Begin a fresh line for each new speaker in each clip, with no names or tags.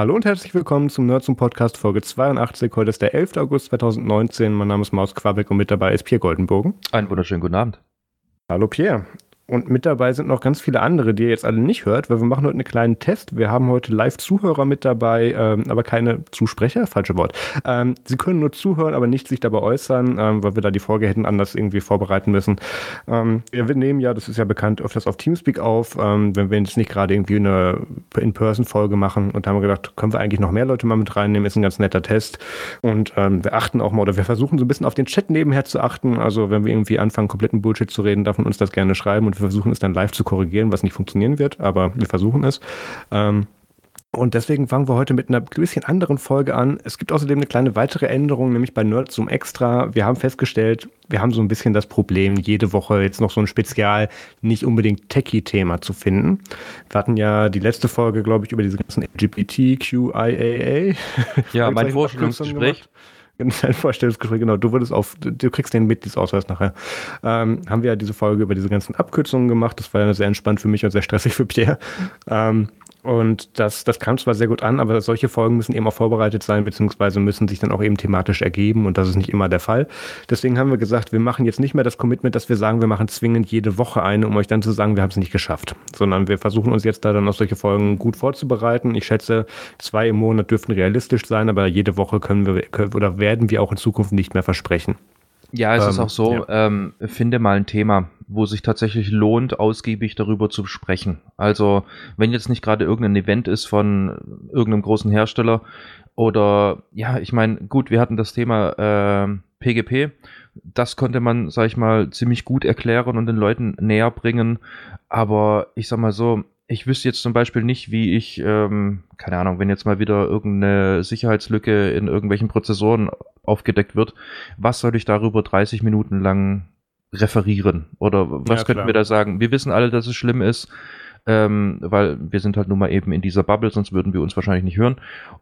Hallo und herzlich willkommen zum Nerds zum Podcast Folge 82. Heute ist der 11. August 2019. Mein Name ist Maus Quabeck und mit dabei ist Pierre Goldenbogen.
Einen wunderschönen guten Abend.
Hallo Pierre. Und mit dabei sind noch ganz viele andere, die ihr jetzt alle nicht hört, weil wir machen heute einen kleinen Test. Wir haben heute Live-Zuhörer mit dabei, ähm, aber keine Zusprecher, falsche Wort. Ähm, sie können nur zuhören, aber nicht sich dabei äußern, ähm, weil wir da die Folge hätten anders irgendwie vorbereiten müssen. Ähm, wir nehmen ja, das ist ja bekannt, öfters auf Teamspeak auf, ähm, wenn wir jetzt nicht gerade irgendwie eine In-Person-Folge machen. Und da haben wir gedacht, können wir eigentlich noch mehr Leute mal mit reinnehmen, ist ein ganz netter Test. Und ähm, wir achten auch mal, oder wir versuchen so ein bisschen auf den Chat nebenher zu achten. Also wenn wir irgendwie anfangen, kompletten Bullshit zu reden, darf man uns das gerne schreiben und wir versuchen es dann live zu korrigieren, was nicht funktionieren wird, aber wir versuchen es. Ähm, und deswegen fangen wir heute mit einer bisschen anderen Folge an. Es gibt außerdem eine kleine weitere Änderung, nämlich bei Nerds zum Extra. Wir haben festgestellt, wir haben so ein bisschen das Problem, jede Woche jetzt noch so ein Spezial, nicht unbedingt Techie-Thema zu finden. Wir hatten ja die letzte Folge, glaube ich, über diese ganzen LGBTQIAA.
Ja, mein Vorstellungsgespräch
dein Vorstellungsgespräch, genau, du wurdest auf, du kriegst den Mitgliedsausweis nachher. Ähm, haben wir ja diese Folge über diese ganzen Abkürzungen gemacht. Das war ja sehr entspannt für mich und sehr stressig für Pierre. Ähm, und das, das kam zwar sehr gut an, aber solche Folgen müssen eben auch vorbereitet sein, beziehungsweise müssen sich dann auch eben thematisch ergeben und das ist nicht immer der Fall. Deswegen haben wir gesagt, wir machen jetzt nicht mehr das Commitment, dass wir sagen, wir machen zwingend jede Woche eine, um euch dann zu sagen, wir haben es nicht geschafft, sondern wir versuchen uns jetzt da dann auch solche Folgen gut vorzubereiten. Ich schätze, zwei im Monat dürften realistisch sein, aber jede Woche können wir können, oder werden wir auch in Zukunft nicht mehr versprechen.
Ja, es ähm, ist auch so, ja. ähm, finde mal ein Thema, wo sich tatsächlich lohnt, ausgiebig darüber zu sprechen. Also, wenn jetzt nicht gerade irgendein Event ist von irgendeinem großen Hersteller oder, ja, ich meine, gut, wir hatten das Thema äh, PGP. Das konnte man, sag ich mal, ziemlich gut erklären und den Leuten näher bringen. Aber ich sag mal so, ich wüsste jetzt zum Beispiel nicht, wie ich, ähm, keine Ahnung, wenn jetzt mal wieder irgendeine Sicherheitslücke in irgendwelchen Prozessoren aufgedeckt wird, was soll ich darüber 30 Minuten lang referieren? Oder was ja, könnten wir da sagen? Wir wissen alle, dass es schlimm ist ähm, weil wir sind halt nun mal eben in dieser Bubble, sonst würden wir uns wahrscheinlich nicht hören.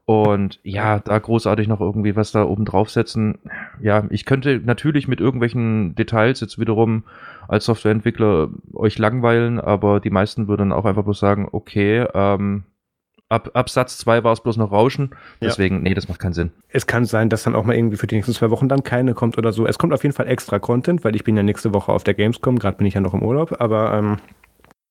Und ja, da großartig noch irgendwie was da oben draufsetzen. Ja, ich könnte natürlich mit irgendwelchen Details jetzt wiederum als Softwareentwickler euch langweilen, aber die meisten würden auch einfach bloß sagen, okay, ähm, Ab, Satz 2 war es bloß noch Rauschen. Deswegen, ja. nee, das macht keinen Sinn.
Es kann sein, dass dann auch mal irgendwie für die nächsten zwei Wochen dann keine kommt oder so. Es kommt auf jeden Fall extra Content, weil ich bin ja nächste Woche auf der Gamescom, gerade bin ich ja noch im Urlaub, aber ähm,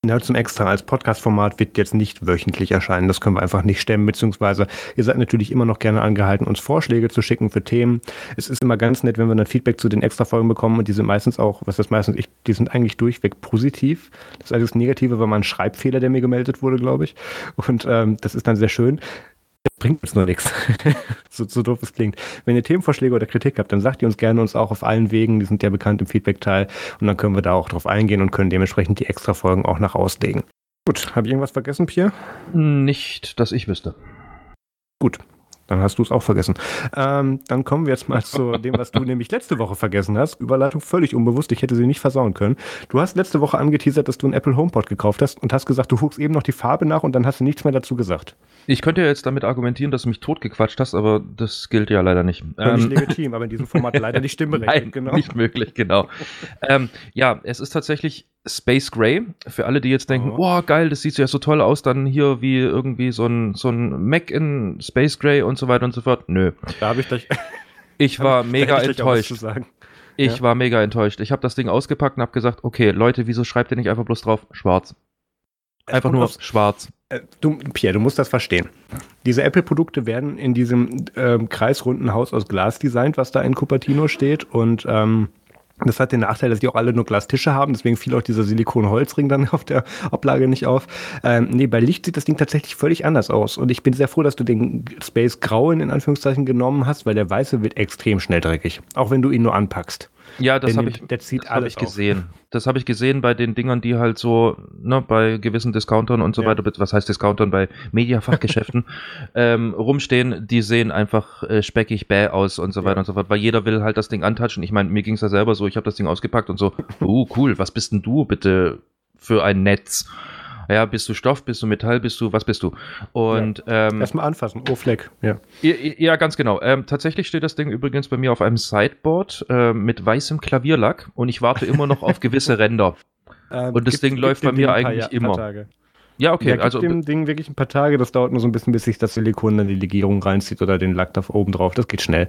Nerds zum Extra als Podcast-Format wird jetzt nicht wöchentlich erscheinen. Das können wir einfach nicht stemmen, beziehungsweise ihr seid natürlich immer noch gerne angehalten, uns Vorschläge zu schicken für Themen. Es ist immer ganz nett, wenn wir dann Feedback zu den Extra-Folgen bekommen und die sind meistens auch, was das meistens, ich, die sind eigentlich durchweg positiv. Das ist alles Negative, war mal ein Schreibfehler, der mir gemeldet wurde, glaube ich. Und ähm, das ist dann sehr schön bringt uns nur nichts. so, so doof es klingt. Wenn ihr Themenvorschläge oder Kritik habt, dann sagt ihr uns gerne uns auch auf allen Wegen. Die sind ja bekannt im Feedback-Teil. Und dann können wir da auch drauf eingehen und können dementsprechend die extra Folgen auch nach auslegen. Gut, habe ich irgendwas vergessen, Pierre?
Nicht, dass ich wüsste.
Gut, dann hast du es auch vergessen. Ähm, dann kommen wir jetzt mal zu dem, was du nämlich letzte Woche vergessen hast. Überleitung völlig unbewusst. Ich hätte sie nicht versauen können. Du hast letzte Woche angeteasert, dass du einen Apple HomePod gekauft hast und hast gesagt, du guckst eben noch die Farbe nach und dann hast du nichts mehr dazu gesagt.
Ich könnte ja jetzt damit argumentieren, dass du mich totgequatscht hast, aber das gilt ja leider nicht.
Ähm, legitim, aber in diesem Format leider Stimme
Nein, genau. Nicht möglich, genau. ähm, ja, es ist tatsächlich Space Gray. Für alle, die jetzt denken, oh. oh. geil, das sieht ja so toll aus, dann hier wie irgendwie so ein, so ein Mac in Space Gray und so weiter und so fort. Nö.
Da habe ich dich.
Ich war mega ich enttäuscht. Ich ja. war mega enttäuscht. Ich habe das Ding ausgepackt und habe gesagt, okay, Leute, wieso schreibt ihr nicht einfach bloß drauf schwarz? Einfach nur aufs, schwarz.
Äh, du, Pierre, du musst das verstehen. Diese Apple-Produkte werden in diesem ähm, kreisrunden Haus aus Glas designt, was da in Cupertino steht. Und ähm, das hat den Nachteil, dass die auch alle nur Glastische haben, deswegen fiel auch dieser Silikon-Holzring dann auf der Ablage nicht auf. Ähm, nee, bei Licht sieht das Ding tatsächlich völlig anders aus. Und ich bin sehr froh, dass du den Space Grauen in Anführungszeichen genommen hast, weil der Weiße wird extrem schnell dreckig. Auch wenn du ihn nur anpackst.
Ja, das habe ich,
das hab
ich gesehen. Das habe ich gesehen bei den Dingern, die halt so, ne, bei gewissen Discountern und so ja. weiter, was heißt Discountern, bei Mediafachgeschäften ähm, rumstehen, die sehen einfach äh, speckig bäh aus und so weiter ja. und so fort, weil jeder will halt das Ding antatschen. Ich meine, mir ging es ja selber so, ich habe das Ding ausgepackt und so, uh, cool, was bist denn du bitte für ein Netz? Ja, bist du Stoff, bist du Metall, bist du, was bist du? Und
ja. ähm, erstmal anfassen, oh Fleck,
ja. Ja, ganz genau. Ähm, tatsächlich steht das Ding übrigens bei mir auf einem Sideboard äh, mit weißem Klavierlack und ich warte immer noch auf gewisse Ränder. Ähm, und das Ding läuft bei mir eigentlich immer. Ja, okay.
Ja, also dem Ding wirklich ein paar Tage. Das dauert nur so ein bisschen, bis sich das Silikon dann die Legierung reinzieht oder den Lack da oben drauf. Das geht schnell.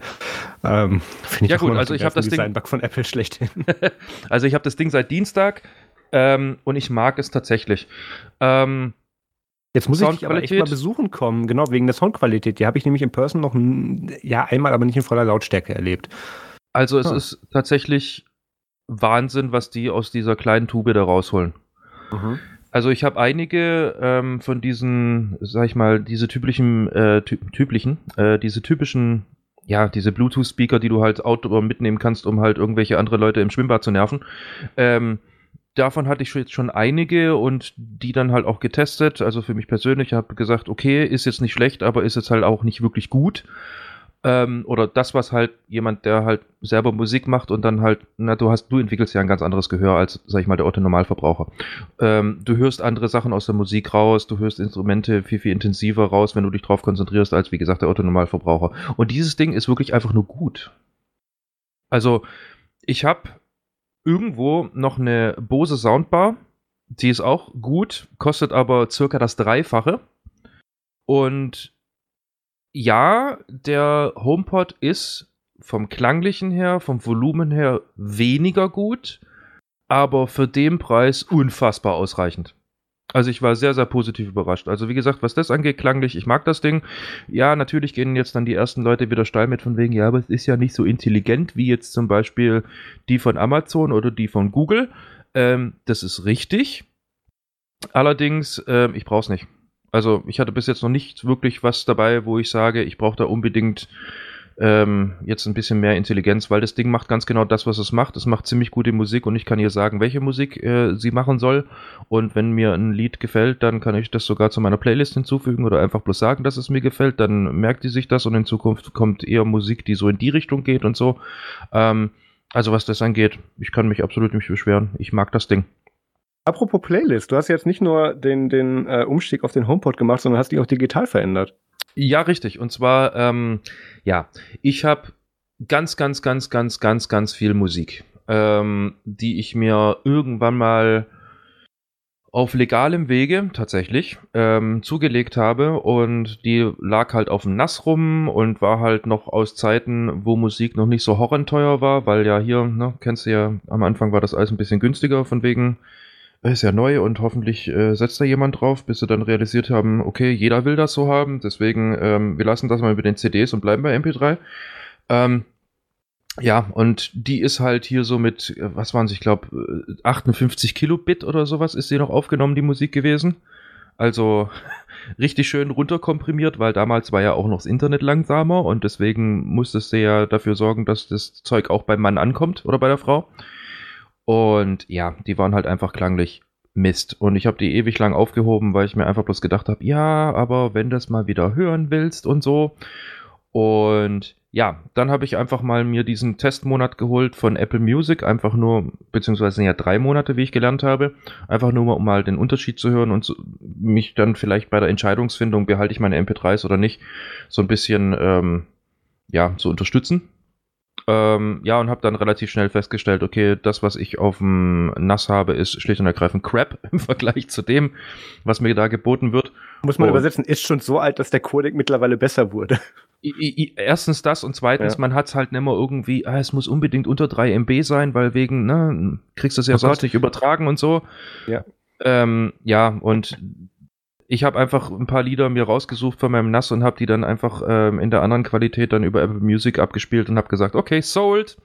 Ähm, Finde ich ja gut. Also ich habe das
Ding von Apple schlechthin.
also ich habe das Ding seit Dienstag ähm, und ich mag es tatsächlich. Ähm,
Jetzt muss ich dich aber echt mal besuchen kommen, genau, wegen der Soundqualität. Die habe ich nämlich in Person noch, ja, einmal, aber nicht in voller Lautstärke erlebt.
Also es ah. ist tatsächlich Wahnsinn, was die aus dieser kleinen Tube da rausholen. Mhm. Also ich habe einige ähm, von diesen, sag ich mal, diese typischen, äh, ty typischen, äh, diese typischen, ja, diese Bluetooth-Speaker, die du halt outdoor mitnehmen kannst, um halt irgendwelche andere Leute im Schwimmbad zu nerven. Ähm, davon hatte ich jetzt schon einige und die dann halt auch getestet. Also für mich persönlich habe gesagt, okay, ist jetzt nicht schlecht, aber ist jetzt halt auch nicht wirklich gut. Ähm, oder das, was halt jemand, der halt selber Musik macht und dann halt, na, du hast, du entwickelst ja ein ganz anderes Gehör als, sag ich mal, der Otto Normalverbraucher. Ähm, du hörst andere Sachen aus der Musik raus, du hörst Instrumente viel, viel intensiver raus, wenn du dich drauf konzentrierst, als wie gesagt der Otto Normalverbraucher. Und dieses Ding ist wirklich einfach nur gut. Also, ich habe irgendwo noch eine Bose Soundbar, die ist auch gut, kostet aber circa das Dreifache. Und ja, der HomePod ist vom klanglichen her, vom Volumen her weniger gut, aber für den Preis unfassbar ausreichend. Also ich war sehr, sehr positiv überrascht. Also wie gesagt, was das angeht, klanglich, ich mag das Ding. Ja, natürlich gehen jetzt dann die ersten Leute wieder steil mit von wegen, ja, aber es ist ja nicht so intelligent wie jetzt zum Beispiel die von Amazon oder die von Google. Ähm, das ist richtig. Allerdings, äh, ich brauche es nicht. Also ich hatte bis jetzt noch nicht wirklich was dabei, wo ich sage, ich brauche da unbedingt ähm, jetzt ein bisschen mehr Intelligenz, weil das Ding macht ganz genau das, was es macht. Es macht ziemlich gute Musik und ich kann ihr sagen, welche Musik äh, sie machen soll. Und wenn mir ein Lied gefällt, dann kann ich das sogar zu meiner Playlist hinzufügen oder einfach bloß sagen, dass es mir gefällt. Dann merkt die sich das und in Zukunft kommt eher Musik, die so in die Richtung geht und so. Ähm, also was das angeht, ich kann mich absolut nicht beschweren. Ich mag das Ding.
Apropos Playlist, du hast jetzt nicht nur den, den äh, Umstieg auf den HomePod gemacht, sondern hast die auch digital verändert.
Ja, richtig. Und zwar, ähm, ja, ich habe ganz, ganz, ganz, ganz, ganz, ganz viel Musik, ähm, die ich mir irgendwann mal auf legalem Wege tatsächlich ähm, zugelegt habe und die lag halt auf dem Nass rum und war halt noch aus Zeiten, wo Musik noch nicht so horrenteuer war, weil ja hier, ne, kennst du ja, am Anfang war das alles ein bisschen günstiger von wegen ist ja neu und hoffentlich äh, setzt da jemand drauf, bis sie dann realisiert haben, okay, jeder will das so haben, deswegen ähm, wir lassen das mal mit den CDs und bleiben bei MP3. Ähm, ja, und die ist halt hier so mit, äh, was waren sie, ich glaube, 58 Kilobit oder sowas ist sie noch aufgenommen, die Musik gewesen. Also richtig schön runterkomprimiert, weil damals war ja auch noch das Internet langsamer und deswegen musstest du ja dafür sorgen, dass das Zeug auch beim Mann ankommt oder bei der Frau. Und ja, die waren halt einfach klanglich Mist. Und ich habe die ewig lang aufgehoben, weil ich mir einfach bloß gedacht habe, ja, aber wenn du das mal wieder hören willst und so. Und ja, dann habe ich einfach mal mir diesen Testmonat geholt von Apple Music, einfach nur, beziehungsweise ja drei Monate, wie ich gelernt habe, einfach nur mal, um mal den Unterschied zu hören und so, mich dann vielleicht bei der Entscheidungsfindung, behalte ich meine MP3s oder nicht, so ein bisschen, ähm, ja, zu unterstützen. Ähm, ja, und habe dann relativ schnell festgestellt, okay, das, was ich auf dem NAS habe, ist schlicht und ergreifend Crap im Vergleich zu dem, was mir da geboten wird.
Muss man und übersetzen, ist schon so alt, dass der Codec mittlerweile besser wurde.
Erstens das und zweitens, ja. man hat es halt nicht mehr irgendwie, ah, es muss unbedingt unter 3 MB sein, weil wegen, ne, kriegst du es ja oh sonst Gott. nicht übertragen und so.
Ja.
Ähm, ja, und ich habe einfach ein paar Lieder mir rausgesucht von meinem NAS und habe die dann einfach ähm, in der anderen Qualität dann über Apple Music abgespielt und habe gesagt, okay, sold.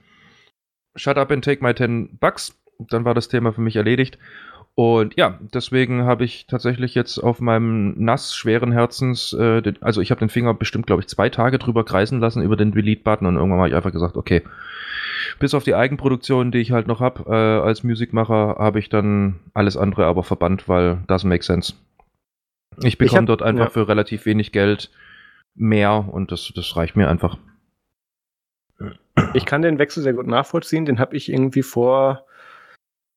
Shut up and take my 10 bucks. Dann war das Thema für mich erledigt. Und ja, deswegen habe ich tatsächlich jetzt auf meinem NAS schweren Herzens, äh, den, also ich habe den Finger bestimmt, glaube ich, zwei Tage drüber kreisen lassen über den Delete-Button und irgendwann habe ich einfach gesagt, okay, bis auf die Eigenproduktion, die ich halt noch habe äh, als Musikmacher, habe ich dann alles andere aber verbannt, weil das makes sense. Ich bekomme hab, dort einfach ja. für relativ wenig Geld mehr und das, das reicht mir einfach.
Ich kann den Wechsel sehr gut nachvollziehen. Den habe ich irgendwie vor,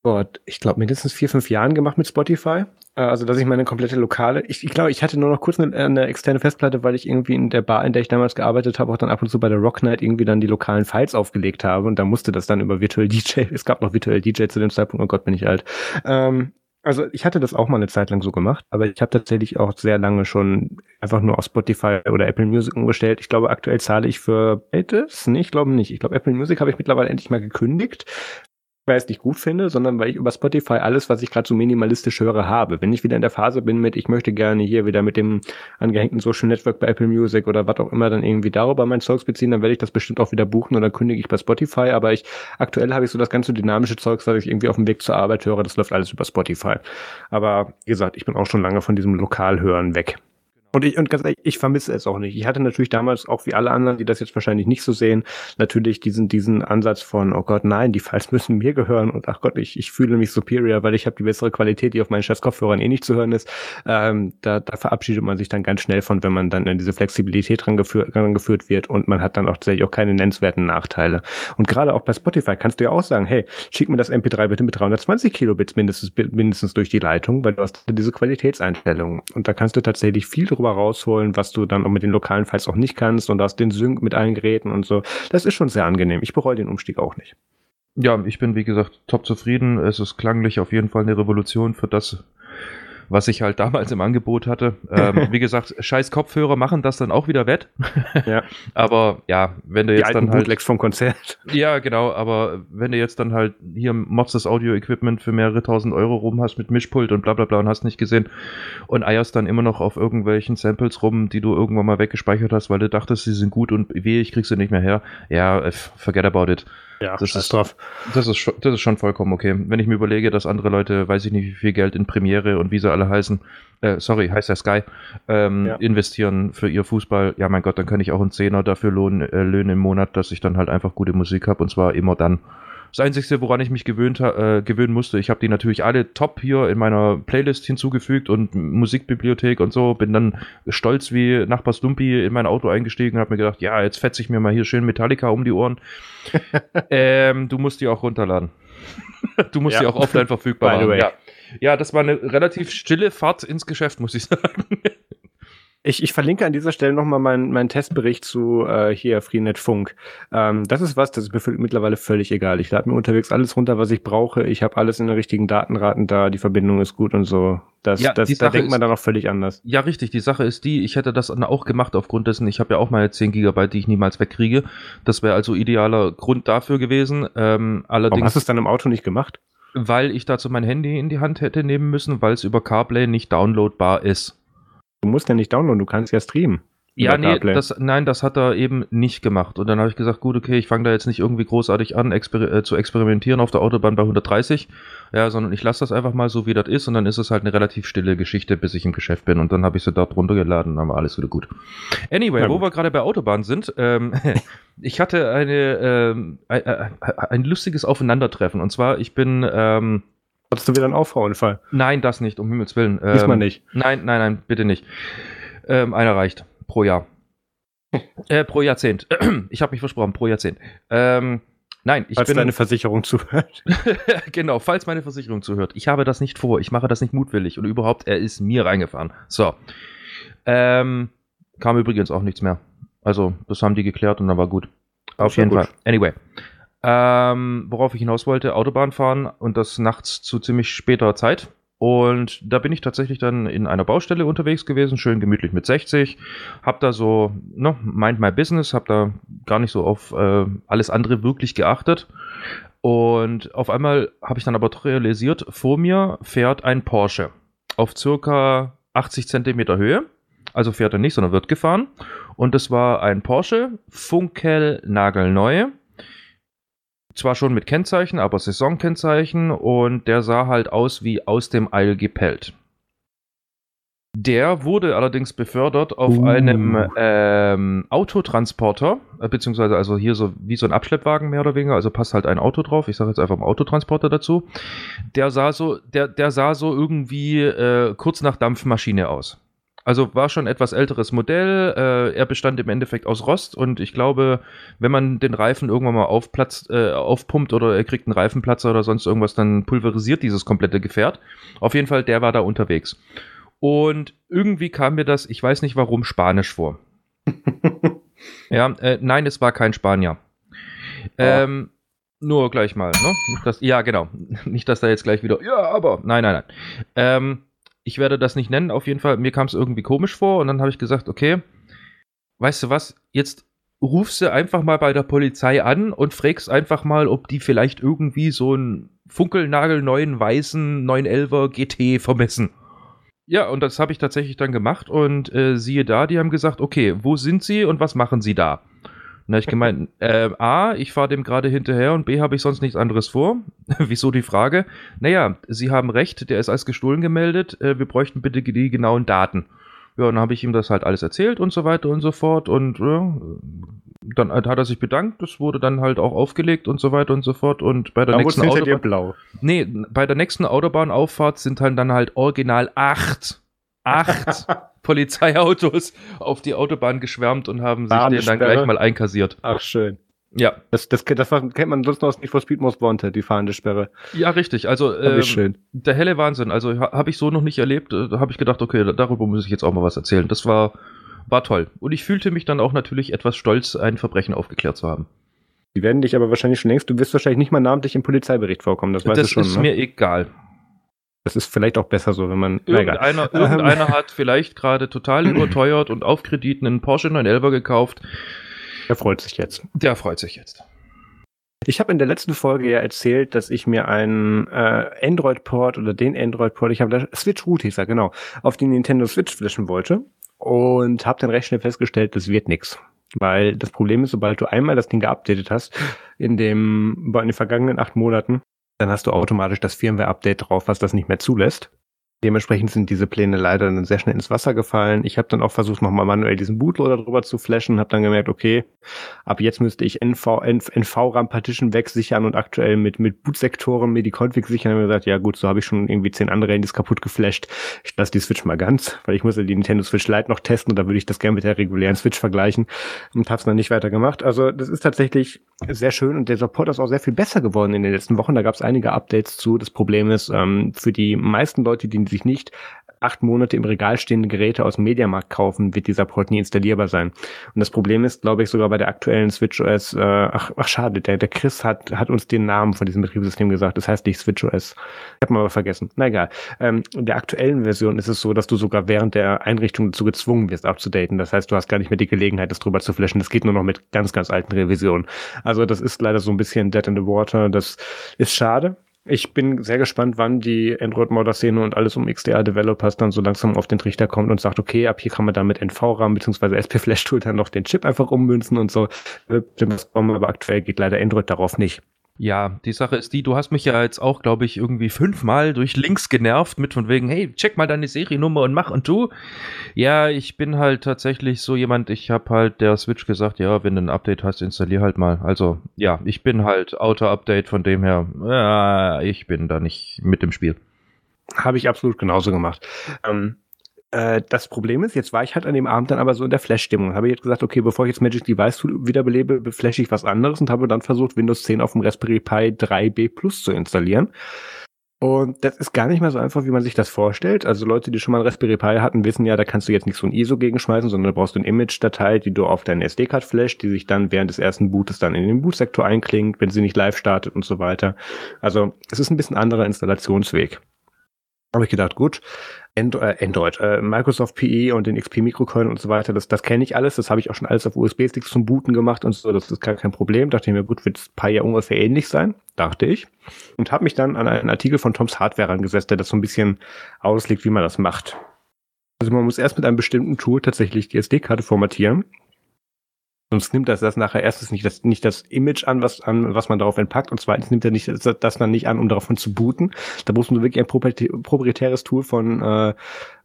Gott, ich glaube, mindestens vier, fünf Jahren gemacht mit Spotify. Äh, also, dass ich meine komplette lokale, ich, ich glaube, ich hatte nur noch kurz eine, eine, externe Festplatte, weil ich irgendwie in der Bar, in der ich damals gearbeitet habe, auch dann ab und zu bei der Rock Night irgendwie dann die lokalen Files aufgelegt habe und da musste das dann über Virtual DJ, es gab noch Virtual DJ zu dem Zeitpunkt, oh Gott, bin ich alt, ähm, Also ich hatte das auch mal eine Zeit lang so gemacht, aber ich habe tatsächlich auch sehr lange schon einfach nur auf Spotify oder Apple Music umgestellt. Ich glaube, aktuell zahle ich für Baites? Nee, ich glaube nicht. Ich glaube, Apple Music habe ich mittlerweile endlich mal gekündigt, weil ich es nicht gut finde, sondern weil ich über Spotify alles, was ich gerade so minimalistisch höre, habe. Wenn ich wieder in der Phase bin mit, ich möchte gerne hier wieder mit dem angehängten Social Network bei Apple Music oder was auch immer dann irgendwie darüber mein Zeugs beziehen, dann werde ich das bestimmt auch wieder buchen oder kündige ich bei Spotify. Aber ich aktuell habe ich so das ganze dynamische Zeugs, was ich irgendwie auf dem Weg zur Arbeit höre, das läuft alles über Spotify. Aber wie gesagt, ich bin auch schon lange von diesem Lokalhören weg. Und ich, und ganz ehrlich, ich vermisse es auch nicht. Ich hatte natürlich damals auch wie alle anderen, die das jetzt wahrscheinlich nicht so sehen, natürlich diesen, diesen Ansatz von, oh Gott, nein, die Files müssen mir gehören und ach Gott, ich, ich fühle mich superior, weil ich habe die bessere Qualität, die auf meinen scheiß Kopfhörern eh nicht zu hören ist. Ähm, da, da verabschiedet man sich dann ganz schnell von, wenn man dann in diese Flexibilität rangeführt, rangeführt wird und man hat dann auch tatsächlich auch keine nennenswerten Nachteile. Und gerade auch bei Spotify kannst du ja auch sagen, hey, schick mir das MP3 bitte mit 320 Kilobits mindestens, mindestens durch die Leitung, weil du hast diese Qualitätseinstellungen. Und da kannst du tatsächlich viel drüber rausholen, was du dann auch mit den lokalen Files auch nicht kannst und hast den Sync mit allen Geräten und so. Das ist schon sehr angenehm. Ich bereue den Umstieg auch nicht.
Ja, ich bin wie gesagt top zufrieden. Es ist klanglich auf jeden Fall eine Revolution für das, was ich halt damals im Angebot hatte. Ähm, wie gesagt, scheiß Kopfhörer machen das dann auch wieder wett. ja. aber ja, wenn du jetzt Die dann halt.
Bootlegs vom Konzert.
Ja, genau, aber wenn du jetzt dann halt hier mods das Audio-Equipment für mehrere tausend Euro rum hast mit Mischpult und bla bla bla und hast nicht gesehen und eierst dann immer noch auf irgendwelchen Samples rum, die du irgendwann mal weggespeichert hast, weil du dachtest, sie sind gut und weh, ich krieg sie nicht mehr her. Ja, äh, forget about it.
Ja,
das ist, drauf. Das ist, schon, das ist schon vollkommen okay. Wenn ich mir überlege, dass andere Leute, weiß ich nicht, wie viel Geld in Premiere und wie sie alle heißen, äh, sorry, heißt ja Sky, ähm, ja. investieren für ihr Fußball, ja mein Gott, dann kann ich auch einen Zehner dafür lohnen, äh, löhnen im Monat, dass ich dann halt einfach gute Musik habe und zwar immer dann. Das Einzige, woran ich mich gewöhnt, äh, gewöhnen musste, ich habe die natürlich alle top hier in meiner Playlist hinzugefügt und Musikbibliothek und so. Bin dann stolz wie Nachbar Dumpy in mein Auto eingestiegen und habe mir gedacht, ja, jetzt fetze ich mir mal hier schön Metallica um die Ohren. ähm, du musst die auch runterladen. du musst ja. die auch offline verfügbar machen. Ja. ja, das war eine relativ stille Fahrt ins Geschäft, muss ich sagen.
Ich, ich verlinke an dieser Stelle nochmal meinen mein Testbericht zu äh, hier Freenet Funk. Ähm, das ist was, das ist mir mittlerweile völlig egal. Ich lade mir unterwegs alles runter, was ich brauche. Ich habe alles in den richtigen Datenraten da, die Verbindung ist gut und so. Das, ja, das, da denkt man dann auch völlig anders.
Ja, richtig. Die Sache ist die, ich hätte das auch gemacht aufgrund dessen, ich habe ja auch meine 10 Gigabyte, die ich niemals wegkriege. Das wäre also idealer Grund dafür gewesen. Ähm, allerdings, Warum
hast du es dann im Auto nicht gemacht?
Weil ich dazu mein Handy in die Hand hätte nehmen müssen, weil es über CarPlay nicht downloadbar ist.
Du musst ja nicht downloaden, du kannst ja streamen.
Ja, nee, das, nein, das hat er eben nicht gemacht. Und dann habe ich gesagt, gut, okay, ich fange da jetzt nicht irgendwie großartig an, exper äh, zu experimentieren auf der Autobahn bei 130, ja, sondern ich lasse das einfach mal so, wie das ist und dann ist es halt eine relativ stille Geschichte, bis ich im Geschäft bin. Und dann habe ich sie dort runtergeladen und dann war alles wieder gut. Anyway, wo wir gerade bei Autobahn sind, ähm, ich hatte eine, ähm, ein, ein, lustiges Aufeinandertreffen. Und zwar, ich bin... Ähm,
Hattest du wieder einen Auffahrunfall?
Nein, das nicht, um Himmels Willen.
Ähm, Diesmal nicht.
Nein, nein, nein, bitte nicht. Ähm, einer reicht. Pro Jahr. äh, pro Jahrzehnt. ich habe mich versprochen, pro Jahrzehnt. Ähm, nein,
ich falls bin. Falls deine Versicherung zuhört.
genau, falls meine Versicherung zuhört. Ich habe das nicht vor. Ich mache das nicht mutwillig. Und überhaupt, er ist mir reingefahren. So. Ähm, kam übrigens auch nichts mehr. Also, das haben die geklärt und dann war gut. Auf jeden gut. Fall. Anyway. Ähm, worauf ich hinaus wollte, Autobahn fahren und das nachts zu ziemlich später Zeit. Und da bin ich tatsächlich dann in einer Baustelle unterwegs gewesen, schön gemütlich mit 60. Hab da so, ne, mind my business, hab da gar nicht so auf äh, alles andere wirklich geachtet. Und auf einmal habe ich dann aber realisiert, vor mir fährt ein Porsche auf circa 80 Zentimeter Höhe. Also fährt er nicht, sondern wird gefahren. Und das war ein Porsche, funkel nagelneu zwar schon mit Kennzeichen, aber Saisonkennzeichen und der sah halt aus wie aus dem Eil gepellt. Der wurde allerdings befördert auf uh. einem ähm, Autotransporter, äh, beziehungsweise also hier so wie so ein Abschleppwagen mehr oder weniger, also passt halt ein Auto drauf. Ich sage jetzt einfach mal Autotransporter dazu. Der sah so, der, der sah so irgendwie äh, kurz nach Dampfmaschine aus. Also war schon etwas älteres Modell. Äh, er bestand im Endeffekt aus Rost und ich glaube, wenn man den Reifen irgendwann mal aufplatzt, äh, aufpumpt oder er kriegt einen Reifenplatzer oder sonst irgendwas, dann pulverisiert dieses komplette Gefährt. Auf jeden Fall, der war da unterwegs. Und irgendwie kam mir das, ich weiß nicht warum, Spanisch vor. ja, äh, nein, es war kein Spanier. Oh. Ähm, Nur gleich mal, ne? Dass, ja, genau. Nicht, dass da jetzt gleich wieder, ja, aber, nein, nein, nein. Ähm, ich werde das nicht nennen, auf jeden Fall. Mir kam es irgendwie komisch vor und dann habe ich gesagt, okay, weißt du was, jetzt rufst du einfach mal bei der Polizei an und fragst einfach mal, ob die vielleicht irgendwie so einen funkelnagelneuen weißen 911er GT vermessen. Ja, und das habe ich tatsächlich dann gemacht und äh, siehe da, die haben gesagt, okay, wo sind sie und was machen sie da? Habe ich gemeint, äh, A, ich fahre dem gerade hinterher und B, habe ich sonst nichts anderes vor. Wieso die Frage? Naja, Sie haben recht, der ist als gestohlen gemeldet, äh, wir bräuchten bitte die genauen Daten. Ja, und dann habe ich ihm das halt alles erzählt und so weiter und so fort und ja, dann hat er sich bedankt, das wurde dann halt auch aufgelegt und so weiter und so fort und bei der
Da
nächsten
hinter dir
Autobahn,
blau.
nee, bei der nächsten Autobahnauffahrt sind halt dann halt original acht, acht Polizeiautos auf die Autobahn geschwärmt und haben sich den dann gleich mal einkassiert.
Ach, schön.
Ja,
Das, das, das, kennt man sonst noch aus Need for Speed Most Wanted, die fahrende Sperre.
ja, richtig. Also
Das
ähm,
schön.
der helle Wahnsinn. Also ha, habe ich so noch nicht erlebt. Äh, Da habe ich gedacht, okay, da- darüber muss ich jetzt auch mal was erzählen. Das war war toll. Und ich fühlte mich dann auch natürlich etwas stolz, ein Verbrechen aufgeklärt zu haben.
Die werden dich aber wahrscheinlich schon längst, du wirst wahrscheinlich nicht mal namentlich im Polizeibericht vorkommen, das weißt
das
du schon.
ist
ne?
mir egal.
Das ist vielleicht auch besser so, wenn man.
Irgendeiner,
Ähm.
irgendeiner hat vielleicht gerade total überteuert und auf Kredit einen Porsche 911 gekauft.
Er freut sich jetzt.
Der freut sich jetzt.
Ich habe in der letzten Folge ja erzählt, dass ich mir einen äh, Android-Port oder den Android-Port, ich habe da Switch Root hieß er, genau, auf die Nintendo Switch flashen wollte und habe dann recht schnell festgestellt, das wird nix. Weil das Problem ist, sobald du einmal das Ding geupdatet hast, in dem, in den vergangenen acht Monaten, dann hast du automatisch das Firmware-Update drauf, was das nicht mehr zulässt. Dementsprechend sind diese Pläne leider dann sehr schnell ins Wasser gefallen. Ich habe dann auch versucht, nochmal manuell diesen Bootloader drüber zu flashen, habe dann gemerkt, okay, ab jetzt müsste ich NV, NV, NV-RAM Partition wegsichern und aktuell mit, mit Bootsektoren mir die Config sichern. Habe ich gesagt, ja gut, so habe ich schon irgendwie zehn andere Handys kaputt geflasht. Ich lasse die Switch mal ganz, weil ich muss ja die Nintendo Switch Lite noch testen und da würde ich das gerne mit der regulären Switch vergleichen und habe es dann nicht weiter gemacht. Also das ist tatsächlich sehr schön und der Support ist auch sehr viel besser geworden in den letzten Wochen. Da gab es einige Updates zu. Das Problem ist, ähm, für die meisten Leute, die sich nicht acht Monate im Regal stehende Geräte aus dem Mediamarkt kaufen, wird dieser Port nie installierbar sein. Und das Problem ist, glaube ich, sogar bei der aktuellen Switch OS, äh, ach, ach schade, der, der Chris hat, hat uns den Namen von diesem Betriebssystem gesagt. Das heißt nicht Switch OS. Ich habe mal aber vergessen. Na egal. Ähm, in der aktuellen Version ist es so, dass du sogar während der Einrichtung dazu gezwungen wirst, abzudaten. Das heißt, du hast gar nicht mehr die Gelegenheit, das drüber zu flashen. Das geht nur noch mit ganz, ganz alten Revisionen. Also das ist leider so ein bisschen dead in the water. Das ist schade. Ich bin sehr gespannt, wann die Android-Modder-Szene und alles um XDR-Developers dann so langsam auf den Trichter kommt und sagt, okay, ab hier kann man dann mit NV-RAM bzw. SP-Flash-Tool dann noch den Chip einfach ummünzen und so. Kommen, aber aktuell geht leider Android darauf nicht.
Ja, die Sache ist die, du hast mich ja jetzt auch, glaube ich, irgendwie fünfmal durch Links genervt mit von wegen, hey, check mal deine Seriennummer und mach und tu. Ja, ich bin halt tatsächlich so jemand, ich habe halt der Switch gesagt, ja, wenn du ein Update hast, installier halt mal. Also, ja, ich bin halt Auto-Update, von dem her, ja, ich bin da nicht mit im Spiel.
Habe ich absolut genauso gemacht. Ähm, äh, das Problem ist, jetzt war ich halt an dem Abend dann aber so in der Flash-Stimmung. Habe jetzt gesagt, okay, bevor ich jetzt Magic Device wiederbelebe, flashe ich was anderes und habe dann versucht, Windows 10 auf dem Raspberry Pi 3B Plus zu installieren. Und das ist gar nicht mal so einfach, wie man sich das vorstellt. Also Leute, die schon mal ein Raspberry Pi hatten, wissen ja, da kannst du jetzt nicht so ein ISO gegenschmeißen, sondern da brauchst du eine Image-Datei, die du auf deine SD-Card flasht, die sich dann während des ersten Bootes dann in den Bootsektor einklingt, wenn sie nicht live startet und so weiter. Also es ist ein bisschen anderer Installationsweg. Habe ich gedacht, gut, Android, äh, Microsoft PE und den XP Microcoin und so weiter, das, das kenne ich alles, das habe ich auch schon alles auf USB-Sticks zum Booten gemacht und so, das ist gar kein Problem. Dachte ich mir, gut, wird Pi ja ungefähr ähnlich sein, dachte ich. Und habe mich dann an einen Artikel von Toms Hardware angesetzt, der das so ein bisschen auslegt, wie man das macht. Also man muss erst mit einem bestimmten Tool tatsächlich die SD-Karte formatieren. Sonst nimmt das, das nachher erstens nicht das, nicht das Image an, was, an, was man darauf entpackt, und zweitens nimmt er nicht das, das dann nicht an, um davon zu booten. Da muss man wirklich ein proprietä- proprietäres Tool von, äh,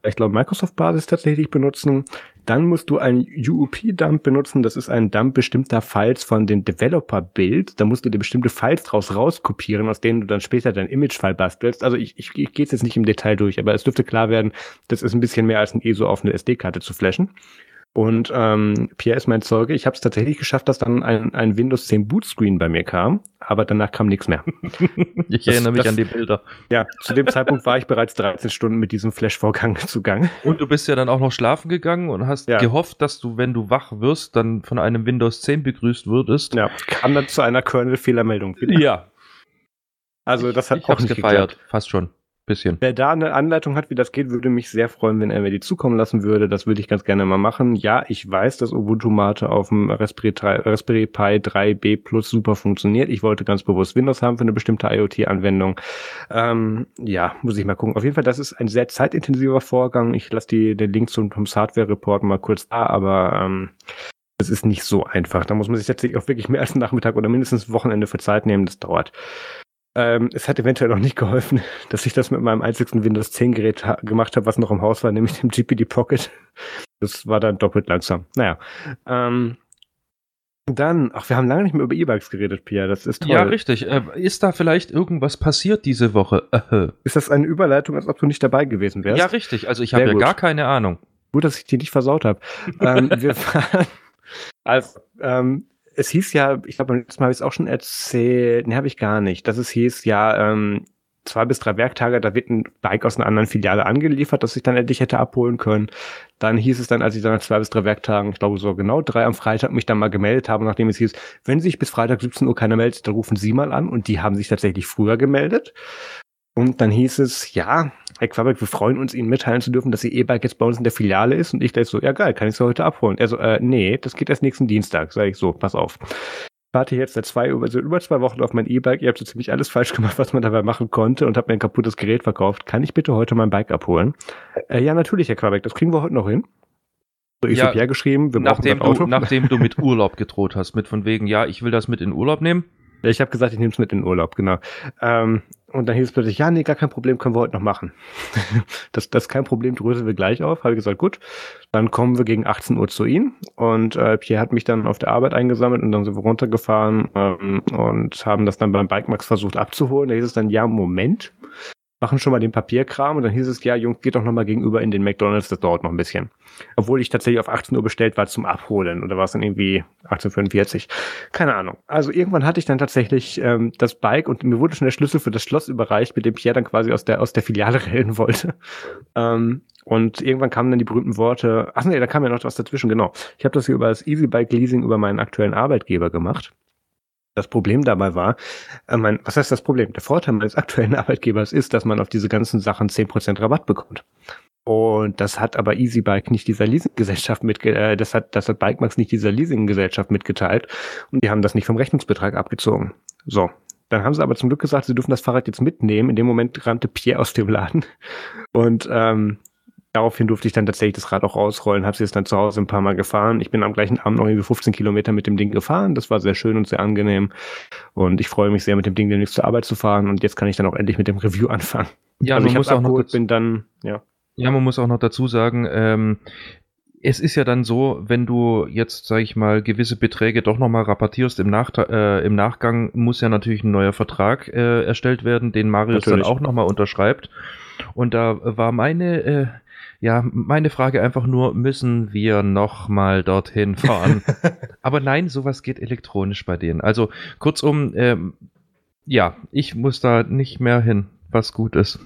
ich glaube, Microsoft-Basis tatsächlich benutzen. Dann musst du einen UUP-Dump benutzen. Das ist ein Dump bestimmter Files von den Developer-Build. Da musst du dir bestimmte Files draus rauskopieren, aus denen du dann später dein Image-File bastelst. Also ich, ich, ich gehe jetzt nicht im Detail durch, aber es dürfte klar werden, das ist ein bisschen mehr als ein ESO auf eine SD-Karte zu flashen. Und ähm, Pierre ist mein Zeuge. Ich habe es tatsächlich geschafft, dass dann ein, ein Windows 10 Bootscreen bei mir kam, aber danach kam nichts mehr.
ich das, erinnere mich das, an die Bilder.
Ja, zu dem Zeitpunkt war ich bereits 13 Stunden mit diesem Flash-Vorgang zugange.
Und du bist ja dann auch noch schlafen gegangen und hast ja. gehofft, dass du, wenn du wach wirst, dann von einem Windows 10 begrüßt würdest.
Ja, kam dann zu einer Kernel-Fehlermeldung
wieder. Ja.
Also das hat
ich auch nicht gefeiert, geklappt. fast schon bisschen.
Wer da eine Anleitung hat, wie das geht, würde mich sehr freuen, wenn er mir die zukommen lassen würde. Das würde ich ganz gerne mal machen. Ja, ich weiß, dass Ubuntu Mate auf dem Raspberry, 3, Raspberry Pi 3B Plus super funktioniert. Ich wollte ganz bewusst Windows haben für eine bestimmte IoT-Anwendung. Ähm, ja, muss ich mal gucken. Auf jeden Fall, das ist ein sehr zeitintensiver Vorgang. Ich lasse die, den Link zum, zum Hardware-Report mal kurz da, aber ähm, es ist nicht so einfach. Da muss man sich tatsächlich auch wirklich mehr als einen Nachmittag oder mindestens Wochenende für Zeit nehmen. Das dauert. Ähm, es hat eventuell auch nicht geholfen, dass ich das mit meinem einzigsten Windows 10 Gerät gemacht habe, was noch im Haus war, nämlich dem GPD Pocket. Das war dann doppelt langsam. Naja. Ähm, dann, ach, wir haben lange nicht mehr über E-Bikes geredet, Pia. Das ist toll.
Ja, richtig. Äh, ist da vielleicht irgendwas passiert diese Woche?
Äh. Ist das eine Überleitung, als ob du nicht dabei gewesen wärst?
Ja, richtig. Also ich habe ja gar keine Ahnung.
Gut, dass ich die nicht versaut habe. ähm, wir fahren, also, ähm, es hieß ja, ich glaube, beim letzten Mal habe ich es auch schon erzählt, ne, habe ich gar nicht, dass es hieß, ja, ähm, zwei bis drei Werktage, da wird ein Bike aus einer anderen Filiale angeliefert, das ich dann endlich hätte abholen können. Dann hieß es dann, als ich dann nach zwei bis drei Werktagen, ich glaube so genau drei am Freitag, mich dann mal gemeldet habe, nachdem es hieß, wenn sich bis Freitag 17 Uhr keiner meldet, dann rufen Sie mal an und die haben sich tatsächlich früher gemeldet. Und dann hieß es, ja, Herr Quabeck, wir freuen uns, Ihnen mitteilen zu dürfen, dass Ihr E-Bike jetzt bei uns in der Filiale ist. Und ich dachte so, ja geil, kann ich es heute abholen? Er so, äh, nee, das geht erst nächsten Dienstag. Sag ich so, pass auf. Ich warte jetzt seit zwei, also über zwei Wochen auf mein E-Bike. Ihr habt so ziemlich alles falsch gemacht, was man dabei machen konnte und habt mir ein kaputtes Gerät verkauft. Kann ich bitte heute mein Bike abholen? Äh, ja, natürlich, Herr Quabeck, das kriegen wir heute noch hin.
So, ich ja, habe ja geschrieben, wir nachdem brauchen du, nachdem du mit Urlaub gedroht hast, mit von wegen, ja, ich will das mit in Urlaub nehmen.
Ja, ich habe gesagt, ich nehme es mit in Urlaub, genau. Ähm, und dann hieß es plötzlich, ja, nee, gar kein Problem, können wir heute noch machen. das, das ist kein Problem, dröseln wir gleich auf. Habe ich gesagt, gut, dann kommen wir gegen 18 Uhr zu Ihnen. Und äh, Pierre hat mich dann auf der Arbeit eingesammelt und dann sind wir runtergefahren ähm, und haben das dann beim Bikemax versucht abzuholen. Da hieß es dann, ja, Moment, machen schon mal den Papierkram und dann hieß es, ja, Jungs, geht doch nochmal gegenüber in den McDonalds, das dauert noch ein bisschen. Obwohl ich tatsächlich auf 18 Uhr bestellt war zum Abholen oder war es dann irgendwie 18.45 Keine Ahnung. Also irgendwann hatte ich dann tatsächlich ähm, das Bike und mir wurde schon der Schlüssel für das Schloss überreicht, mit dem Pierre dann quasi aus der, aus der Filiale rennen wollte. Ähm, und irgendwann kamen dann die berühmten Worte, ach nee, da kam ja noch was dazwischen, genau. Ich habe das hier über das Easy Bike Leasing über meinen aktuellen Arbeitgeber gemacht. Das Problem dabei war, äh, mein, was heißt das Problem? Der Vorteil meines aktuellen Arbeitgebers ist, dass man auf diese ganzen Sachen zehn Prozent Rabatt bekommt. Und das hat aber EasyBike nicht dieser Leasinggesellschaft mit, äh, das hat, das hat Bikemax nicht dieser Leasinggesellschaft mitgeteilt. Und die haben das nicht vom Rechnungsbetrag abgezogen. So. Dann haben sie aber zum Glück gesagt, sie dürfen das Fahrrad jetzt mitnehmen. In dem Moment rannte Pierre aus dem Laden. Und ähm, Daraufhin durfte ich dann tatsächlich das Rad auch rausrollen, habe sie jetzt dann zu Hause ein paar Mal gefahren. Ich bin am gleichen Abend noch irgendwie 15 Kilometer mit dem Ding gefahren. Das war sehr schön und sehr angenehm. Und ich freue mich sehr, mit dem Ding demnächst zur Arbeit zu fahren. Und jetzt kann ich dann auch endlich mit dem Review anfangen.
Ja, also man ich muss auch noch bin dann, ja. Ja, man muss auch noch dazu sagen, ähm, es ist ja dann so, wenn du jetzt, sag ich mal, gewisse Beträge doch nochmal rabattierst im, Nach äh, im Nachgang, muss ja natürlich ein neuer Vertrag äh, erstellt werden, den Marius natürlich. dann auch nochmal unterschreibt. Und da war meine äh, ja, meine Frage einfach nur, müssen wir nochmal dorthin fahren? Aber nein, sowas geht elektronisch bei denen. Also kurzum, ähm, ja, ich muss da nicht mehr hin, was gut ist.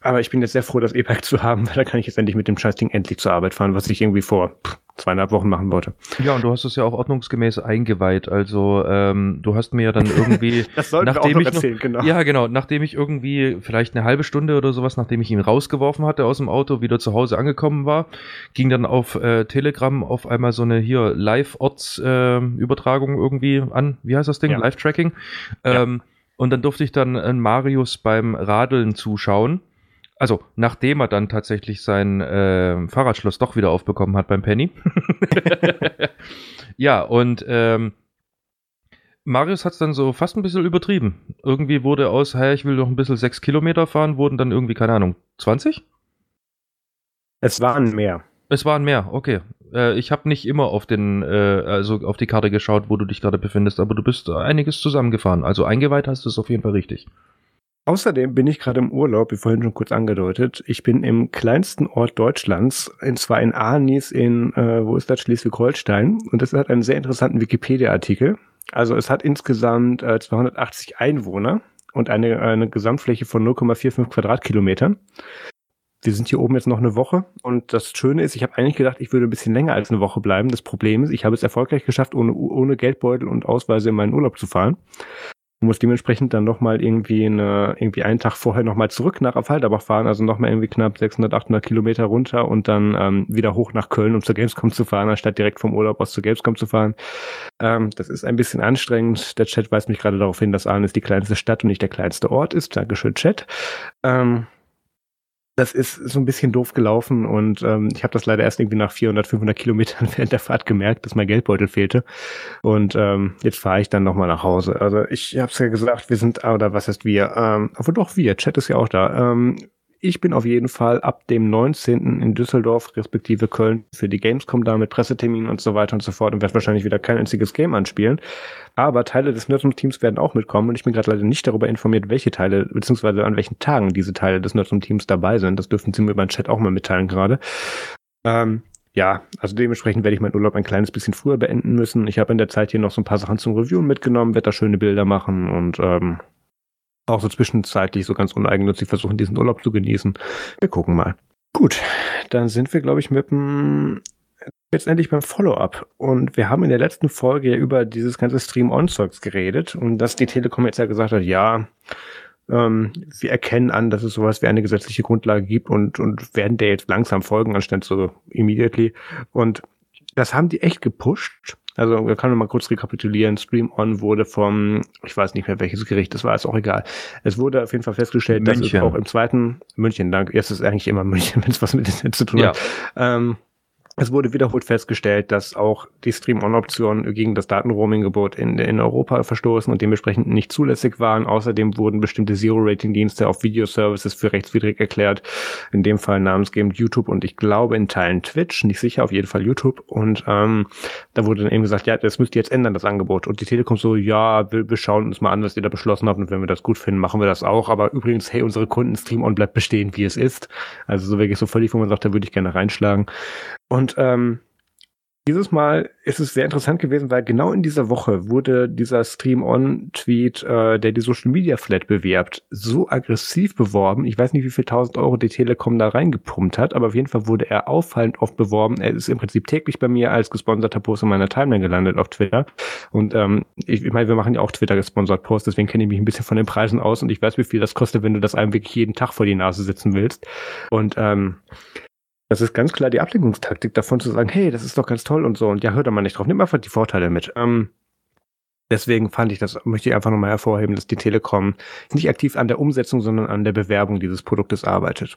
Aber ich bin jetzt sehr froh, das E-Bike zu haben, weil da kann ich jetzt endlich mit dem Scheißding endlich zur Arbeit fahren, was ich irgendwie vor zweieinhalb Wochen machen wollte.
Ja, und du hast es ja auch ordnungsgemäß eingeweiht. Also ähm, du hast mir ja dann irgendwie,
das sollten nachdem wir auch noch erzählen,
noch, genau. Ja, genau. Nachdem ich irgendwie vielleicht eine halbe Stunde oder sowas, nachdem ich ihn rausgeworfen hatte aus dem Auto, wieder zu Hause angekommen war, ging dann auf äh, Telegram auf einmal so eine hier Live-Orts-Übertragung äh, irgendwie an. Wie heißt das Ding? Ja. Live-Tracking. Ähm, ja. Und dann durfte ich dann äh, Marius beim Radeln zuschauen. Also, nachdem er dann tatsächlich sein äh, Fahrradschloss doch wieder aufbekommen hat beim Penny. ja, und ähm, Marius hat es dann so fast ein bisschen übertrieben. Irgendwie wurde aus, hey, ich will noch ein bisschen sechs Kilometer fahren, wurden dann irgendwie, keine Ahnung, 20?
Es waren mehr.
Es waren mehr, okay. Äh, ich habe nicht immer auf den, äh, also auf die Karte geschaut, wo du dich gerade befindest, aber du bist einiges zusammengefahren. Also eingeweiht hast du es auf jeden Fall richtig.
Außerdem bin ich gerade im Urlaub, wie vorhin schon kurz angedeutet. Ich bin im kleinsten Ort Deutschlands, und zwar in Arnis in, äh, wo ist das, Schleswig-Holstein. Und das hat einen sehr interessanten Wikipedia-Artikel. Also es hat insgesamt äh, 280 Einwohner und eine, eine Gesamtfläche von 0,45 Quadratkilometern. Wir sind hier oben jetzt noch eine Woche und das Schöne ist, ich habe eigentlich gedacht, ich würde ein bisschen länger als eine Woche bleiben. Das Problem ist, ich habe es erfolgreich geschafft, ohne, ohne Geldbeutel und Ausweise in meinen Urlaub zu fahren und muss dementsprechend dann nochmal irgendwie eine, irgendwie einen Tag vorher nochmal zurück nach Affalterbach fahren, also nochmal irgendwie knapp 600, 800 Kilometer runter und dann ähm, wieder hoch nach Köln, um zur Gamescom zu fahren, anstatt direkt vom Urlaub aus zur Gamescom zu fahren. Ähm, das ist ein bisschen anstrengend. Der Chat weist mich gerade darauf hin, dass Arnes die kleinste Stadt und nicht der kleinste Ort ist. Dankeschön, Chat. Ähm, das ist so ein bisschen doof gelaufen und ähm, ich habe das leider erst irgendwie nach 400, 500 Kilometern während der Fahrt gemerkt, dass mein Geldbeutel fehlte. Und ähm, jetzt fahre ich dann nochmal nach Hause. Also ich habe es ja gesagt, wir sind, oder was heißt wir? Ähm, aber doch wir, Chat ist ja auch da. Ähm, ich bin auf jeden Fall ab dem 19. in Düsseldorf respektive Köln für die Gamescom da mit Presseterminen und so weiter und so fort und werde wahrscheinlich wieder kein einziges Game anspielen. Aber Teile des Nerdum-Teams werden auch mitkommen und ich bin gerade leider nicht darüber informiert, welche Teile, beziehungsweise an welchen Tagen diese Teile des Nerdum-Teams dabei sind. Das dürfen Sie mir über den Chat auch mal mitteilen gerade. Ähm, ja, also dementsprechend werde ich meinen Urlaub ein kleines bisschen früher beenden müssen. Ich habe in der Zeit hier noch so ein paar Sachen zum Reviewen mitgenommen, werde da schöne Bilder machen und ähm, auch so zwischenzeitlich so ganz uneigennützig versuchen, diesen Urlaub zu genießen. Wir gucken mal. Gut, dann sind wir, glaube ich, mit dem jetzt endlich beim Follow-up. Und wir haben in der letzten Folge ja über dieses ganze Stream-On-Zeugs geredet und dass die Telekom jetzt ja gesagt hat, ja, ähm, wir erkennen an, dass es sowas wie eine gesetzliche Grundlage gibt und, und werden der jetzt langsam folgen, anstatt so immediately. Und das haben die echt gepusht. Also wir können mal kurz rekapitulieren. Stream On wurde vom, ich weiß nicht mehr welches Gericht, das war jetzt auch egal. Es wurde auf jeden Fall festgestellt, München. dass es auch im zweiten München, danke, jetzt ist eigentlich immer München, wenn es was mit Internet zu tun ja. hat. Ähm, es wurde wiederholt festgestellt, dass auch die Stream-On-Optionen gegen das Datenroaming-Gebot in, in Europa verstoßen und dementsprechend nicht zulässig waren. Außerdem wurden bestimmte Zero-Rating-Dienste auf Videoservices für rechtswidrig erklärt. In dem Fall namensgebend YouTube und ich glaube in Teilen Twitch, nicht sicher, auf jeden Fall YouTube. Und ähm, da wurde dann eben gesagt, ja, das müsst ihr jetzt ändern, das Angebot. Und die Telekom so, ja, wir, wir schauen uns mal an, was ihr da beschlossen habt und wenn wir das gut finden, machen wir das auch. Aber übrigens, hey, unsere Kunden Stream-On bleibt bestehen, wie es ist. Also so wirklich so völlig, wo man sagt, da würde ich gerne reinschlagen. Und ähm, dieses Mal ist es sehr interessant gewesen, weil genau in dieser Woche wurde dieser Stream-On-Tweet, äh, der die Social Media Flat bewerbt, so aggressiv beworben. Ich weiß nicht, wie viel tausend Euro die Telekom da reingepumpt hat, aber auf jeden Fall wurde er auffallend oft beworben. Er ist im Prinzip täglich bei mir als gesponserter Post in meiner Timeline gelandet auf Twitter. Und ähm, ich, ich meine, wir machen ja auch Twitter gesponsert Post, deswegen kenne ich mich ein bisschen von den Preisen aus und ich weiß, wie viel das kostet, wenn du das einem wirklich jeden Tag vor die Nase sitzen willst. Und ähm, das ist ganz klar die Ablenkungstaktik davon zu sagen, hey, das ist doch ganz toll und so. Und ja, hört da mal nicht drauf. Nimm einfach die Vorteile mit. Ähm, deswegen fand ich das, möchte ich einfach nochmal hervorheben, dass die Telekom nicht aktiv an der Umsetzung, sondern an der Bewerbung dieses Produktes arbeitet.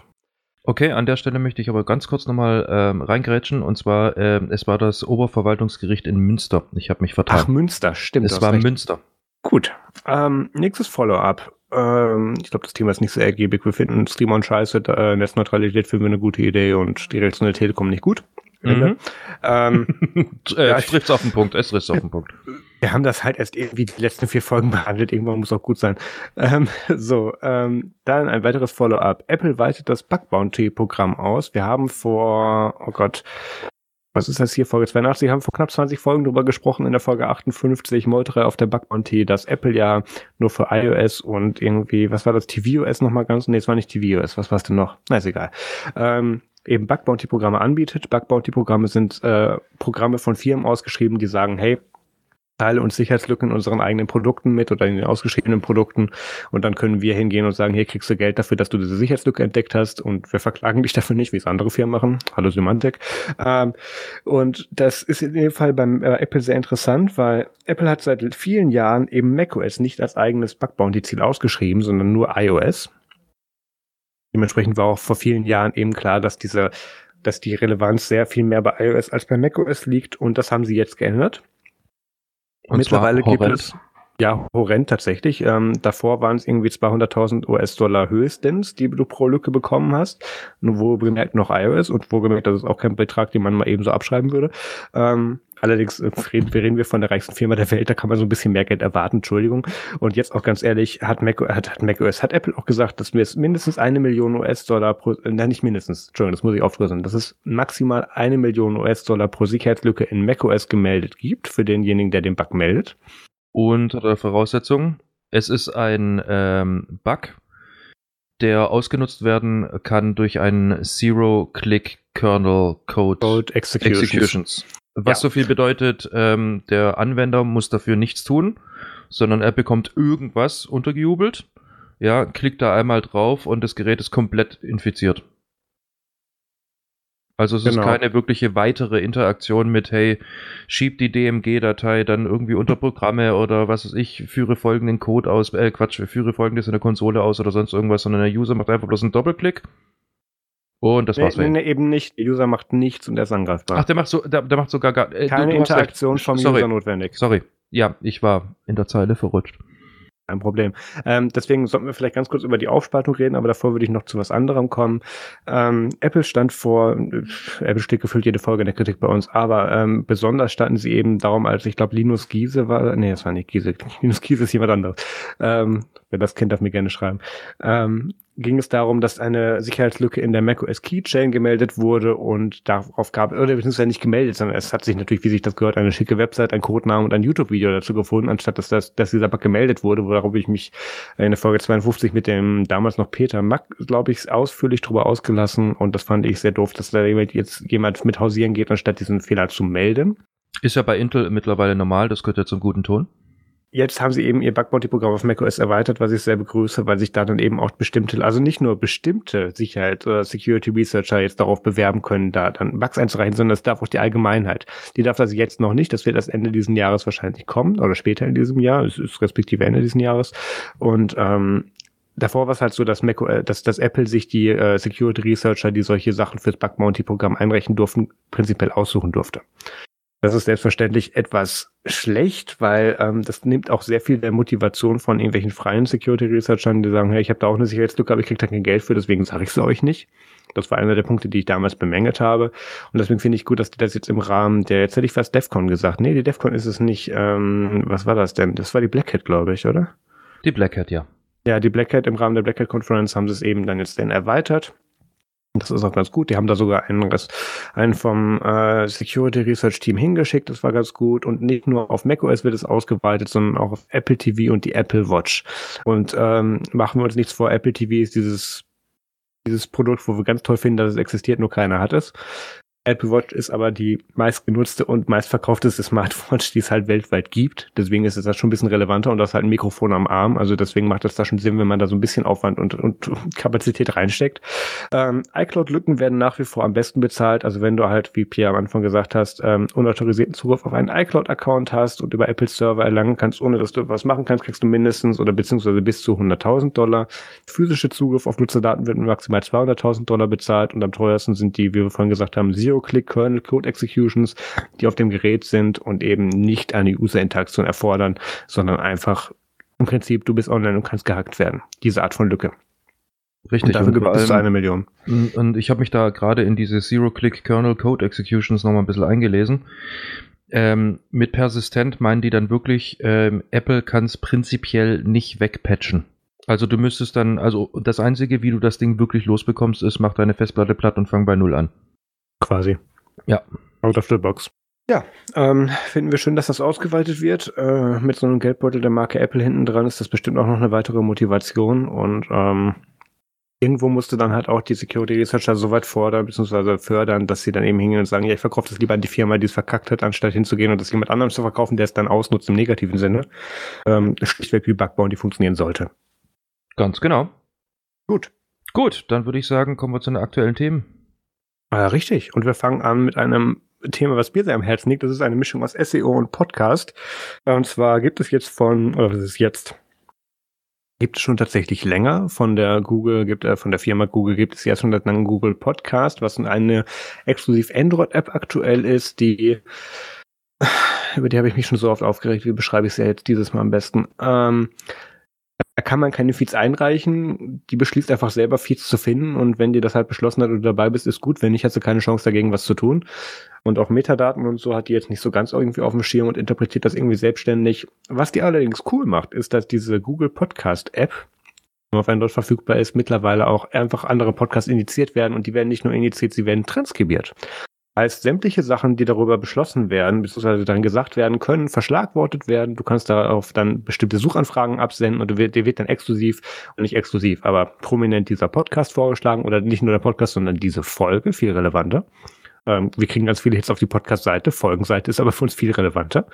Okay, an der Stelle möchte ich aber ganz kurz nochmal ähm, reingrätschen. Und zwar, ähm, es war das Oberverwaltungsgericht in Münster. Ich habe mich vertan.
Ach, Münster, stimmt.
Es war recht. Münster.
Gut. Ähm, nächstes Follow-up. Ähm, ich glaube, das Thema ist nicht so ergiebig. Wir finden Streamon scheiße, äh, Netzneutralität finden wir eine gute Idee und die Reaktion der Telekom nicht gut.
Mhm. Ähm, äh, ja, es trifft auf den Punkt, es trifft auf den Punkt.
Wir haben das halt erst irgendwie die letzten vier Folgen behandelt, irgendwann muss auch gut sein. Ähm, so, ähm, dann ein weiteres Follow-up. Apple weitet das Bug Bounty-Programm aus. Wir haben vor, oh Gott, was ist das hier, Folge 82, haben vor knapp 20 Folgen drüber gesprochen, in der Folge 58, Moltere auf der Bug Bounty, dass Apple ja nur für iOS und irgendwie, was war das, tvOS nochmal ganz, nee, es war nicht tvOS, was war es denn noch? Na, ist egal. Ähm, eben Bug Bounty Programme anbietet. Bug Bounty Programme sind äh, Programme von Firmen ausgeschrieben, die sagen, hey, Teile und Sicherheitslücken in unseren eigenen Produkten mit oder in den ausgeschriebenen Produkten und dann können wir hingehen und sagen, hier kriegst du Geld dafür, dass du diese Sicherheitslücke entdeckt hast und wir verklagen dich dafür nicht, wie es andere Firmen machen. Hallo Symantec. Ähm, und das ist in dem Fall beim äh, Apple sehr interessant, weil Apple hat seit vielen Jahren eben macOS nicht als eigenes Bug Bounty Ziel ausgeschrieben, sondern nur iOS. Dementsprechend war auch vor vielen Jahren eben klar, dass diese dass die Relevanz sehr viel mehr bei iOS als bei macOS liegt und das haben sie jetzt geändert. Und Mittlerweile gibt es ja horrend tatsächlich. Ähm, davor waren es irgendwie 200.000 US-Dollar höchstens, die du pro Lücke bekommen hast. Nur wo gemerkt noch iOS und wo gemerkt, das ist auch kein Betrag, den man mal eben so abschreiben würde. Ähm, Allerdings äh, reden, reden wir von der reichsten Firma der Welt, da kann man so ein bisschen mehr Geld erwarten, Entschuldigung. Und jetzt auch ganz ehrlich, hat Mac, hat, hat macOS, hat Apple auch gesagt, dass wir es mindestens eine Million US-Dollar pro, äh, nein, nicht mindestens, Entschuldigung, das muss ich aufdrücken, dass es maximal eine Million US-Dollar pro Sicherheitslücke in macOS gemeldet gibt, für denjenigen, der den Bug meldet.
Und unter Voraussetzung, es ist ein ähm, Bug, der ausgenutzt werden kann durch einen Zero-Click-Kernel-Code
Code Executions. Executions.
Was ja. so viel bedeutet, ähm, der Anwender muss dafür nichts tun, sondern er bekommt irgendwas untergejubelt. Ja, klickt da einmal drauf und das Gerät ist komplett infiziert. Also es genau. ist keine wirkliche weitere Interaktion mit, hey, schieb die DMG-Datei dann irgendwie unter Programme oder was weiß ich, führe folgenden Code aus, äh, Quatsch, führe folgendes in der Konsole aus oder sonst irgendwas, sondern der User macht einfach bloß einen Doppelklick und das nee, war's.
Nee, nee, eben nicht. Der User macht nichts und er ist angreifbar.
Ach, der macht so, der, der macht sogar gar.
Äh, Keine Interaktion vom
Sorry.
User notwendig.
Sorry. Ja, ich war in der Zeile verrutscht.
Kein Problem. Ähm, deswegen sollten wir vielleicht ganz kurz über die Aufspaltung reden, aber davor würde ich noch zu was anderem kommen. Ähm, Apple stand vor, äh, Apple steht gefühlt jede Folge in der Kritik bei uns, aber ähm, besonders standen sie eben darum, als ich glaube Linus Giese war, nee, das war nicht Giese, Linus Giese ist jemand anderes. Ähm, wer das kennt, darf mir gerne schreiben. Ähm, ging es darum, dass eine Sicherheitslücke in der macOS Keychain gemeldet wurde und darauf gab, oder beziehungsweise nicht gemeldet, sondern es hat sich natürlich, wie sich das gehört, eine schicke Website, ein Codenamen und ein YouTube-Video dazu gefunden, anstatt dass, das, dass dieser Bug gemeldet wurde, worauf ich mich in der Folge 52 mit dem damals noch Peter Mack, glaube ich, ausführlich drüber ausgelassen und das fand ich sehr doof, dass da jetzt jemand mit hausieren geht, anstatt diesen Fehler zu melden.
Ist ja bei Intel mittlerweile normal, das gehört ja zum guten Ton.
Jetzt haben sie eben ihr Bug-Bounty-Programm auf macOS erweitert, was ich sehr begrüße, weil sich da dann eben auch bestimmte, also nicht nur bestimmte Sicherheit oder Security Researcher jetzt darauf bewerben können, da dann Bugs einzureichen, sondern es darf auch die Allgemeinheit. Die darf das jetzt noch nicht. Das wird erst Ende dieses Jahres wahrscheinlich kommen oder später in diesem Jahr. Es ist respektive Ende dieses Jahres. Und ähm, Davor war es halt so, dass, Mac, äh, dass, dass Apple sich die äh, Security Researcher, die solche Sachen fürs Bug Bounty Programm einreichen durften, prinzipiell aussuchen durfte. Das ist selbstverständlich etwas schlecht, weil ähm, das nimmt auch sehr viel der Motivation von irgendwelchen freien Security Researchern, die sagen, hey, ich habe da auch eine Sicherheitslücke, aber ich kriege da kein Geld für, deswegen sage ich es euch nicht. Das war einer der Punkte, die ich damals bemängelt habe. Und deswegen finde ich gut, dass die das jetzt im Rahmen der, jetzt hätte ich fast DEFCON gesagt. Nee, die DEFCON ist es nicht. Ähm, was war das denn? Das war die Black Hat, glaube ich, oder?
Die Black Hat, ja.
Ja, die Black Hat im Rahmen der Black Hat Conference haben sie es eben dann jetzt dann erweitert. Das ist auch ganz gut. Die haben da sogar einen, einen vom äh, Security Research Team hingeschickt. Das war ganz gut. Und nicht nur auf macOS wird es ausgeweitet, sondern auch auf Apple TV und die Apple Watch. Und ähm, machen wir uns nichts vor, Apple TV ist dieses dieses Produkt, wo wir ganz toll finden, dass es existiert, nur keiner hat es. Apple Watch ist aber die meistgenutzte und meistverkaufteste Smartwatch, die es halt weltweit gibt. Deswegen ist es da schon ein bisschen relevanter und das halt ein Mikrofon am Arm. Also deswegen macht es da schon Sinn, wenn man da so ein bisschen Aufwand und, und Kapazität reinsteckt. Ähm, iCloud-Lücken werden nach wie vor am besten bezahlt. Also wenn du halt, wie Pierre am Anfang gesagt hast, ähm, unautorisierten Zugriff auf einen iCloud-Account hast und über Apple Server erlangen kannst, ohne dass du was machen kannst, kriegst du mindestens oder beziehungsweise bis zu 100.000 Dollar. Physische Zugriff auf Nutzerdaten wird mit maximal 200.000 Dollar bezahlt und am teuersten sind die, wie wir vorhin gesagt haben, Zero Zero-Click-Kernel-Code-Executions, die auf dem Gerät sind und eben nicht eine User-Interaktion erfordern, sondern einfach im Prinzip, du bist online und kannst gehackt werden. Diese Art von Lücke.
Richtig. Und
dafür gibt es eine Million.
Und ich habe mich da gerade in diese Zero-Click-Kernel-Code-Executions nochmal ein bisschen eingelesen. Ähm, mit persistent meinen die dann wirklich, ähm, Apple kann es prinzipiell nicht wegpatchen. Also du müsstest dann, also das Einzige, wie du das Ding wirklich losbekommst, ist, mach deine Festplatte platt und fang bei Null an
quasi.
Ja.
Out of the box. Ja, ähm, finden wir schön, dass das ausgeweitet wird. Äh, mit so einem Geldbeutel der Marke Apple hinten dran ist das bestimmt auch noch eine weitere Motivation und ähm, irgendwo musste dann halt auch die Security Researcher so weit fordern bzw. fördern, dass sie dann eben hingehen und sagen, ja, ich verkaufe das lieber an die Firma, die es verkackt hat, anstatt hinzugehen und das jemand anderem zu verkaufen, der es dann ausnutzt im negativen Sinne. Ähm, schlichtweg wie Bugbauen, die funktionieren sollte.
Ganz genau.
Gut.
Gut, dann würde ich sagen, kommen wir zu den aktuellen Themen.
Ah, richtig. Und wir fangen an mit einem Thema, was mir sehr am Herzen liegt. Das ist eine Mischung aus SEO und Podcast. Und zwar gibt es jetzt von, oder was ist jetzt? Gibt es schon tatsächlich länger von der Google, gibt äh, von der Firma Google gibt es jetzt schon einen Google Podcast, was eine exklusiv Android-App aktuell ist, die über die habe ich mich schon so oft aufgeregt. Wie beschreibe ich sie jetzt dieses Mal am besten? Ähm, kann man keine Feeds einreichen. Die beschließt einfach selber Feeds zu finden und wenn die das halt beschlossen hat du dabei bist, ist gut. Wenn nicht, hast du keine Chance dagegen was zu tun. Und auch Metadaten und so hat die jetzt nicht so ganz irgendwie auf dem Schirm und interpretiert das irgendwie selbstständig. Was die allerdings cool macht, ist, dass diese Google Podcast App, auf dort verfügbar ist, mittlerweile auch einfach andere Podcasts indiziert werden und die werden nicht nur indiziert, sie werden transkribiert als sämtliche Sachen, die darüber beschlossen werden, beziehungsweise dann gesagt werden können, verschlagwortet werden. Du kannst darauf dann bestimmte Suchanfragen absenden und dir wird dann exklusiv nicht exklusiv, aber prominent dieser Podcast vorgeschlagen oder nicht nur der Podcast, sondern diese Folge, viel relevanter. Ähm, wir kriegen ganz viele Hits auf die Podcast-Seite, Folgenseite ist aber für uns viel relevanter.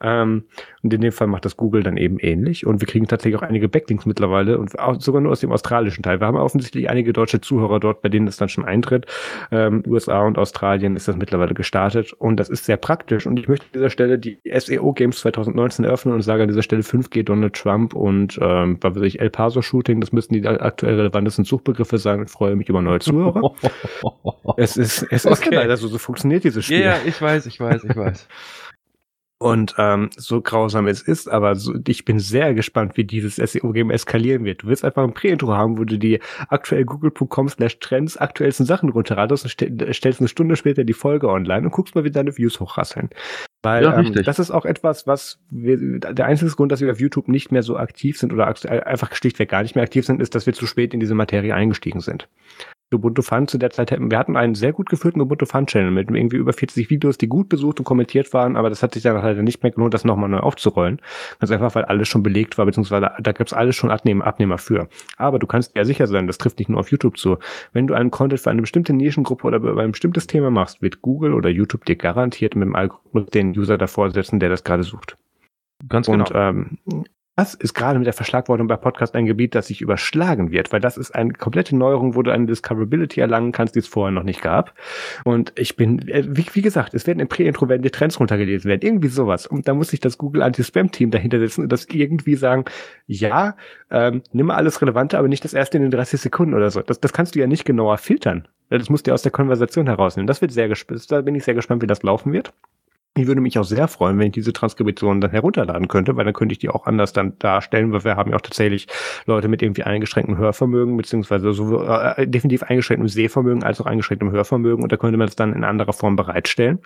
Ähm, und in dem Fall macht das Google dann eben ähnlich. Und wir kriegen tatsächlich auch einige Backlinks mittlerweile und auch sogar nur aus dem australischen Teil. Wir haben offensichtlich einige deutsche Zuhörer dort, bei denen das dann schon eintritt. Ähm, USA und Australien ist das mittlerweile gestartet und das ist sehr praktisch. Und ich möchte an dieser Stelle die SEO Games 2019 eröffnen und sage an dieser Stelle 5G Donald Trump und ähm, was weiß ich, El Paso Shooting. Das müssten die aktuell relevantesten Suchbegriffe sein. Ich freue mich über neue Zuhörer. es ist, es ist okay. So, so funktioniert dieses Spiel.
Ja, yeah, ich weiß, ich weiß, ich weiß.
Und ähm, so grausam es ist, aber so, ich bin sehr gespannt, wie dieses SEO-Game eskalieren wird. Du willst einfach ein Prä-Intro haben, wo du die aktuell google.com slash trends aktuellsten Sachen runterradest und st stellst eine Stunde später die Folge online und guckst mal, wie deine Views hochrasseln. Weil ja, ähm, das ist auch etwas, was wir, der einzige Grund, dass wir auf YouTube nicht mehr so aktiv sind oder einfach schlichtweg gar nicht mehr aktiv sind, ist, dass wir zu spät in diese Materie eingestiegen sind. Ubuntu Fun zu der Zeit hätten. Wir hatten einen sehr gut geführten Ubuntu Fun Channel mit irgendwie über 40 Videos, die gut besucht und kommentiert waren, aber das hat sich dann halt nicht mehr gelohnt, das nochmal neu aufzurollen. Ganz einfach, weil alles schon belegt war, beziehungsweise da gibt's alles schon Abnehmer, Abnehmer für. Aber du kannst ja sicher sein, das trifft nicht nur auf YouTube zu. Wenn du einen Content für eine bestimmte Nischengruppe oder über ein bestimmtes Thema machst, wird Google oder YouTube dir garantiert mit dem Algorithmus den User davor setzen, der das gerade sucht. Ganz genau. Und ähm, das ist gerade mit der Verschlagwortung bei Podcast ein Gebiet, das sich überschlagen wird, weil das ist eine komplette Neuerung, wo du eine Discoverability erlangen kannst, die es vorher noch nicht gab. Und ich bin, äh, wie, wie gesagt, es werden im Prä-Intro werden die Trends runtergelesen werden, irgendwie sowas. Und da muss sich das Google Anti-Spam-Team dahinter setzen und das irgendwie sagen, ja, ähm, nimm mal alles Relevante, aber nicht das erste in den 30 Sekunden oder so. Das, das kannst du ja nicht genauer filtern. Das musst du aus der Konversation herausnehmen. Das wird sehr gespannt, da bin ich sehr gespannt, wie das laufen wird. Ich würde mich auch sehr freuen, wenn ich diese Transkription dann herunterladen könnte, weil dann könnte ich die auch anders dann darstellen, weil wir haben ja auch tatsächlich Leute mit irgendwie eingeschränktem Hörvermögen, beziehungsweise so äh, definitiv eingeschränktem Sehvermögen als auch eingeschränktem Hörvermögen und da könnte man es dann in anderer Form bereitstellen.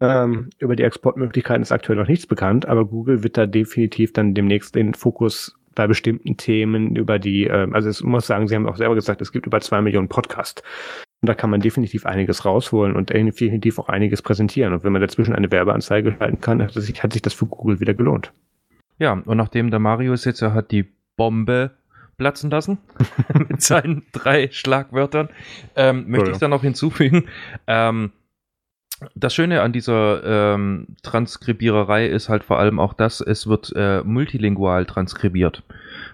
Ähm, über die Exportmöglichkeiten ist aktuell noch nichts bekannt, aber Google wird da definitiv dann demnächst den Fokus bei bestimmten Themen über die, äh, also es muss sagen, Sie haben auch selber gesagt, es gibt über zwei Millionen Podcasts. Und da kann man definitiv einiges rausholen und definitiv auch einiges präsentieren. Und wenn man dazwischen eine Werbeanzeige schalten kann, hat sich, hat sich das für Google wieder gelohnt.
Ja, und nachdem der Marius jetzt ja hat die Bombe platzen lassen mit seinen drei Schlagwörtern, ähm, möchte ich dann noch hinzufügen, ähm, das Schöne an dieser ähm, Transkribiererei ist halt vor allem auch das, es wird äh, multilingual transkribiert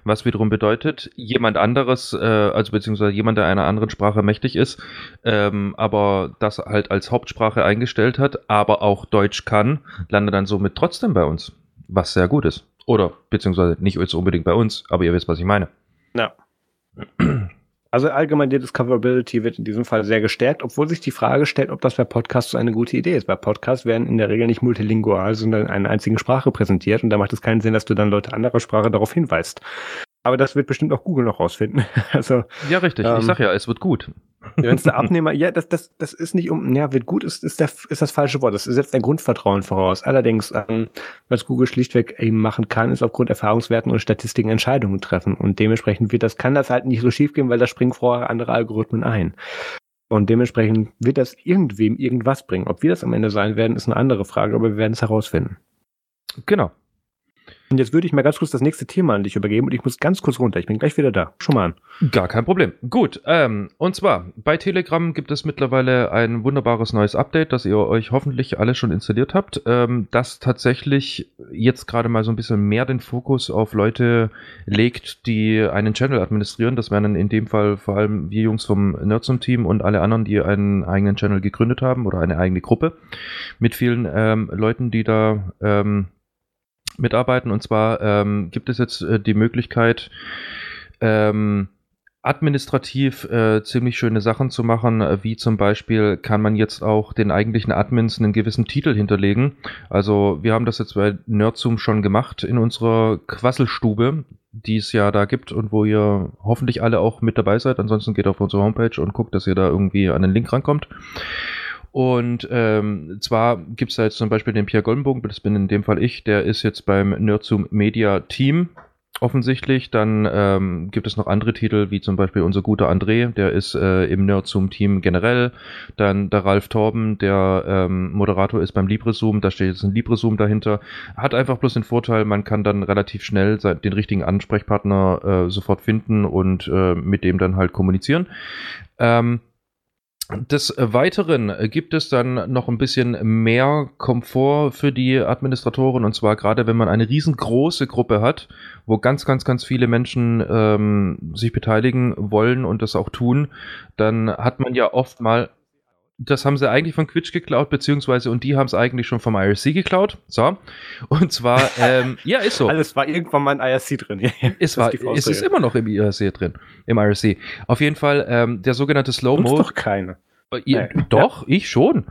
was wiederum bedeutet, jemand anderes, äh, also beziehungsweise jemand, der einer anderen Sprache mächtig ist, ähm, aber das halt als Hauptsprache eingestellt hat, aber auch Deutsch kann, landet dann somit trotzdem bei uns, was sehr gut ist. Oder beziehungsweise nicht unbedingt bei uns, aber ihr wisst, was ich meine.
Ja. Also allgemein die Discoverability wird in diesem Fall sehr gestärkt, obwohl sich die Frage stellt, ob das bei Podcasts so eine gute Idee ist. Weil Podcasts werden in der Regel nicht multilingual, sondern in einer einzigen Sprache präsentiert und da macht es keinen Sinn, dass du dann Leute anderer Sprache darauf hinweist. Aber das wird bestimmt auch Google noch rausfinden. also,
ja, richtig. Ähm, ich sag ja, es wird gut.
Wenn es der Abnehmer, ja, das, das, das ist nicht um, ja, wird gut, ist, ist, der, ist das falsche Wort. Das setzt ein Grundvertrauen voraus. Allerdings, ähm, was Google schlichtweg eben machen kann, ist aufgrund Erfahrungswerten und Statistiken Entscheidungen treffen. Und dementsprechend wird das, kann das halt nicht so schief gehen, weil da springen vorher andere Algorithmen ein. Und dementsprechend wird das irgendwem irgendwas bringen. Ob wir das am Ende sein werden, ist eine andere Frage, aber wir werden es herausfinden.
Genau.
Und jetzt würde ich mal ganz kurz das nächste Thema an dich übergeben und ich muss ganz kurz runter. Ich bin gleich wieder da. Schon mal
an. Gar kein Problem. Gut. Ähm, und zwar, bei Telegram gibt es mittlerweile ein wunderbares neues Update, das ihr euch hoffentlich alle schon installiert habt, ähm, das tatsächlich jetzt gerade mal so ein bisschen mehr den Fokus auf Leute legt, die einen Channel administrieren. Das wären in dem Fall vor allem wir Jungs vom Nerdsum-Team und alle anderen, die einen eigenen Channel gegründet haben oder eine eigene Gruppe mit vielen ähm, Leuten, die da ähm, mitarbeiten. Und zwar ähm, gibt es jetzt äh, die Möglichkeit, ähm, administrativ äh, ziemlich schöne Sachen zu machen, äh, wie zum Beispiel kann man jetzt auch den eigentlichen Admins einen gewissen Titel hinterlegen. Also wir haben das jetzt bei Nerdzoom schon gemacht in unserer Quasselstube. die es ja da gibt und wo ihr hoffentlich alle auch mit dabei seid. Ansonsten geht auf unsere Homepage und guckt, dass ihr da irgendwie an den Link rankommt. Und ähm, zwar gibt es da jetzt zum Beispiel den Pierre Goldenbogen, das bin in dem Fall ich, der ist jetzt beim Nerdzoom Media Team offensichtlich. Dann ähm, gibt es noch andere Titel, wie zum Beispiel unser guter André, der ist äh, im Nerdzoom-Team generell. Dann der Ralf Torben, der ähm, Moderator ist beim LibreZoom, da steht jetzt ein LibreZoom dahinter. Hat einfach bloß den Vorteil, man kann dann relativ schnell den richtigen Ansprechpartner äh, sofort finden und äh, mit dem dann halt kommunizieren. Ähm, des Weiteren gibt es dann noch ein bisschen mehr Komfort für die Administratoren und zwar gerade wenn man eine riesengroße Gruppe hat, wo ganz, ganz, ganz viele Menschen ähm, sich beteiligen wollen und das auch tun, dann hat man ja oft mal das haben sie eigentlich von Quitch geklaut, beziehungsweise und die haben es eigentlich schon vom IRC geklaut. So. Und zwar, ähm, ja, ist so.
Alles war irgendwann mal ein IRC drin.
es war, ist es immer noch im IRC drin, im IRC. Auf jeden Fall, ähm, der sogenannte Slow Mode.
doch keine.
Äh, nee. Doch, ja. ich schon.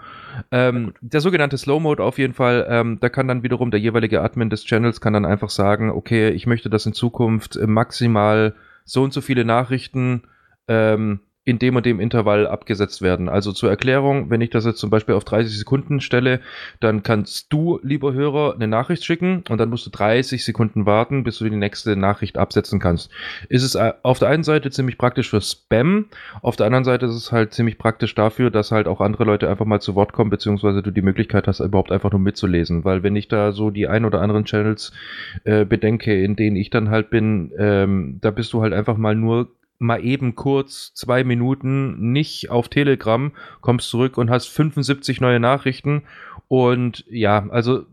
Ähm, der sogenannte Slow Mode auf jeden Fall, ähm, da kann dann wiederum der jeweilige Admin des Channels kann dann einfach sagen, okay, ich möchte das in Zukunft maximal so und so viele Nachrichten ähm, in dem und dem Intervall abgesetzt werden. Also zur Erklärung, wenn ich das jetzt zum Beispiel auf 30 Sekunden stelle, dann kannst du, lieber Hörer, eine Nachricht schicken und dann musst du 30 Sekunden warten, bis du die nächste Nachricht absetzen kannst. Ist es äh, auf der einen Seite ziemlich praktisch für Spam, auf der anderen Seite ist es halt ziemlich praktisch dafür, dass halt auch andere Leute einfach mal zu Wort kommen, beziehungsweise du die Möglichkeit hast, überhaupt einfach nur mitzulesen. Weil wenn ich da so die ein oder anderen Channels äh, bedenke, in denen ich dann halt bin, ähm, da bist du halt einfach mal nur mal eben kurz zwei Minuten nicht auf Telegram, kommst zurück und hast 75 neue Nachrichten. Und ja, also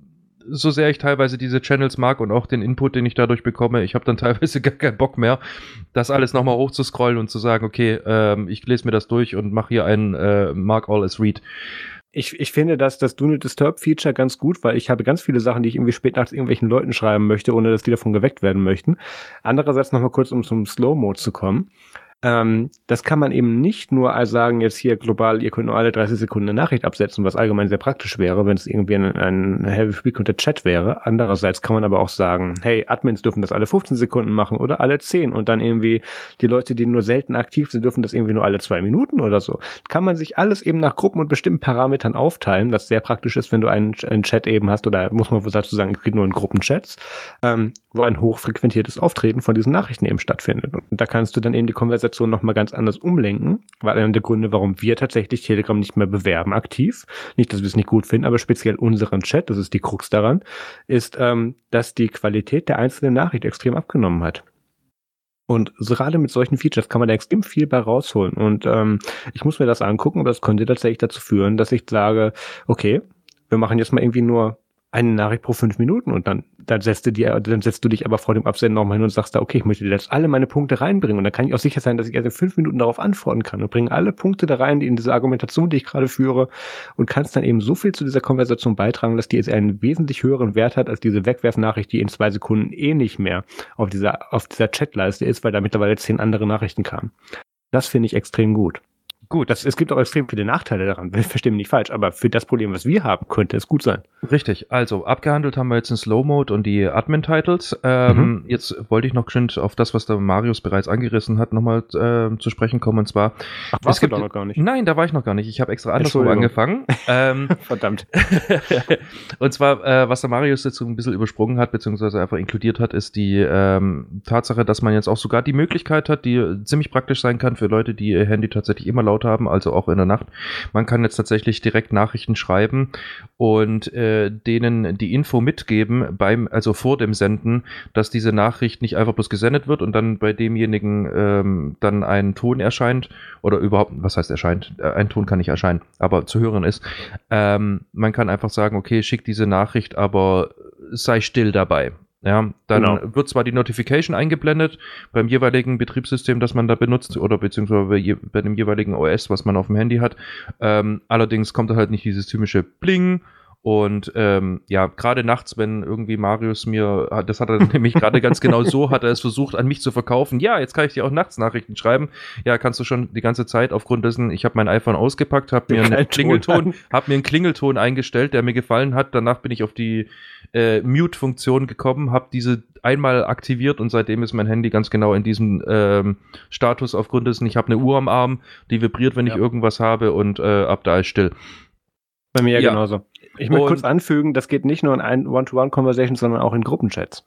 so sehr ich teilweise diese Channels mag und auch den Input, den ich dadurch bekomme, ich habe dann teilweise gar keinen Bock mehr, das alles nochmal hochzuscrollen und zu sagen, okay, ähm, ich lese mir das durch und mache hier einen äh, Mark All as Read.
Ich, ich finde das, das Do Not Disturb Feature ganz gut, weil ich habe ganz viele Sachen, die ich irgendwie spät nachts irgendwelchen Leuten schreiben möchte, ohne dass die davon geweckt werden möchten. Andererseits nochmal kurz, um zum Slow Mode zu kommen. Ähm, das kann man eben nicht nur sagen, jetzt hier global, ihr könnt nur alle 30 Sekunden eine Nachricht absetzen, was allgemein sehr praktisch wäre, wenn es irgendwie ein, ein Heavy unter Chat wäre. Andererseits kann man aber auch sagen, hey, Admins dürfen das alle 15 Sekunden machen oder alle 10 und dann irgendwie die Leute, die nur selten aktiv sind, dürfen das irgendwie nur alle zwei Minuten oder so. Kann man sich alles eben nach Gruppen und bestimmten Parametern aufteilen, was sehr praktisch ist, wenn du einen, einen Chat eben hast oder muss man dazu sagen, es geht nur in Gruppenchats, ähm, wo ein hochfrequentiertes Auftreten von diesen Nachrichten eben stattfindet. Und da kannst du dann eben die Konversation Organisation nochmal ganz anders umlenken, weil einer der Gründe, warum wir tatsächlich Telegram nicht mehr bewerben aktiv, nicht, dass wir es nicht gut finden, aber speziell unseren Chat, das ist die Krux daran, ist, ähm, dass die Qualität der einzelnen Nachricht extrem abgenommen hat. Und gerade mit solchen Features kann man da extrem viel bei rausholen. Und ähm, ich muss mir das angucken, aber das könnte tatsächlich dazu führen, dass ich sage, okay, wir machen jetzt mal irgendwie nur eine Nachricht pro fünf Minuten und dann, dann setzt du dir, dann setzt du dich aber vor dem Absenden nochmal hin und sagst da, okay, ich möchte jetzt alle meine Punkte reinbringen und dann kann ich auch sicher sein, dass ich erst in fünf Minuten darauf antworten kann und bringe alle Punkte da rein, die in diese Argumentation, die ich gerade führe und kannst dann eben so viel zu dieser Konversation beitragen, dass die jetzt einen wesentlich höheren Wert hat als diese Wegwerfnachricht, die in zwei Sekunden eh nicht mehr auf dieser, auf dieser Chatleiste ist, weil da mittlerweile zehn andere Nachrichten kamen. Das finde ich extrem gut. Gut, das, es gibt auch extrem viele Nachteile daran. Wir verstehen mich nicht falsch, aber für das Problem, was wir haben, könnte es gut sein.
Richtig. Also, abgehandelt haben wir jetzt den Slow Mode und die Admin-Titles. Ähm, mhm. Jetzt wollte ich noch geschwind auf das, was der Marius bereits angerissen hat, nochmal äh, zu sprechen kommen. Und zwar.
Ach, warst es gibt, du noch gar nicht?
Nein, da war ich noch gar nicht. Ich habe extra andersrum angefangen.
Ähm, Verdammt.
und zwar, äh, was der Marius jetzt so ein bisschen übersprungen hat, beziehungsweise einfach inkludiert hat, ist die ähm, Tatsache, dass man jetzt auch sogar die Möglichkeit hat, die ziemlich praktisch sein kann für Leute, die ihr Handy tatsächlich immer laut haben, also auch in der Nacht. Man kann jetzt tatsächlich direkt Nachrichten schreiben und äh, denen die Info mitgeben beim, also vor dem Senden, dass diese Nachricht nicht einfach bloß gesendet wird und dann bei demjenigen ähm, dann ein Ton erscheint oder überhaupt, was heißt erscheint? Äh, ein Ton kann nicht erscheinen, aber zu hören ist. Ähm, man kann einfach sagen, okay, schick diese Nachricht, aber sei still dabei. Ja, dann genau. wird zwar die Notification eingeblendet beim jeweiligen Betriebssystem, das man da benutzt, oder beziehungsweise bei, dem jeweiligen OS, was man auf dem Handy hat. Ähm, allerdings kommt da halt nicht dieses typische Bling Und ähm, ja, gerade nachts, wenn irgendwie Marius mir, das hat er nämlich gerade ganz genau so, hat er es versucht, an mich zu verkaufen. Ja, jetzt kann ich dir auch nachts Nachrichten schreiben. Ja, kannst du schon die ganze Zeit aufgrund dessen, ich habe mein iPhone ausgepackt, habe mir einen Klingelton, habe mir einen Klingelton eingestellt, der mir gefallen hat. Danach bin ich auf die äh, Mute-Funktion gekommen, habe diese einmal aktiviert und seitdem ist mein Handy ganz genau in diesem ähm, Status aufgrund dessen, ich habe eine Uhr am Arm, die vibriert, wenn ja. ich irgendwas habe und äh, ab da ist still.
Bei mir ja genauso. Ich möchte kurz anfügen, das geht nicht nur in One-to-One-Conversations, sondern auch in Gruppenchats.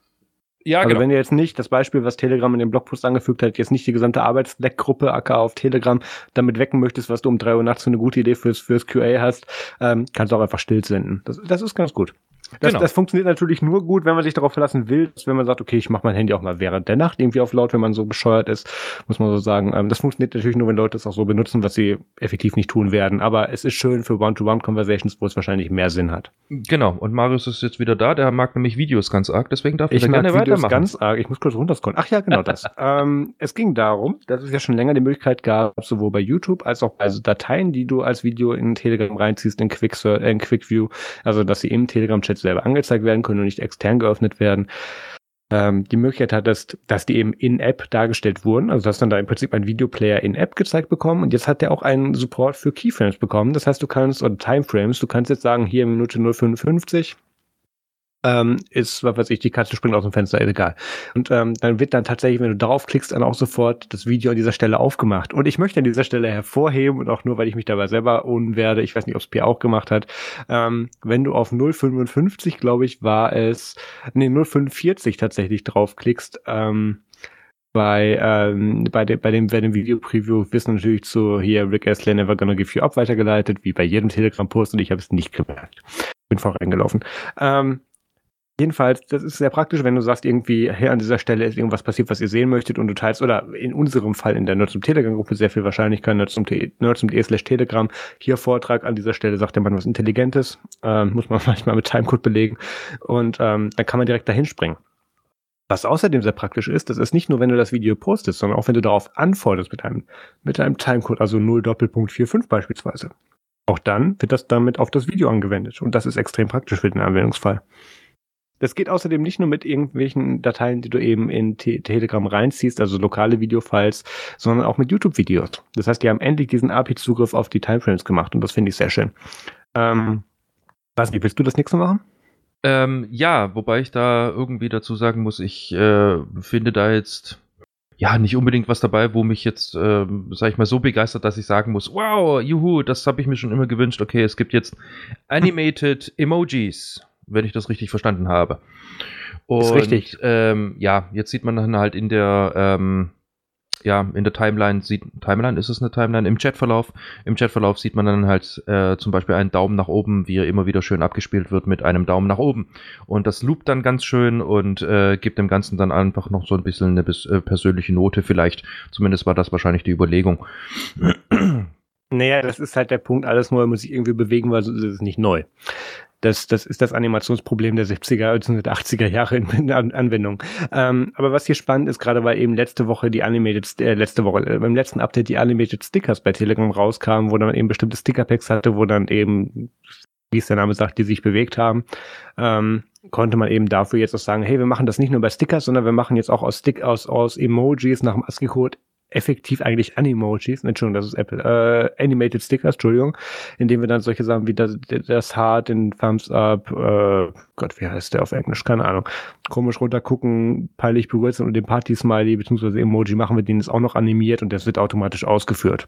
Ja, also genau. wenn ihr jetzt nicht das Beispiel, was Telegram in dem Blogpost angefügt hat, jetzt nicht die gesamte Arbeitsleck-Gruppe AK auf Telegram damit wecken möchtest, was du um drei Uhr nachts für eine gute Idee fürs, fürs QA hast, ähm, kannst du auch einfach still senden. Das, das ist ganz gut. Das, genau. das funktioniert natürlich nur gut, wenn man sich darauf verlassen will, wenn man sagt, okay, ich mache mein Handy auch mal während der Nacht irgendwie auf laut, wenn man so bescheuert ist, muss man so sagen. Ähm, das funktioniert natürlich nur, wenn Leute es auch so benutzen, was sie effektiv nicht tun werden. Aber es ist schön für One-to-One-Conversations, wo es wahrscheinlich mehr Sinn hat.
Genau. Und Marius ist jetzt wieder da. Der mag nämlich Videos ganz arg, deswegen darf
ich gerne Videos weitermachen. ganz arg. Ich muss kurz runterscrollen. Ach ja, genau das. ähm, es ging darum, dass es ja schon länger die Möglichkeit gab, sowohl bei YouTube als auch bei Dateien, die du als Video in Telegram reinziehst, in Quick, in Quick View, also dass sie im Telegram-Chat selber angezeigt werden können und nicht extern geöffnet werden. Ähm, die Möglichkeit hat, dass, dass die eben in-App dargestellt wurden. Also dass dann da im Prinzip ein Videoplayer in-App gezeigt bekommen. Und jetzt hat der auch einen Support für Keyframes bekommen. Das heißt, du kannst, oder Timeframes, du kannst jetzt sagen, hier Minute 055 ähm, ist, was weiß ich, die Katze springt aus dem Fenster, ist egal. Und ähm, dann wird dann tatsächlich, wenn du draufklickst, dann auch sofort das Video an dieser Stelle aufgemacht. Und ich möchte an dieser Stelle hervorheben, und auch nur, weil ich mich dabei selber ohnen werde, ich weiß nicht, ob es Pierre auch gemacht hat, ähm, wenn du auf 0,55, glaube ich, war es, nee, 0,45 tatsächlich draufklickst, ähm, bei, ähm, bei, de, bei dem, bei dem Video-Preview wissen natürlich zu hier Rick Astley Never Gonna Give You Up weitergeleitet, wie bei jedem Telegram-Post und ich habe es nicht gemerkt. Bin vorangelaufen. Ähm, Jedenfalls, das ist sehr praktisch, wenn du sagst, irgendwie, hier an dieser Stelle ist irgendwas passiert, was ihr sehen möchtet und du teilst, oder in unserem Fall in der Nerds und Telegram-Gruppe sehr viel Wahrscheinlichkeit, nerds.de slash Telegram, hier Vortrag, an dieser Stelle sagt der Mann was Intelligentes, ähm, muss man manchmal mit Timecode belegen und ähm, dann kann man direkt dahin springen. Was außerdem sehr praktisch ist, das ist nicht nur, wenn du das Video postest, sondern auch wenn du darauf antwortest mit einem, mit einem Timecode, also 0 Doppelpunkt 45 beispielsweise. Auch dann wird das damit auf das Video angewendet und das ist extrem praktisch für den Anwendungsfall. Das geht außerdem nicht nur mit irgendwelchen Dateien, die du eben in Te Telegram reinziehst, also lokale Videofiles, sondern auch mit YouTube-Videos. Das heißt, die haben endlich diesen API-Zugriff auf die Timeframes gemacht und das finde ich sehr schön. Ähm, was, willst du das nächste machen?
Ähm, ja, wobei ich da irgendwie dazu sagen muss, ich äh, finde da jetzt ja nicht unbedingt was dabei, wo mich jetzt, äh, sag ich mal, so begeistert, dass ich sagen muss, wow, juhu, das habe ich mir schon immer gewünscht. Okay, es gibt jetzt Animated Emojis wenn ich das richtig verstanden habe. Und, ist richtig. Ähm, ja, jetzt sieht man dann halt in der, ähm, ja, in der Timeline sieht, Timeline, ist es eine Timeline? Im Chatverlauf, im Chatverlauf sieht man dann halt äh, zum Beispiel einen Daumen nach oben, wie er immer wieder schön abgespielt wird mit einem Daumen nach oben. Und das loopt dann ganz schön und äh, gibt dem Ganzen dann einfach noch so ein bisschen eine bis, äh, persönliche Note vielleicht. Zumindest war das wahrscheinlich die Überlegung.
Naja, das ist halt der Punkt, alles Neue muss sich irgendwie bewegen, weil sonst ist es nicht neu. Das, das ist das Animationsproblem der 70er bzw. 80er Jahre in, in Anwendung. Ähm, aber was hier spannend ist, gerade weil eben letzte Woche die Animated, äh, letzte Woche, äh, beim letzten Update die Animated Stickers bei Telegram rauskamen, wo dann eben bestimmte Sticker-Packs hatte, wo dann eben, wie es der Name sagt, die sich bewegt haben, ähm, konnte man eben dafür jetzt auch sagen, hey, wir machen das nicht nur bei Stickers, sondern wir machen jetzt auch aus Stick, aus, aus Emojis nach dem ASCII-Code effektiv eigentlich Animojis, Entschuldigung, das ist Apple, äh, Animated Stickers, Entschuldigung, indem wir dann solche Sachen wie das, das Heart, den Thumbs Up, äh, Gott, wie heißt der auf Englisch, keine Ahnung, komisch runtergucken, peinlich berührt sind und den Party-Smiley bzw. Emoji machen wir den ist auch noch animiert und das wird automatisch ausgeführt.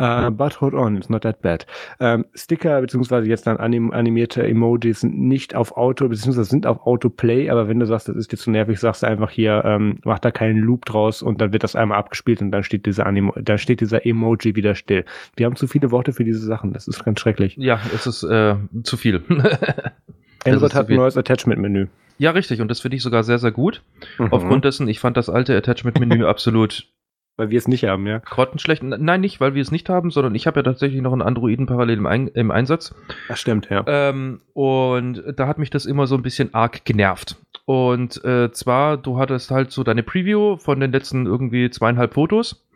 Uh, but hold on, it's not that bad. Ähm, Sticker bzw. jetzt dann anim animierte Emojis sind nicht auf Auto, bzw. sind auf Autoplay, aber wenn du sagst, das ist dir zu nervig, sagst du einfach hier, ähm, mach da keinen Loop draus und dann wird das einmal abgespielt und dann steht dieser Animo dann steht dieser Emoji wieder still. Wir haben zu viele Worte für diese Sachen, das ist ganz schrecklich.
Ja, es ist äh, zu viel.
Android hat ein neues Attachment-Menü.
Ja, richtig. Und das finde ich sogar sehr, sehr gut. Mhm. Aufgrund dessen, ich fand das alte Attachment-Menü absolut.
Weil wir es nicht haben, ja.
Grottenschlecht. Nein, nicht, weil wir es nicht haben, sondern ich habe ja tatsächlich noch einen Androiden parallel im, Ein im Einsatz.
Das stimmt, ja.
Ähm, und da hat mich das immer so ein bisschen arg genervt. Und äh, zwar, du hattest halt so deine Preview von den letzten irgendwie zweieinhalb Fotos.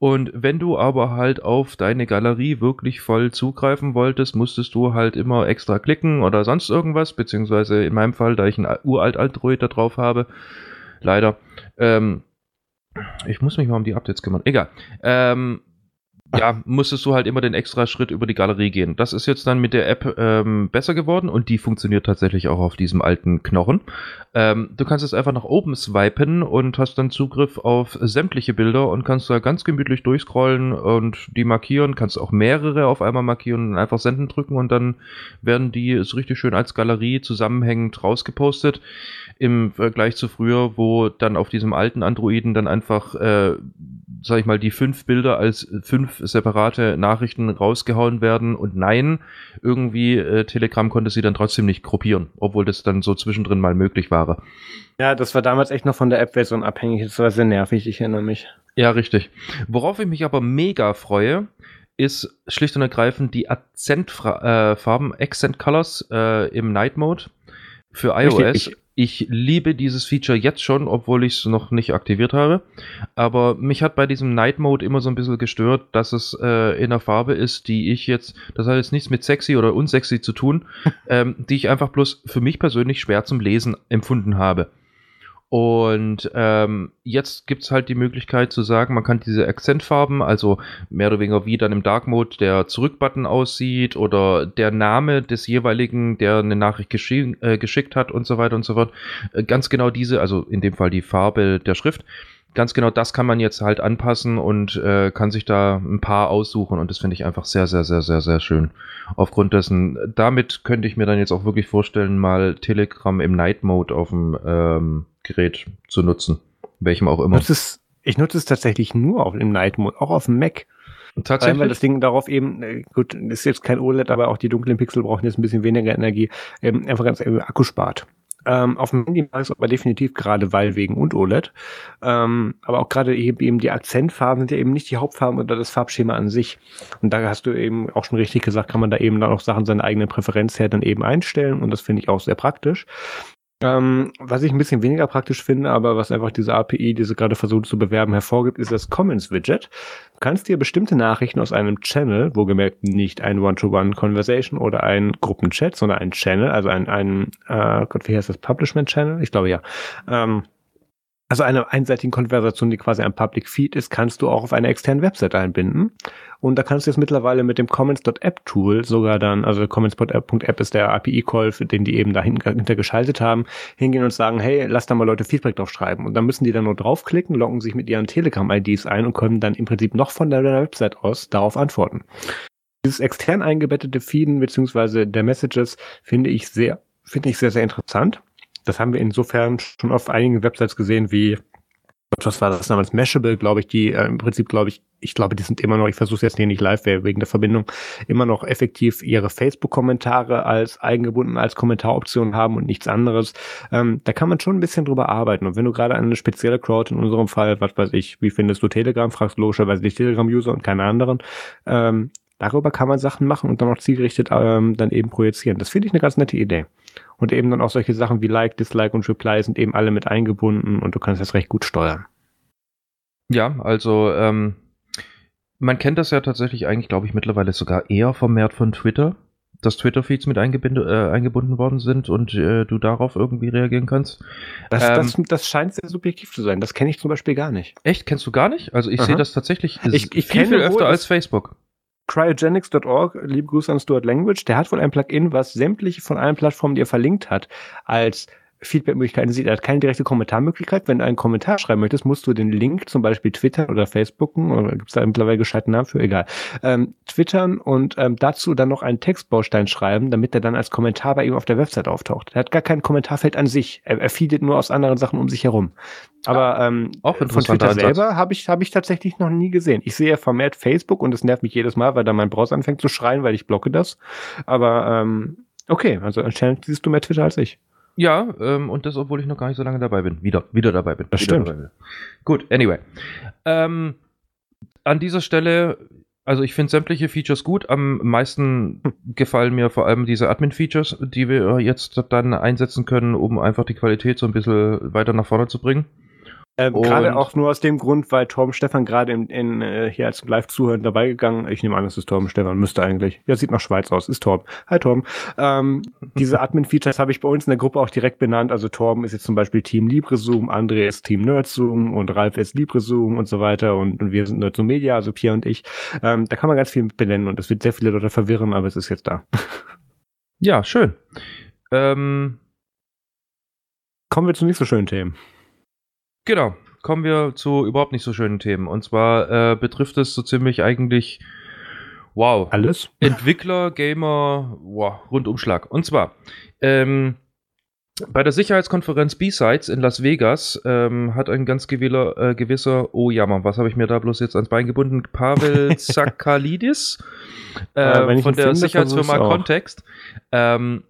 Und wenn du aber halt auf deine Galerie wirklich voll zugreifen wolltest, musstest du halt immer extra klicken oder sonst irgendwas, beziehungsweise in meinem Fall, da ich ein uralt Android da drauf habe, leider, ähm, ich muss mich mal um die Updates kümmern. Egal. Ähm, ja, musstest du halt immer den extra Schritt über die Galerie gehen. Das ist jetzt dann mit der App ähm, besser geworden und die funktioniert tatsächlich auch auf diesem alten Knochen. Ähm, du kannst es einfach nach oben swipen und hast dann Zugriff auf sämtliche Bilder und kannst da ganz gemütlich durchscrollen und die markieren. Kannst auch mehrere auf einmal markieren und einfach senden drücken und dann werden die so richtig schön als Galerie zusammenhängend rausgepostet im Vergleich zu früher, wo dann auf diesem alten Androiden dann einfach, äh, sag ich mal, die fünf Bilder als fünf separate Nachrichten rausgehauen werden und nein, irgendwie äh, Telegram konnte sie dann trotzdem nicht gruppieren, obwohl das dann so zwischendrin mal möglich war.
Ja, das war damals echt noch von der App-Version abhängig. Das war sehr nervig, ich erinnere mich.
Ja, richtig. Worauf ich mich aber mega freue, ist schlicht und ergreifend die Akzentfarben, äh, Accent Colors äh, im Night Mode für iOS. Ich, ich liebe dieses Feature jetzt schon, obwohl ich es noch nicht aktiviert habe. Aber mich hat bei diesem Night Mode immer so ein bisschen gestört, dass es äh, in einer Farbe ist, die ich jetzt, das hat jetzt nichts mit sexy oder unsexy zu tun, ähm, die ich einfach bloß für mich persönlich schwer zum Lesen empfunden habe. Und ähm, jetzt gibt es halt die Möglichkeit zu sagen, man kann diese Akzentfarben, also mehr oder weniger wie dann im Dark Mode der Zurückbutton aussieht oder der Name des jeweiligen, der eine Nachricht geschi äh, geschickt hat und so weiter und so fort. Äh, ganz genau diese, also in dem Fall die Farbe der Schrift, ganz genau das kann man jetzt halt anpassen und äh, kann sich da ein paar aussuchen und das finde ich einfach sehr, sehr, sehr, sehr, sehr schön. Aufgrund dessen, damit könnte ich mir dann jetzt auch wirklich vorstellen, mal Telegram im Night Mode auf dem ähm, Gerät zu nutzen. Welchem auch immer.
Es, ich nutze es tatsächlich nur auf dem Night Mode, auch auf dem Mac. Tatsächlich. Weil das Ding darauf eben, äh, gut, ist jetzt kein OLED, aber auch die dunklen Pixel brauchen jetzt ein bisschen weniger Energie, eben einfach ganz eben Akku spart. Ähm, auf dem Handy mag ich es aber definitiv gerade, weil wegen und OLED. Ähm, aber auch gerade eben, die Akzentfarben sind ja eben nicht die Hauptfarben oder das Farbschema an sich. Und da hast du eben auch schon richtig gesagt, kann man da eben dann auch Sachen seine eigene Präferenz her dann eben einstellen und das finde ich auch sehr praktisch. Ähm, was ich ein bisschen weniger praktisch finde, aber was einfach diese API, die sie gerade versucht zu bewerben, hervorgibt, ist das Comments-Widget. Du kannst dir bestimmte Nachrichten aus einem Channel, wo gemerkt nicht ein One-to-One-Conversation oder ein Gruppenchat, sondern ein Channel, also ein, ein äh, Gott, wie heißt das, Publishment-Channel? Ich glaube ja. Ähm, also eine einseitige Konversation, die quasi ein Public Feed ist, kannst du auch auf eine externe Website einbinden. Und da kannst du jetzt mittlerweile mit dem Comments.app Tool sogar dann, also Comments.app ist der API-Call, den die eben dahinter geschaltet haben, hingehen und sagen, hey, lass da mal Leute Feedback drauf schreiben. Und dann müssen die dann nur draufklicken, loggen sich mit ihren Telegram-IDs ein und können dann im Prinzip noch von der Website aus darauf antworten. Dieses extern eingebettete Feeden beziehungsweise der Messages finde ich sehr, finde ich sehr, sehr interessant das haben wir insofern schon auf einigen Websites gesehen, wie was war das damals? Mashable, glaube ich, die äh, im Prinzip, glaube ich, ich glaube, die sind immer noch, ich versuche es jetzt hier nicht live wegen der Verbindung, immer noch effektiv ihre Facebook-Kommentare als eingebunden als Kommentaroption haben und nichts anderes. Ähm, da kann man schon ein bisschen drüber arbeiten. Und wenn du gerade eine spezielle Crowd, in unserem Fall, was weiß ich, wie findest du Telegram, fragst logischerweise die Telegram-User und keine anderen, ähm, darüber kann man Sachen machen und dann auch zielgerichtet ähm, dann eben projizieren. Das finde ich eine ganz nette Idee. Und eben dann auch solche Sachen wie Like, Dislike und Reply sind eben alle mit eingebunden und du kannst das recht gut steuern.
Ja, also ähm, man kennt das ja tatsächlich eigentlich, glaube ich, mittlerweile sogar eher vermehrt von Twitter, dass Twitter-Feeds mit äh, eingebunden worden sind und äh, du darauf irgendwie reagieren kannst.
Das, ähm, das, das, scheint sehr subjektiv zu sein. Das kenne ich zum Beispiel gar nicht.
Echt? Kennst du gar nicht? Also ich sehe das tatsächlich ich, ich viel, viel öfter als Facebook
cryogenics.org, liebe Grüße an Stuart Language, der hat wohl ein Plugin, was sämtliche von allen Plattformen, die er verlinkt hat, als Feedback-Möglichkeiten sieht. Er hat keine direkte Kommentarmöglichkeit. Wenn du einen Kommentar schreiben möchtest, musst du den Link zum Beispiel twittern oder Facebooken, oder gibt es da mittlerweile gescheiten Namen für, egal, ähm, twittern und ähm, dazu dann noch einen Textbaustein schreiben, damit er dann als Kommentar bei ihm auf der Website auftaucht. Er hat gar kein Kommentarfeld an sich. Er, er feedet nur aus anderen Sachen um sich herum. Aber ähm, auch von Twitter selber habe ich, hab ich tatsächlich noch nie gesehen. Ich sehe vermehrt Facebook und es nervt mich jedes Mal, weil da mein Browser anfängt zu schreien, weil ich blocke das. Aber ähm, okay, also anscheinend siehst du mehr Twitter als ich.
Ja, ähm, und das, obwohl ich noch gar nicht so lange dabei bin. Wieder, wieder dabei bin.
Das stimmt.
Gut, anyway. Ähm, an dieser Stelle, also ich finde sämtliche Features gut. Am meisten hm. gefallen mir vor allem diese Admin-Features, die wir jetzt dann einsetzen können, um einfach die Qualität so ein bisschen weiter nach vorne zu bringen.
Ähm, gerade auch nur aus dem Grund, weil Torben Stefan gerade in, in, äh, hier als Live-Zuhören dabei gegangen. Ich nehme an, es ist Torben Stefan, müsste eigentlich. Ja, sieht nach Schweiz aus, ist Torben. Hi Torben. Ähm, diese Admin-Features habe ich bei uns in der Gruppe auch direkt benannt. Also Torben ist jetzt zum Beispiel Team LibreZoom, André ist Team NerdZoom und Ralf ist LibreZoom und so weiter und, und wir sind NerdZoom Media, also Pierre und ich. Ähm, da kann man ganz viel benennen und es wird sehr viele Leute verwirren, aber es ist jetzt da.
Ja, schön. Ähm,
Kommen wir zu nicht so schönen Themen.
Genau, kommen wir zu überhaupt nicht so schönen Themen. Und zwar äh, betrifft es so ziemlich eigentlich, wow.
Alles?
Entwickler, Gamer, wow, Rundumschlag. Und zwar, ähm, bei der Sicherheitskonferenz B-Sides in Las Vegas ähm, hat ein ganz gewiller, äh, gewisser, oh jammer, was habe ich mir da bloß jetzt ans Bein gebunden? Pavel Zakalidis äh, von der Sicherheitsfirma Context. Ähm,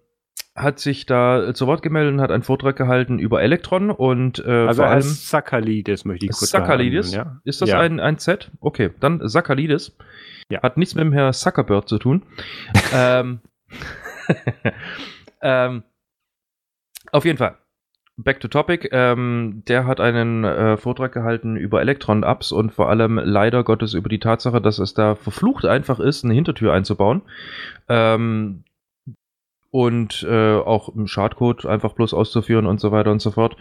hat sich da zu Wort gemeldet und hat einen Vortrag gehalten über Elektron und äh,
also vor allem Sakalidis möchte ich
kurz Sakalidis, ja? Ist das ja. ein, ein Z? Okay, dann Sakalidis. Ja. Hat nichts mit dem Herr Zuckerberg zu tun. ähm, ähm, auf jeden Fall. Back to topic. Ähm, der hat einen äh, Vortrag gehalten über Elektron-Ups und vor allem leider Gottes über die Tatsache, dass es da verflucht einfach ist, eine Hintertür einzubauen. Ähm, und äh, auch im Schadcode einfach bloß auszuführen und so weiter und so fort.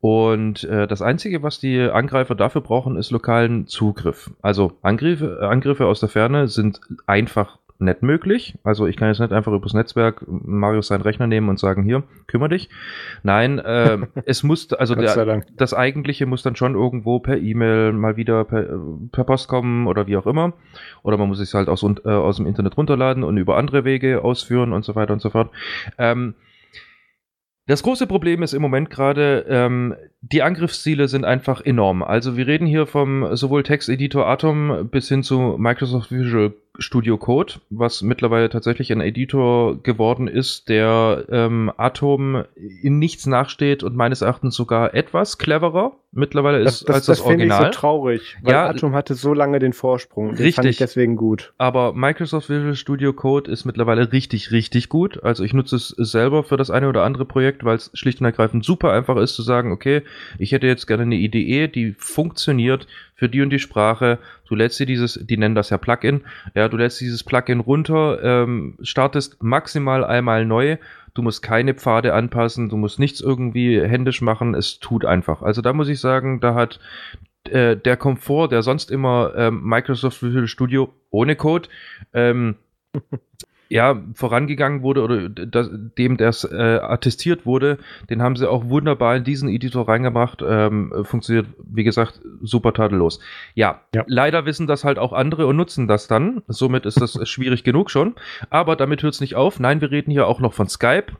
Und äh, das Einzige, was die Angreifer dafür brauchen, ist lokalen Zugriff. Also Angriffe, Angriffe aus der Ferne sind einfach nicht möglich. Also ich kann jetzt nicht einfach übers Netzwerk Marius seinen Rechner nehmen und sagen, hier, kümmere dich. Nein, äh, es muss, also der, das eigentliche muss dann schon irgendwo per E-Mail mal wieder per, per, Post kommen oder wie auch immer. Oder man muss es halt aus, äh, aus dem Internet runterladen und über andere Wege ausführen und so weiter und so fort. Ähm, das große Problem ist im Moment gerade, ähm, die Angriffsziele sind einfach enorm. Also wir reden hier vom sowohl Texteditor Atom bis hin zu Microsoft Visual Studio Code, was mittlerweile tatsächlich ein Editor geworden ist, der ähm, Atom in nichts nachsteht und meines Erachtens sogar etwas cleverer mittlerweile ist
das, das,
als
das,
das Original.
Ich so traurig, weil ja, Atom hatte so lange den Vorsprung. Den
richtig. fand
ich deswegen gut.
Aber Microsoft Visual Studio Code ist mittlerweile richtig, richtig gut. Also ich nutze es selber für das eine oder andere Projekt, weil es schlicht und ergreifend super einfach ist zu sagen, okay, ich hätte jetzt gerne eine IDE, die funktioniert für die und die Sprache. Du lädst dir dieses, die nennen das ja Plugin, ja, du lädst dieses Plugin runter, ähm, startest maximal einmal neu. Du musst keine Pfade anpassen, du musst nichts irgendwie händisch machen, es tut einfach. Also da muss ich sagen, da hat äh, der Komfort, der sonst immer ähm, Microsoft Visual Studio ohne Code ähm, ja, vorangegangen wurde oder das, dem das äh, attestiert wurde, den haben sie auch wunderbar in diesen Editor reingebracht. Ähm, funktioniert, wie gesagt, super tadellos. Ja, ja, leider wissen das halt auch andere und nutzen das dann. Somit ist das schwierig genug schon. Aber damit hört es nicht auf. Nein, wir reden hier auch noch von Skype,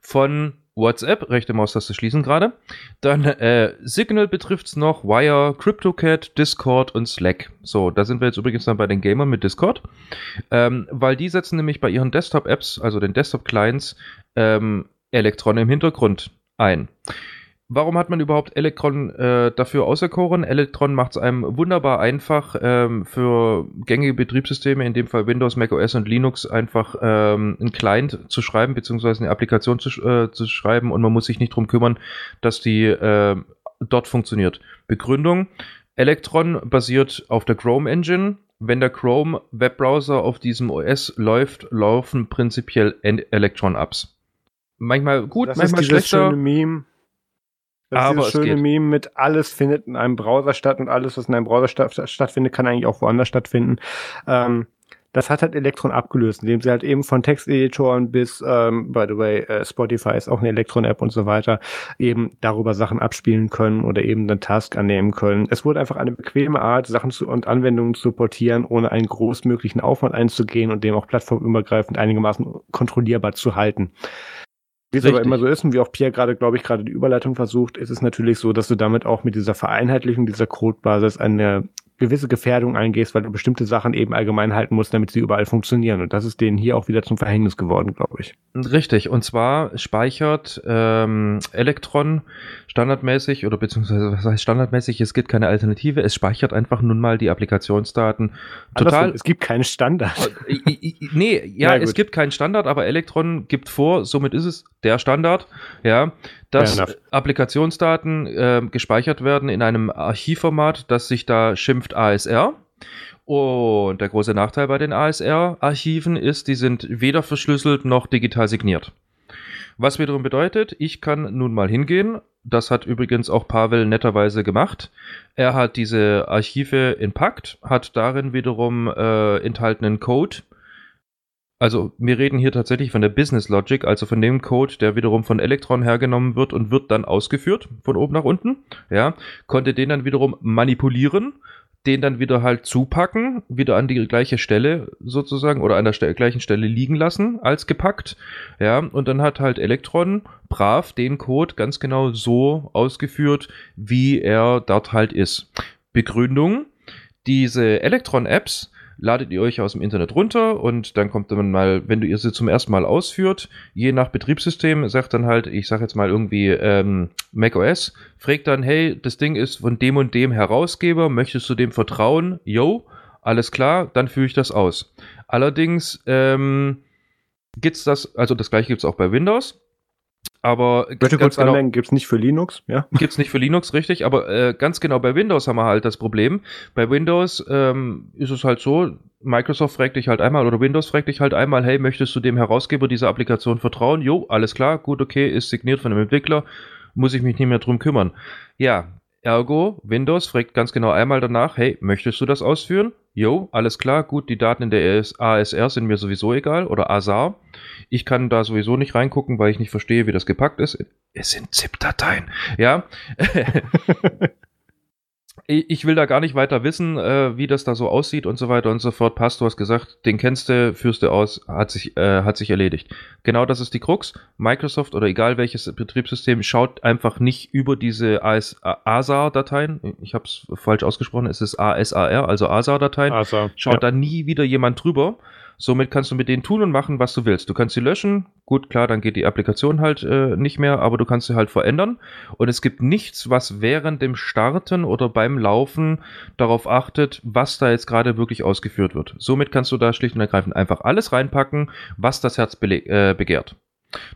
von WhatsApp, rechte Maustaste schließen gerade. Dann äh, Signal betrifft es noch, Wire, CryptoCat, Discord und Slack. So, da sind wir jetzt übrigens dann bei den Gamern mit Discord. Ähm, weil die setzen nämlich bei ihren Desktop-Apps, also den Desktop-Clients, ähm, Elektron im Hintergrund ein. Warum hat man überhaupt Electron äh, dafür auserkoren? Electron macht es einem wunderbar einfach ähm, für gängige Betriebssysteme, in dem Fall Windows, Mac OS und Linux, einfach ähm, einen Client zu schreiben, beziehungsweise eine Applikation zu, äh, zu schreiben und man muss sich nicht darum kümmern, dass die äh, dort funktioniert. Begründung: Electron basiert auf der Chrome Engine. Wenn der Chrome Webbrowser auf diesem OS läuft, laufen prinzipiell Electron-Apps. Manchmal gut,
das
manchmal
ist schlechter. Schöne Meme das aber ist schöne Meme mit alles findet in einem Browser statt und alles, was in einem Browser statt, stattfindet, kann eigentlich auch woanders stattfinden. Ähm, das hat halt Elektron abgelöst, indem sie halt eben von Texteditoren bis, ähm, by the way, äh, Spotify ist auch eine Elektron-App und so weiter, eben darüber Sachen abspielen können oder eben einen Task annehmen können. Es wurde einfach eine bequeme Art, Sachen zu, und Anwendungen zu portieren, ohne einen großmöglichen Aufwand einzugehen und dem auch plattformübergreifend einigermaßen kontrollierbar zu halten. Wie es aber immer so ist und wie auch Pierre gerade, glaube ich, gerade die Überleitung versucht, ist es natürlich so, dass du damit auch mit dieser Vereinheitlichung dieser Codebasis eine gewisse Gefährdung eingehst, weil du bestimmte Sachen eben allgemein halten musst, damit sie überall funktionieren. Und das ist denen hier auch wieder zum Verhängnis geworden, glaube ich.
Richtig. Und zwar speichert ähm, Electron standardmäßig oder beziehungsweise was heißt standardmäßig? Es gibt keine Alternative. Es speichert einfach nun mal die Applikationsdaten
total. Andersrum, es gibt keinen Standard.
Äh, nee, ja, es gibt keinen Standard, aber Electron gibt vor, somit ist es der Standard, ja, dass Applikationsdaten äh, gespeichert werden in einem Archivformat, das sich da schimpft ASR. Und der große Nachteil bei den ASR-Archiven ist, die sind weder verschlüsselt noch digital signiert. Was wiederum bedeutet, ich kann nun mal hingehen. Das hat übrigens auch Pavel netterweise gemacht. Er hat diese Archive inpackt, hat darin wiederum äh, enthaltenen Code also wir reden hier tatsächlich von der Business Logic, also von dem Code, der wiederum von Electron hergenommen wird und wird dann ausgeführt, von oben nach unten. Ja, konnte den dann wiederum manipulieren, den dann wieder halt zupacken, wieder an die gleiche Stelle sozusagen oder an der Ste gleichen Stelle liegen lassen als gepackt. Ja, und dann hat halt Electron brav den Code ganz genau so ausgeführt, wie er dort halt ist. Begründung, diese Electron-Apps ladet ihr euch aus dem Internet runter und dann kommt dann mal, wenn du ihr sie zum ersten Mal ausführt, je nach Betriebssystem, sagt dann halt, ich sag jetzt mal irgendwie ähm, macOS, fragt dann, hey, das Ding ist von dem und dem Herausgeber, möchtest du dem vertrauen? Yo, alles klar, dann führe ich das aus. Allerdings ähm, gibt's das, also das gleiche gibt es auch bei Windows. Aber
kurz genau, anmerken, gibt es nicht für Linux,
ja? Gibt es nicht für Linux, richtig, aber äh, ganz genau bei Windows haben wir halt das Problem. Bei Windows ähm, ist es halt so, Microsoft fragt dich halt einmal oder Windows fragt dich halt einmal, hey, möchtest du dem Herausgeber dieser Applikation vertrauen? Jo, alles klar, gut, okay, ist signiert von dem Entwickler, muss ich mich nicht mehr drum kümmern. Ja, Ergo, Windows fragt ganz genau einmal danach, hey, möchtest du das ausführen? Jo, alles klar, gut, die Daten in der ASR sind mir sowieso egal oder ASAR. Ich kann da sowieso nicht reingucken, weil ich nicht verstehe, wie das gepackt ist. Es sind ZIP-Dateien, ja. ich will da gar nicht weiter wissen, äh, wie das da so aussieht und so weiter und so fort. Passt, du hast gesagt, den kennst du, führst du aus, hat sich, äh, hat sich erledigt. Genau das ist die Krux. Microsoft oder egal welches Betriebssystem schaut einfach nicht über diese ASAR-Dateien. Ich habe es falsch ausgesprochen, es ist ASAR, also ASAR-Dateien. ASAR, schaut ja. da nie wieder jemand drüber. Somit kannst du mit denen tun und machen, was du willst. Du kannst sie löschen. Gut, klar, dann geht die Applikation halt äh, nicht mehr, aber du kannst sie halt verändern. Und es gibt nichts, was während dem Starten oder beim Laufen darauf achtet, was da jetzt gerade wirklich ausgeführt wird. Somit kannst du da schlicht und ergreifend einfach alles reinpacken, was das Herz äh, begehrt.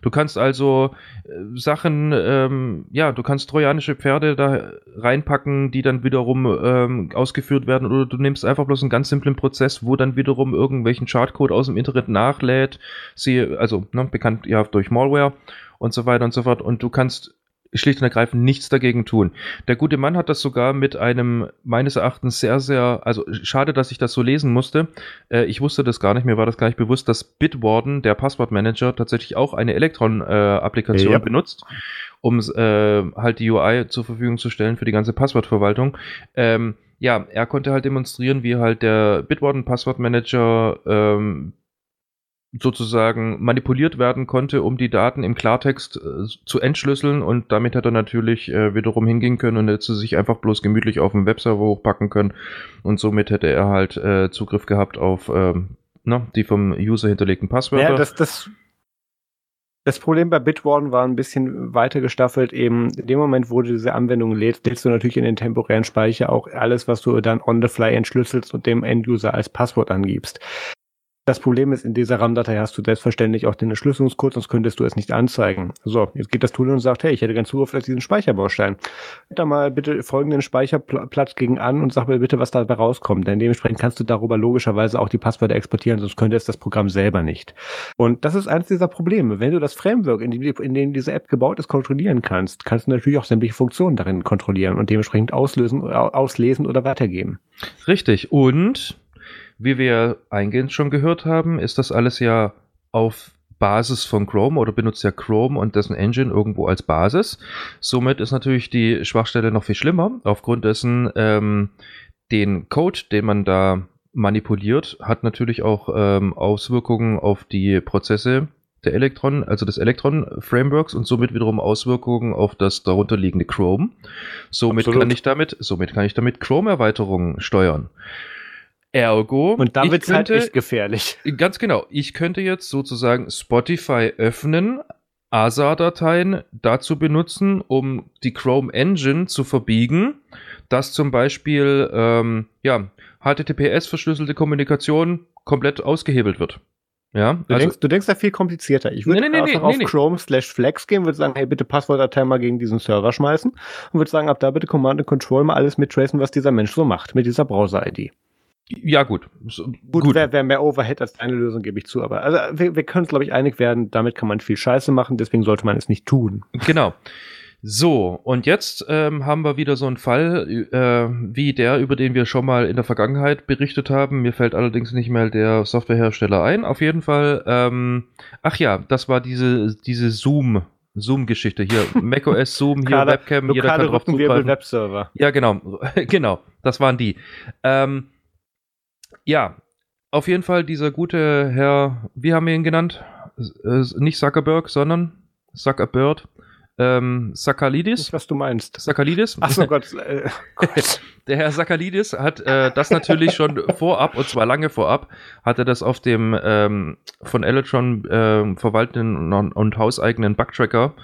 Du kannst also äh, Sachen, ähm, ja, du kannst trojanische Pferde da reinpacken, die dann wiederum ähm, ausgeführt werden, oder du nimmst einfach bloß einen ganz simplen Prozess, wo dann wiederum irgendwelchen Chartcode aus dem Internet nachlädt, sie, also ne, bekannt ja durch Malware und so weiter und so fort, und du kannst schlicht und ergreifend nichts dagegen tun. Der gute Mann hat das sogar mit einem meines Erachtens sehr, sehr, also schade, dass ich das so lesen musste. Äh, ich wusste das gar nicht, mir war das gar nicht bewusst, dass Bitwarden, der Passwortmanager, tatsächlich auch eine Electron-Applikation äh, benutzt, um äh, halt die UI zur Verfügung zu stellen für die ganze Passwortverwaltung. Ähm, ja, er konnte halt demonstrieren, wie halt der Bitwarden Passwortmanager ähm, sozusagen manipuliert werden konnte, um die Daten im Klartext äh, zu entschlüsseln und damit hat er natürlich äh, wiederum hingehen können und hätte sich einfach bloß gemütlich auf dem Webserver hochpacken können und somit hätte er halt äh, Zugriff gehabt auf ähm, na, die vom User hinterlegten Passwörter.
Ja, das, das, das Problem bei Bitwarden war ein bisschen weiter gestaffelt. Eben in dem Moment, wo du diese Anwendung lädst, lädst du natürlich in den temporären Speicher auch alles, was du dann on the fly entschlüsselst und dem Enduser als Passwort angibst. Das Problem ist, in dieser RAM-Datei hast du selbstverständlich auch den Entschlüsselungscode, sonst könntest du es nicht anzeigen. So, jetzt geht das Tool und sagt, hey, ich hätte gern Zugriff auf diesen Speicherbaustein. Da mal bitte folgenden Speicherplatz gegen an und sag mir bitte, was dabei rauskommt. Denn dementsprechend kannst du darüber logischerweise auch die Passwörter exportieren, sonst könnte es das Programm selber nicht. Und das ist eines dieser Probleme. Wenn du das Framework, in dem, in dem diese App gebaut ist, kontrollieren kannst, kannst du natürlich auch sämtliche Funktionen darin kontrollieren und dementsprechend auslösen, auslesen oder weitergeben.
Richtig. Und wie wir eingehend schon gehört haben, ist das alles ja auf Basis von Chrome oder benutzt ja Chrome und dessen Engine irgendwo als Basis. Somit ist natürlich die Schwachstelle noch viel schlimmer. Aufgrund dessen ähm, den Code, den man da manipuliert, hat natürlich auch ähm, Auswirkungen auf die Prozesse, der Electron, also des Electron-Frameworks und somit wiederum Auswirkungen auf das darunterliegende Chrome. Somit Absolut. kann ich damit, somit kann ich damit Chrome-Erweiterungen steuern. Ergo.
Und da wird es halt echt gefährlich.
Ganz genau. Ich könnte jetzt sozusagen Spotify öffnen, ASA-Dateien dazu benutzen, um die Chrome Engine zu verbiegen, dass zum Beispiel ähm, ja, HTTPS-verschlüsselte Kommunikation komplett ausgehebelt wird. Ja,
du, also, denkst, du denkst da viel komplizierter. Ich würde nee, nee, einfach nee, auf Chrome slash Flex gehen, würde sagen, hey, bitte Passwortdatei mal gegen diesen Server schmeißen und würde sagen, ab da bitte Command and Control mal alles mittracen, was dieser Mensch so macht mit dieser Browser-ID.
Ja, gut.
So, gut, gut. wäre wär mehr Overhead als eine Lösung, gebe ich zu. Aber also, wir, wir können uns, glaube ich, einig werden, damit kann man viel Scheiße machen, deswegen sollte man es nicht tun.
Genau. So, und jetzt ähm, haben wir wieder so einen Fall, äh, wie der, über den wir schon mal in der Vergangenheit berichtet haben. Mir fällt allerdings nicht mehr der Softwarehersteller ein. Auf jeden Fall, ähm, ach ja, das war diese, diese Zoom. Zoom-Geschichte hier, macOS Zoom, hier
Webcam, jeder kann drauf zugreifen. Webserver.
Ja, genau, genau, das waren die. Ähm, ja, auf jeden Fall dieser gute Herr, wie haben wir ihn genannt? Äh, nicht Zuckerberg, sondern Zuckerbird. Ähm, Sakalidis.
was du meinst.
Sakalidis.
Achso Gott. Äh,
Gott. Der Herr Sakalidis hat äh, das natürlich schon vorab, und zwar lange vorab, hat er das auf dem ähm, von Electron äh, verwalteten und, und hauseigenen Bugtracker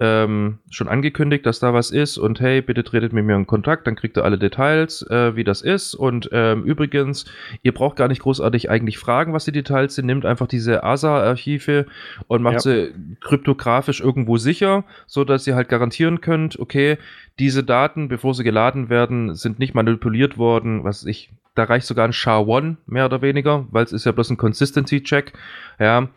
ähm, schon angekündigt, dass da was ist und hey, bitte tretet mit mir in Kontakt, dann kriegt ihr alle Details, äh, wie das ist. Und ähm, übrigens, ihr braucht gar nicht großartig eigentlich fragen, was die Details sind. Nehmt einfach diese ASA-Archive und macht ja. sie kryptografisch irgendwo sicher, so dass ihr halt garantieren könnt, okay, diese Daten, bevor sie geladen werden, sind nicht manipuliert worden, was ich, da reicht sogar ein SHA-1 mehr oder weniger, weil es ist ja bloß ein Consistency-Check, ja,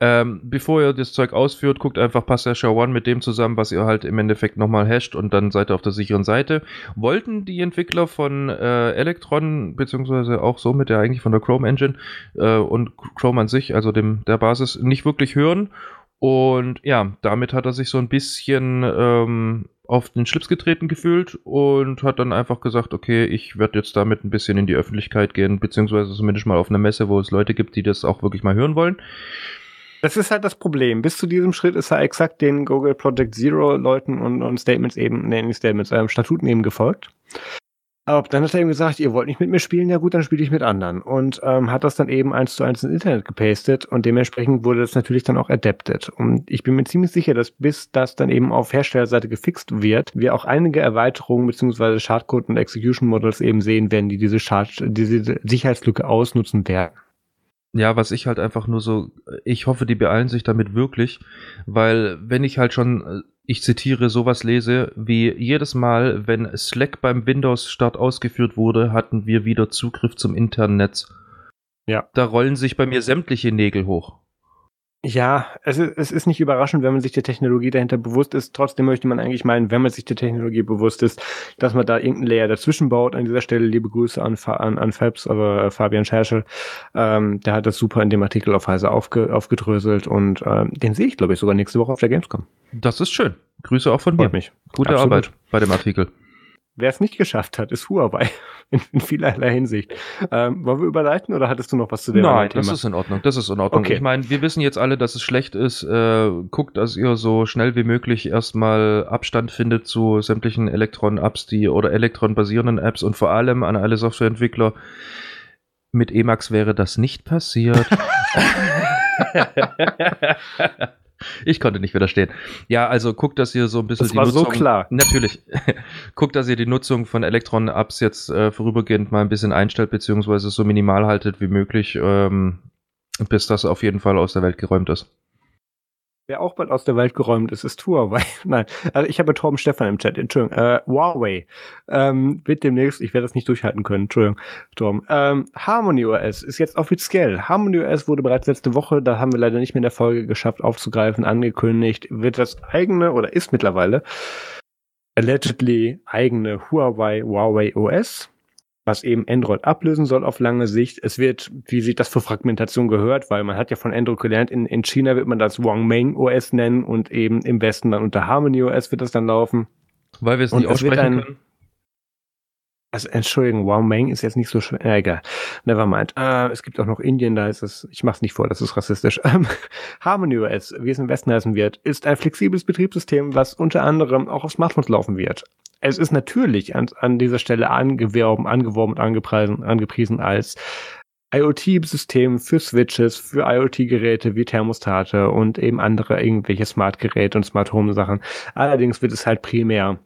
ähm, bevor ihr das Zeug ausführt, guckt einfach Passager One mit dem zusammen, was ihr halt im Endeffekt nochmal hasht und dann seid ihr auf der sicheren Seite. Wollten die Entwickler von äh, Electron, beziehungsweise auch so mit der eigentlich von der Chrome Engine äh, und Chrome an sich, also dem der Basis, nicht wirklich hören. Und ja, damit hat er sich so ein bisschen ähm, auf den Schlips getreten gefühlt und hat dann einfach gesagt, okay, ich werde jetzt damit ein bisschen in die Öffentlichkeit gehen, beziehungsweise zumindest mal auf eine Messe, wo es Leute gibt, die das auch wirklich mal hören wollen.
Das ist halt das Problem. Bis zu diesem Schritt ist er exakt den Google Project Zero Leuten und, und Statements eben, nee, nicht Statements, ähm, Statuten eben gefolgt. Aber dann hat er eben gesagt, ihr wollt nicht mit mir spielen, ja gut, dann spiele ich mit anderen. Und ähm, hat das dann eben eins zu eins ins Internet gepastet und dementsprechend wurde das natürlich dann auch adapted. Und ich bin mir ziemlich sicher, dass bis das dann eben auf Herstellerseite gefixt wird, wir auch einige Erweiterungen beziehungsweise Schadcode und Execution Models eben sehen werden, die diese, Schad diese Sicherheitslücke ausnutzen werden.
Ja, was ich halt einfach nur so, ich hoffe, die beeilen sich damit wirklich, weil wenn ich halt schon, ich zitiere, sowas lese, wie jedes Mal, wenn Slack beim Windows-Start ausgeführt wurde, hatten wir wieder Zugriff zum internen Netz. Ja. Da rollen sich bei mir sämtliche Nägel hoch.
Ja, es ist, es ist nicht überraschend, wenn man sich der Technologie dahinter bewusst ist. Trotzdem möchte man eigentlich meinen, wenn man sich der Technologie bewusst ist, dass man da irgendeinen Layer dazwischen baut. An dieser Stelle liebe Grüße an, an, an Fabs, aber äh, Fabian Scherschel. Ähm, der hat das super in dem Artikel auf Heise aufge, aufgedröselt und ähm, den sehe ich, glaube ich, sogar nächste Woche auf der Gamescom.
Das ist schön. Grüße auch von Freut mir. mich. Gute Absolut. Arbeit bei dem Artikel.
Wer es nicht geschafft hat, ist Huawei. In, in vielerlei Hinsicht. Ähm, wollen wir überleiten oder hattest du noch was zu dem
Nein, Thema? das ist in Ordnung. Das ist in Ordnung.
Okay.
Ich meine, wir wissen jetzt alle, dass es schlecht ist. Äh, guckt, dass ihr so schnell wie möglich erstmal Abstand findet zu sämtlichen Elektron-Apps, die oder Elektron-basierenden Apps und vor allem an alle Softwareentwickler. Mit Emacs wäre das nicht passiert. Ich konnte nicht widerstehen. Ja, also guckt, dass ihr so ein bisschen
das die war Nutzung. so klar.
Natürlich. guckt, dass ihr die Nutzung von Elektron-Apps jetzt äh, vorübergehend mal ein bisschen einstellt, beziehungsweise so minimal haltet wie möglich, ähm, bis das auf jeden Fall aus der Welt geräumt ist.
Wer auch bald aus der Welt geräumt ist, ist Huawei. Nein, also ich habe Torben Stefan im Chat. Entschuldigung. Äh, Huawei ähm, wird demnächst, ich werde das nicht durchhalten können. Entschuldigung, Torben. Ähm, Harmony OS ist jetzt offiziell. Harmony OS wurde bereits letzte Woche, da haben wir leider nicht mehr in der Folge geschafft aufzugreifen, angekündigt. Wird das eigene oder ist mittlerweile allegedly eigene Huawei Huawei OS was eben Android ablösen soll auf lange Sicht. Es wird, wie sich das für Fragmentation gehört, weil man hat ja von Android gelernt, in, in China wird man das Wangmeng OS nennen und eben im Westen dann unter Harmony OS wird das dann laufen.
Weil wir es nicht aussprechen können.
Also Entschuldigung, Wow Meng ist jetzt nicht so schwer. Äh, egal. Nevermind. Äh, es gibt auch noch Indien, da ist es, ich mach's nicht vor, das ist rassistisch. Ähm, Harmony OS, wie es im Westen heißen wird, ist ein flexibles Betriebssystem, was unter anderem auch auf Smartphones laufen wird. Es ist natürlich an, an dieser Stelle angeworben, angeworben und angepriesen, angepriesen als IoT-System für Switches, für IoT-Geräte wie Thermostate und eben andere irgendwelche Smart-Geräte und Smart Home-Sachen. Allerdings wird es halt primär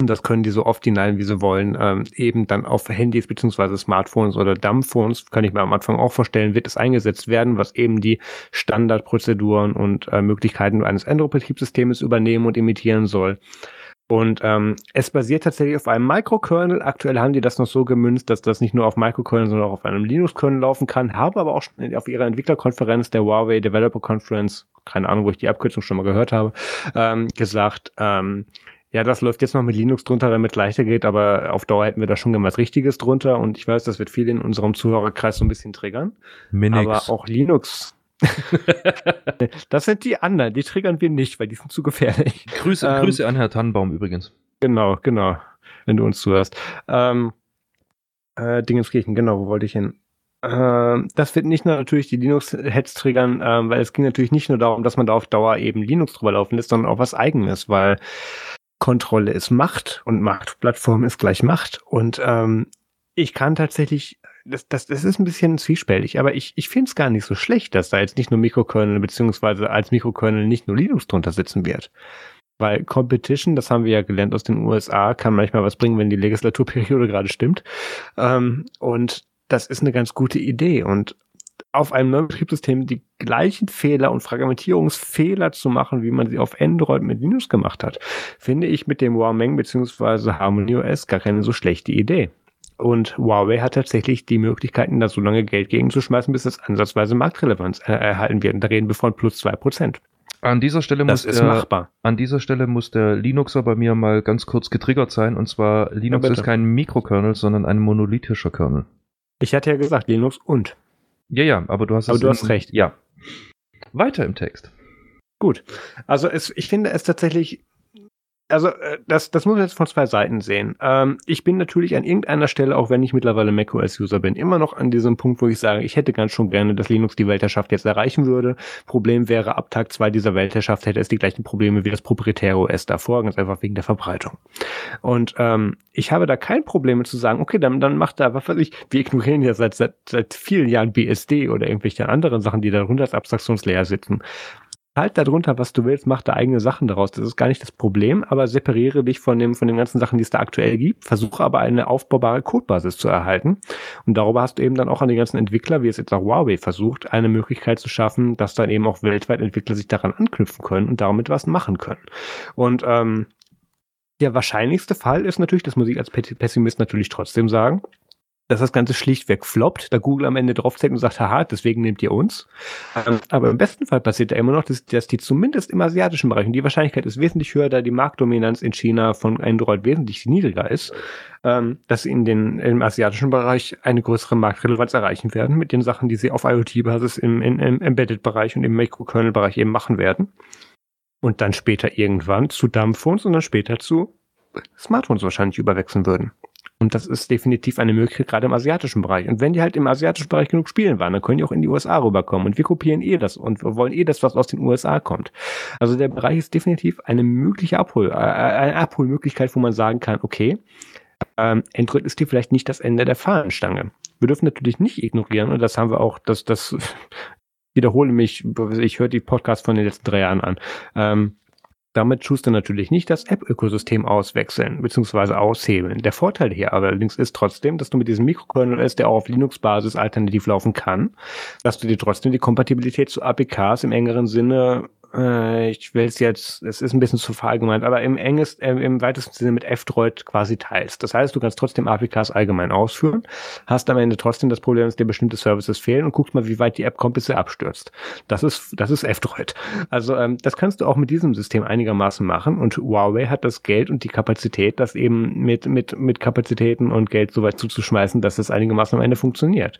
und das können die so oft hinein, wie sie wollen, ähm, eben dann auf Handys beziehungsweise Smartphones oder Dumbphones, kann ich mir am Anfang auch vorstellen, wird es eingesetzt werden, was eben die Standardprozeduren und äh, Möglichkeiten eines Android-Betriebssystems übernehmen und imitieren soll. Und ähm, es basiert tatsächlich auf einem Microkernel. Aktuell haben die das noch so gemünzt, dass das nicht nur auf Microkernel, sondern auch auf einem Linux-Kernel laufen kann. Haben aber auch schon auf ihrer Entwicklerkonferenz, der Huawei Developer Conference, keine Ahnung, wo ich die Abkürzung schon mal gehört habe, ähm, gesagt, ähm, ja, das läuft jetzt noch mit Linux drunter, damit leichter geht, aber auf Dauer hätten wir da schon was Richtiges drunter und ich weiß, das wird viele in unserem Zuhörerkreis so ein bisschen triggern. Minix. Aber auch Linux. das sind die anderen, die triggern wir nicht, weil die sind zu gefährlich.
Grüße, ähm, Grüße an Herr Tannenbaum übrigens.
Genau, genau, wenn du uns zuhörst. Ähm, äh, Dingenskirchen, genau, wo wollte ich hin? Ähm, das wird nicht nur natürlich die Linux-Heads triggern, ähm, weil es ging natürlich nicht nur darum, dass man da auf Dauer eben Linux drüber laufen lässt, sondern auch was eigenes, weil Kontrolle ist Macht und Machtplattform ist gleich Macht. Und ähm, ich kann tatsächlich, das, das, das ist ein bisschen zwiespältig, aber ich, ich finde es gar nicht so schlecht, dass da jetzt nicht nur Mikrokernel, beziehungsweise als Mikrokernel nicht nur Linux drunter sitzen wird. Weil Competition, das haben wir ja gelernt aus den USA, kann manchmal was bringen, wenn die Legislaturperiode gerade stimmt. Ähm, und das ist eine ganz gute Idee. Und auf einem neuen Betriebssystem die gleichen Fehler und Fragmentierungsfehler zu machen, wie man sie auf Android mit Linux gemacht hat, finde ich mit dem Huawei bzw. Harmony OS gar keine so schlechte Idee. Und Huawei hat tatsächlich die Möglichkeiten, da so lange Geld gegenzuschmeißen, bis es ansatzweise Marktrelevanz äh, erhalten wird. Da reden wir von plus zwei Prozent.
An dieser Stelle das muss der. An dieser Stelle muss der Linuxer bei mir mal ganz kurz getriggert sein. Und zwar, Linux ja, ist kein Mikrokernel, sondern ein monolithischer Kernel.
Ich hatte ja gesagt, Linux und.
Ja, ja, aber du hast
aber du hast recht.
Ja. Weiter im Text.
Gut. Also es, ich finde es tatsächlich also äh, das, das muss man jetzt von zwei Seiten sehen. Ähm, ich bin natürlich an irgendeiner Stelle, auch wenn ich mittlerweile macOS-User bin, immer noch an diesem Punkt, wo ich sage, ich hätte ganz schon gerne, dass Linux die Weltherrschaft jetzt erreichen würde. Problem wäre, ab Tag zwei dieser Weltherrschaft hätte es die gleichen Probleme wie das proprietäre OS davor, ganz einfach wegen der Verbreitung. Und ähm, ich habe da kein Problem mit zu sagen, okay, dann, dann macht da, was weiß ich, wir ignorieren ja seit, seit, seit vielen Jahren BSD oder irgendwelche anderen Sachen, die da runter als Abstraktionslayer sitzen halt darunter, was du willst, mach da eigene Sachen daraus. Das ist gar nicht das Problem, aber separiere dich von dem, von den ganzen Sachen, die es da aktuell gibt. Versuche aber eine aufbaubare Codebasis zu erhalten. Und darüber hast du eben dann auch an die ganzen Entwickler, wie es jetzt auch Huawei versucht, eine Möglichkeit zu schaffen, dass dann eben auch weltweit Entwickler sich daran anknüpfen können und damit was machen können. Und ähm, der wahrscheinlichste Fall ist natürlich, das muss ich als Pessimist natürlich trotzdem sagen, dass das Ganze schlichtweg floppt, da Google am Ende draufzeigt und sagt, haha, deswegen nehmt ihr uns. Ähm, aber im besten Fall passiert da immer noch, dass, dass die zumindest im asiatischen Bereich, und die Wahrscheinlichkeit ist wesentlich höher, da die Marktdominanz in China von Android wesentlich niedriger ist, ähm, dass sie in den, im asiatischen Bereich eine größere Marktrelevanz erreichen werden mit den Sachen, die sie auf IoT-Basis im, im, im Embedded-Bereich und im Microkernel-Bereich eben machen werden. Und dann später irgendwann zu Dumbphones und dann später zu Smartphones wahrscheinlich überwechseln würden. Und das ist definitiv eine Möglichkeit, gerade im asiatischen Bereich. Und wenn die halt im asiatischen Bereich genug spielen waren, dann können die auch in die USA rüberkommen. Und wir kopieren eh das und wollen eh das, was aus den USA kommt. Also der Bereich ist definitiv eine mögliche Abhol, äh, eine Abholmöglichkeit, wo man sagen kann, okay, ähm, Android ist hier vielleicht nicht das Ende der Fahnenstange. Wir dürfen natürlich nicht ignorieren, und das haben wir auch, das, das wiederhole mich, ich höre die Podcasts von den letzten drei Jahren an. Ähm, damit tust du natürlich nicht das App-Ökosystem auswechseln bzw. aushebeln. Der Vorteil hier allerdings ist trotzdem, dass du mit diesem Mikrokernel ist, der auch auf Linux-Basis alternativ laufen kann, dass du dir trotzdem die Kompatibilität zu APKs im engeren Sinne äh, ich will es jetzt, es ist ein bisschen zu verallgemeint, aber im engest, äh, im weitesten Sinne mit F-Droid quasi teilst. Das heißt, du kannst trotzdem APKs allgemein ausführen, hast am Ende trotzdem das Problem, dass dir bestimmte Services fehlen und guckst mal, wie weit die App kommt, bis sie abstürzt. Das ist, das ist F-Droid. Also ähm, das kannst du auch mit diesem System einigermaßen machen und Huawei hat das Geld und die Kapazität, das eben mit, mit, mit Kapazitäten und Geld so weit zuzuschmeißen, dass es einigermaßen am Ende funktioniert.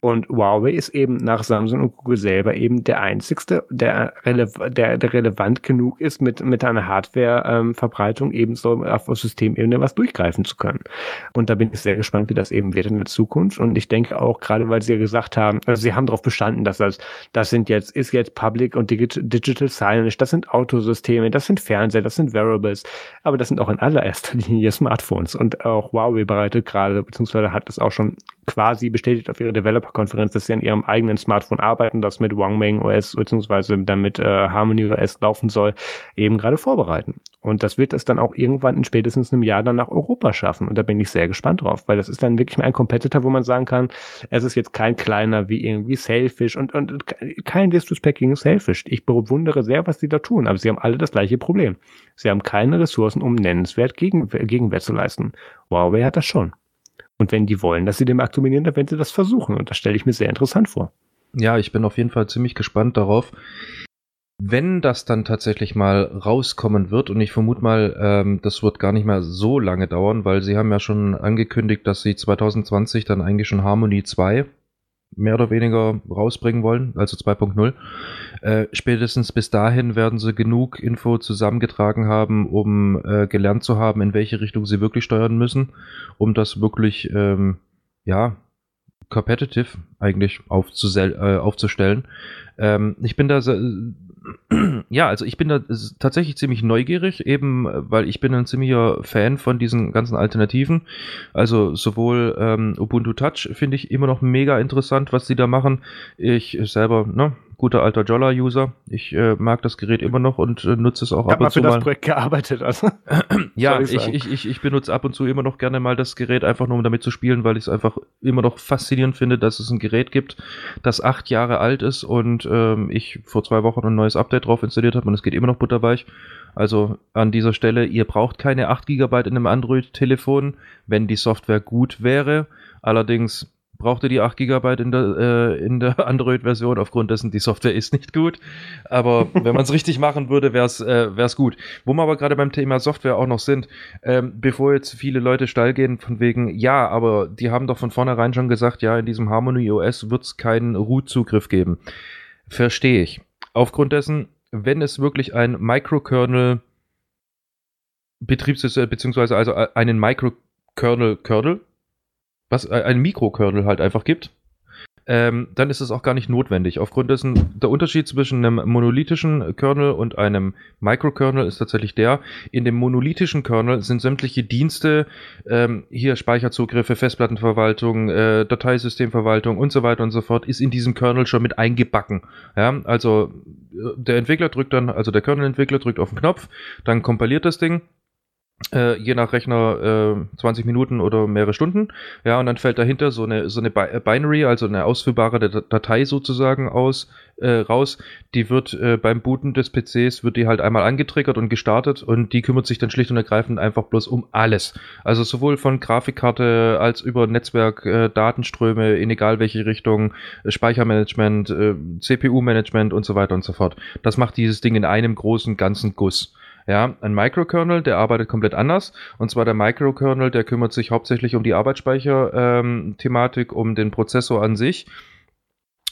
Und Huawei ist eben nach Samsung und Google selber eben der einzigste, der relevant der, der relevant genug ist, mit, mit einer Hardware-Verbreitung ähm, ebenso auf Systemebene was durchgreifen zu können. Und da bin ich sehr gespannt, wie das eben wird in der Zukunft. Und ich denke auch, gerade weil Sie ja gesagt haben, also Sie haben darauf bestanden, dass das, das sind jetzt, ist jetzt Public und Digital Signage, das sind Autosysteme, das sind Fernseher, das sind Wearables, aber das sind auch in allererster Linie Smartphones. Und auch Huawei bereitet gerade, beziehungsweise hat es auch schon quasi bestätigt auf ihrer Developer-Konferenz, dass sie an ihrem eigenen Smartphone arbeiten, das mit Wangmeng OS beziehungsweise damit äh, Harmony OS laufen soll, eben gerade vorbereiten. Und das wird es dann auch irgendwann in spätestens einem Jahr dann nach Europa schaffen. Und da bin ich sehr gespannt drauf, weil das ist dann wirklich ein Competitor, wo man sagen kann, es ist jetzt kein kleiner wie irgendwie Selfish und, und kein Disrespect gegen Selfish. Ich bewundere sehr, was sie da tun, aber sie haben alle das gleiche Problem. Sie haben keine Ressourcen, um nennenswert gegen, Gegenwehr zu leisten. Huawei hat das schon. Und wenn die wollen, dass sie den Markt dominieren, dann werden sie das versuchen. Und das stelle ich mir sehr interessant vor.
Ja, ich bin auf jeden Fall ziemlich gespannt darauf wenn das dann tatsächlich mal rauskommen wird, und ich vermute mal, ähm, das wird gar nicht mehr so lange dauern, weil sie haben ja schon angekündigt, dass sie 2020 dann eigentlich schon Harmony 2 mehr oder weniger rausbringen wollen, also 2.0. Äh, spätestens bis dahin werden sie genug Info zusammengetragen haben, um äh, gelernt zu haben, in welche Richtung sie wirklich steuern müssen, um das wirklich, ähm, ja, competitive eigentlich äh, aufzustellen. Ähm, ich bin da ja, also ich bin da tatsächlich ziemlich neugierig, eben weil ich bin ein ziemlicher Fan von diesen ganzen Alternativen. Also sowohl ähm, Ubuntu Touch finde ich immer noch mega interessant, was sie da machen. Ich selber, ne, guter alter Jolla-User. Ich äh, mag das Gerät immer noch und äh, nutze es auch
ich ab und zu. Ich habe für das Projekt gearbeitet. Also.
ja, ich, ich, ich, ich benutze ab und zu immer noch gerne mal das Gerät, einfach nur um damit zu spielen, weil ich es einfach immer noch faszinierend finde, dass es ein Gerät gibt, das acht Jahre alt ist und ähm, ich vor zwei Wochen ein neues Update drauf installiert habe und es geht immer noch butterweich. Also an dieser Stelle, ihr braucht keine 8 GB in einem Android-Telefon, wenn die Software gut wäre. Allerdings brauchte die 8 GB in der, äh, der Android-Version, aufgrund dessen die Software ist nicht gut. Aber wenn man es richtig machen würde, wäre es äh, gut. Wo wir aber gerade beim Thema Software auch noch sind, ähm, bevor jetzt viele Leute steil gehen, von wegen, ja, aber die haben doch von vornherein schon gesagt, ja, in diesem Harmony OS wird es keinen Root-Zugriff geben. Verstehe ich. Aufgrund dessen, wenn es wirklich ein Microkernel Betriebssystem, beziehungsweise also äh, einen Microkernel-Kernel was äh, ein Mikrokernel halt einfach gibt, ähm, dann ist es auch gar nicht notwendig. Aufgrund dessen, der Unterschied zwischen einem monolithischen Kernel und einem Microkernel ist tatsächlich der, in dem monolithischen Kernel sind sämtliche Dienste, ähm, hier Speicherzugriffe, Festplattenverwaltung, äh, Dateisystemverwaltung und so weiter und so fort, ist in diesem Kernel schon mit eingebacken. Ja, also äh, der Entwickler drückt dann, also der Kernel-Entwickler drückt auf den Knopf, dann kompiliert das Ding, äh, je nach Rechner äh, 20 Minuten oder mehrere Stunden. Ja, und dann fällt dahinter so eine, so eine äh, Binary, also eine ausführbare Datei sozusagen aus, äh, raus. Die wird äh, beim Booten des PCs, wird die halt einmal angetriggert und gestartet und die kümmert sich dann schlicht und ergreifend einfach bloß um alles. Also sowohl von Grafikkarte als über Netzwerk, äh, Datenströme in egal welche Richtung, Speichermanagement, CPU-Management und so weiter und so fort. Das macht dieses Ding in einem großen ganzen Guss. Ja, ein Microkernel, der arbeitet komplett anders. Und zwar der Microkernel, der kümmert sich hauptsächlich um die Arbeitsspeicher-Thematik, ähm, um den Prozessor an sich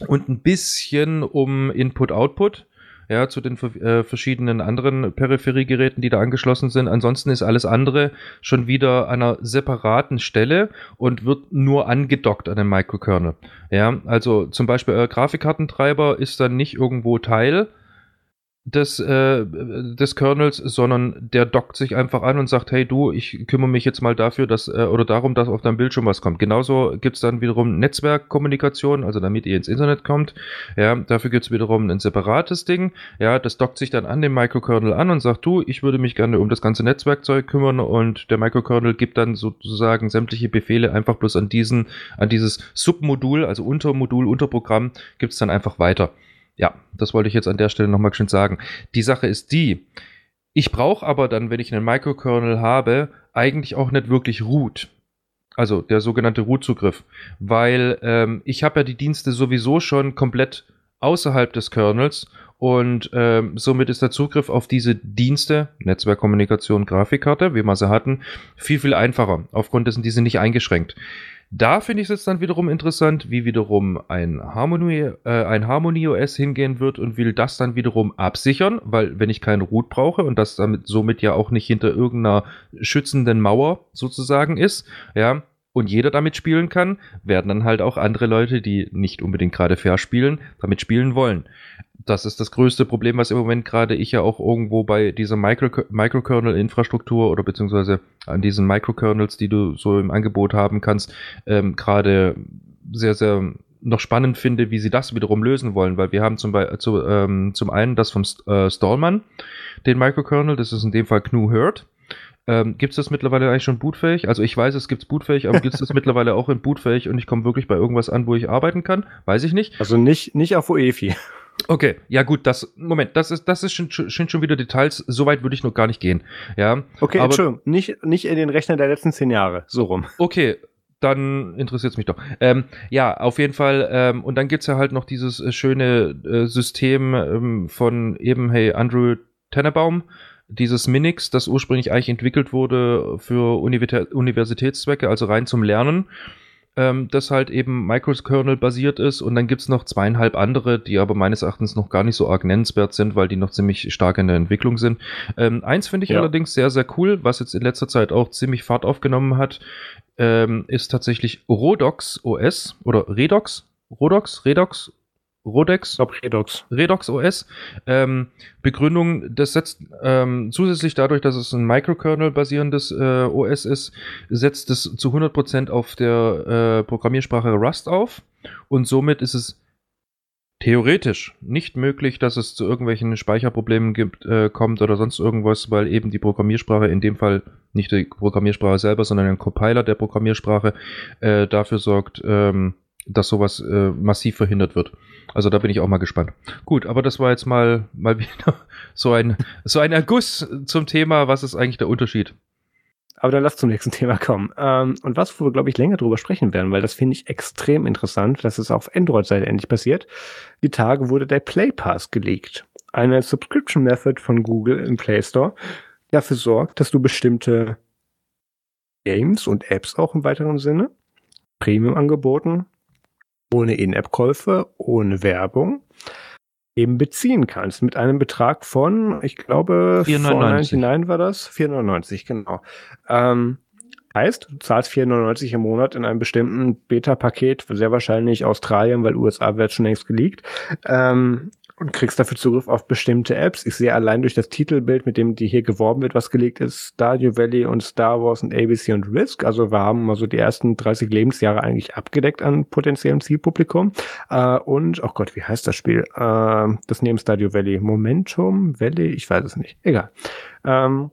und ein bisschen um Input-Output. Ja, zu den äh, verschiedenen anderen Peripheriegeräten, die da angeschlossen sind. Ansonsten ist alles andere schon wieder an einer separaten Stelle und wird nur angedockt an den Microkernel. Ja, also zum Beispiel euer Grafikkartentreiber ist dann nicht irgendwo Teil des, äh, des Kernels, sondern der dockt sich einfach an und sagt, hey du, ich kümmere mich jetzt mal dafür, dass, äh, oder darum, dass auf deinem Bildschirm was kommt. Genauso gibt es dann wiederum Netzwerkkommunikation, also damit ihr ins Internet kommt. Ja, dafür gibt es wiederum ein separates Ding. Ja, das dockt sich dann an den Microkernel an und sagt, du, ich würde mich gerne um das ganze Netzwerkzeug kümmern und der Microkernel gibt dann sozusagen sämtliche Befehle einfach bloß an diesen, an dieses Submodul, also Untermodul, Unterprogramm, gibt es dann einfach weiter. Ja, das wollte ich jetzt an der Stelle nochmal schön sagen. Die Sache ist die, ich brauche aber dann, wenn ich einen Microkernel habe, eigentlich auch nicht wirklich Root. Also der sogenannte Root-Zugriff. Weil ähm, ich habe ja die Dienste sowieso schon komplett außerhalb des Kernels und äh, somit ist der Zugriff auf diese Dienste, Netzwerkkommunikation, Grafikkarte, wie wir sie hatten, viel, viel einfacher. Aufgrund dessen, die sind nicht eingeschränkt. Da finde ich es jetzt dann wiederum interessant, wie wiederum ein Harmony, äh, ein Harmony OS hingehen wird und will das dann wiederum absichern, weil wenn ich keinen Root brauche und das damit somit ja auch nicht hinter irgendeiner schützenden Mauer sozusagen ist, ja, und jeder damit spielen kann, werden dann halt auch andere Leute, die nicht unbedingt gerade fair spielen, damit spielen wollen das ist das größte Problem, was im Moment gerade ich ja auch irgendwo bei dieser Micro Microkernel-Infrastruktur oder beziehungsweise an diesen Microkernels, die du so im Angebot haben kannst, ähm, gerade sehr, sehr noch spannend finde, wie sie das wiederum lösen wollen, weil wir haben zum, Be zu, ähm, zum einen das vom äh, Stallman, den Microkernel, das ist in dem Fall GNU Hurt. Ähm, gibt es das mittlerweile eigentlich schon bootfähig? Also ich weiß, es gibt es bootfähig, aber gibt es das mittlerweile auch in bootfähig und ich komme wirklich bei irgendwas an, wo ich arbeiten kann? Weiß ich nicht.
Also nicht, nicht auf UEFI.
Okay, ja gut, das, Moment, das ist, das ist schon, schon, schon wieder Details, soweit würde ich noch gar nicht gehen. Ja,
okay, aber, Entschuldigung, nicht, nicht in den Rechner der letzten zehn Jahre, so rum.
Okay, dann interessiert es mich doch. Ähm, ja, auf jeden Fall. Ähm, und dann gibt's ja halt noch dieses äh, schöne äh, System ähm, von eben, hey, Andrew Tennebaum, dieses Minix, das ursprünglich eigentlich entwickelt wurde für Universitätszwecke, also rein zum Lernen ähm, das halt eben Microkernel basiert ist und dann gibt es noch zweieinhalb andere, die aber meines Erachtens noch gar nicht so arg nennenswert sind, weil die noch ziemlich stark in der Entwicklung sind. Ähm, eins finde ich ja. allerdings sehr, sehr cool, was jetzt in letzter Zeit auch ziemlich Fahrt aufgenommen hat, ähm, ist tatsächlich Rodox OS oder Redox, Rodox, Redox, Rodex. Ich glaube Redox. Redox OS. Ähm, Begründung, das setzt ähm, zusätzlich dadurch, dass es ein Microkernel-basierendes äh, OS ist, setzt es zu 100% auf der äh, Programmiersprache Rust auf und somit ist es theoretisch nicht möglich, dass es zu irgendwelchen Speicherproblemen gibt, äh, kommt oder sonst irgendwas, weil eben die Programmiersprache, in dem Fall nicht die Programmiersprache selber, sondern ein Compiler der Programmiersprache äh, dafür sorgt, ähm, dass sowas äh, massiv verhindert wird. Also da bin ich auch mal gespannt. Gut, aber das war jetzt mal, mal wieder so ein, so ein Erguss zum Thema, was ist eigentlich der Unterschied?
Aber dann lass zum nächsten Thema kommen. Ähm, und was, wo wir, glaube ich, länger drüber sprechen werden, weil das finde ich extrem interessant, dass es auf Android-Seite endlich passiert. Die Tage wurde der Play Pass gelegt. Eine Subscription Method von Google im Play Store, die dafür sorgt, dass du bestimmte Games und Apps auch im weiteren Sinne, Premium-Angeboten, ohne In-App-Käufe, ohne Werbung eben beziehen kannst mit einem Betrag von, ich glaube, 4,99 war das, 4,99 genau. Ähm, heißt, du zahlst 4,99 im Monat in einem bestimmten Beta-Paket, sehr wahrscheinlich Australien, weil USA wird schon längst geleakt. Ähm, und kriegst dafür Zugriff auf bestimmte Apps. Ich sehe allein durch das Titelbild, mit dem die hier geworben wird, was gelegt ist, Stardew Valley und Star Wars und ABC und Risk. Also wir haben also die ersten 30 Lebensjahre eigentlich abgedeckt an potenziellem Zielpublikum. Äh, und, oh Gott, wie heißt das Spiel? Äh, das neben Stardew Valley. Momentum Valley? Ich weiß es nicht. Egal. Ähm,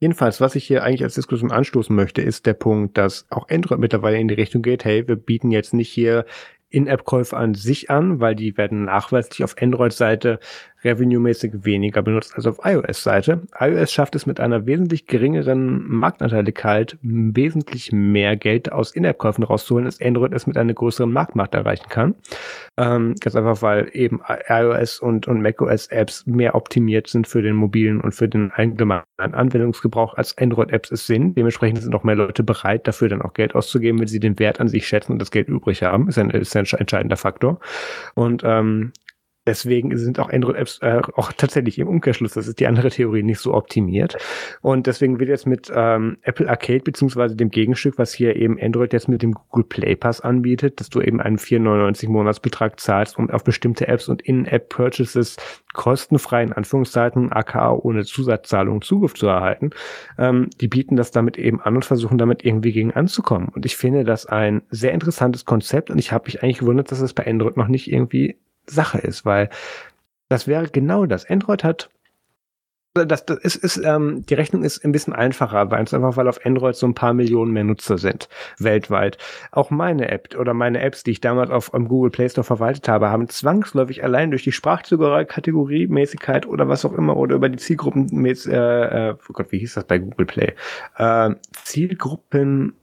Jedenfalls, was ich hier eigentlich als Diskussion anstoßen möchte, ist der Punkt, dass auch Android mittlerweile in die Richtung geht, hey, wir bieten jetzt nicht hier in-App-Käufe an sich an, weil die werden nachweislich auf Android-Seite revenue-mäßig weniger benutzt als auf iOS-Seite. iOS schafft es mit einer wesentlich geringeren Marktanteiligkeit wesentlich mehr Geld aus In-App-Käufen rauszuholen, als Android es mit einer größeren Marktmacht erreichen kann. Ähm, ganz einfach, weil eben iOS und, und macOS-Apps mehr optimiert sind für den mobilen und für den allgemeinen Anwendungsgebrauch als Android-Apps es sind. Dementsprechend sind auch mehr Leute bereit, dafür dann auch Geld auszugeben, wenn sie den Wert an sich schätzen und das Geld übrig haben. Ist ein, ist ein entscheidender Faktor. Und ähm, Deswegen sind auch Android-Apps äh, auch tatsächlich im Umkehrschluss, das ist die andere Theorie, nicht so optimiert. Und deswegen wird jetzt mit ähm, Apple Arcade beziehungsweise dem Gegenstück, was hier eben Android jetzt mit dem Google Play Pass anbietet, dass du eben einen 4,99 Monatsbetrag zahlst, um auf bestimmte Apps und In-App-Purchases kostenfrei in Anführungszeiten, aka ohne Zusatzzahlung Zugriff zu erhalten. Ähm, die bieten das damit eben an und versuchen damit irgendwie gegen anzukommen. Und ich finde das ein sehr interessantes Konzept und ich habe mich eigentlich gewundert, dass es bei Android noch nicht irgendwie Sache ist, weil das wäre genau das. Android hat das, das ist, ist ähm, die Rechnung ist ein bisschen einfacher, weil es einfach, weil auf Android so ein paar Millionen mehr Nutzer sind weltweit. Auch meine App oder meine Apps, die ich damals auf um, Google Play Store verwaltet habe, haben zwangsläufig allein durch die Sprachkategoriemäßigkeit oder was auch immer oder über die Zielgruppen, äh, äh, oh Gott, wie hieß das bei Google Play? Äh, Zielgruppen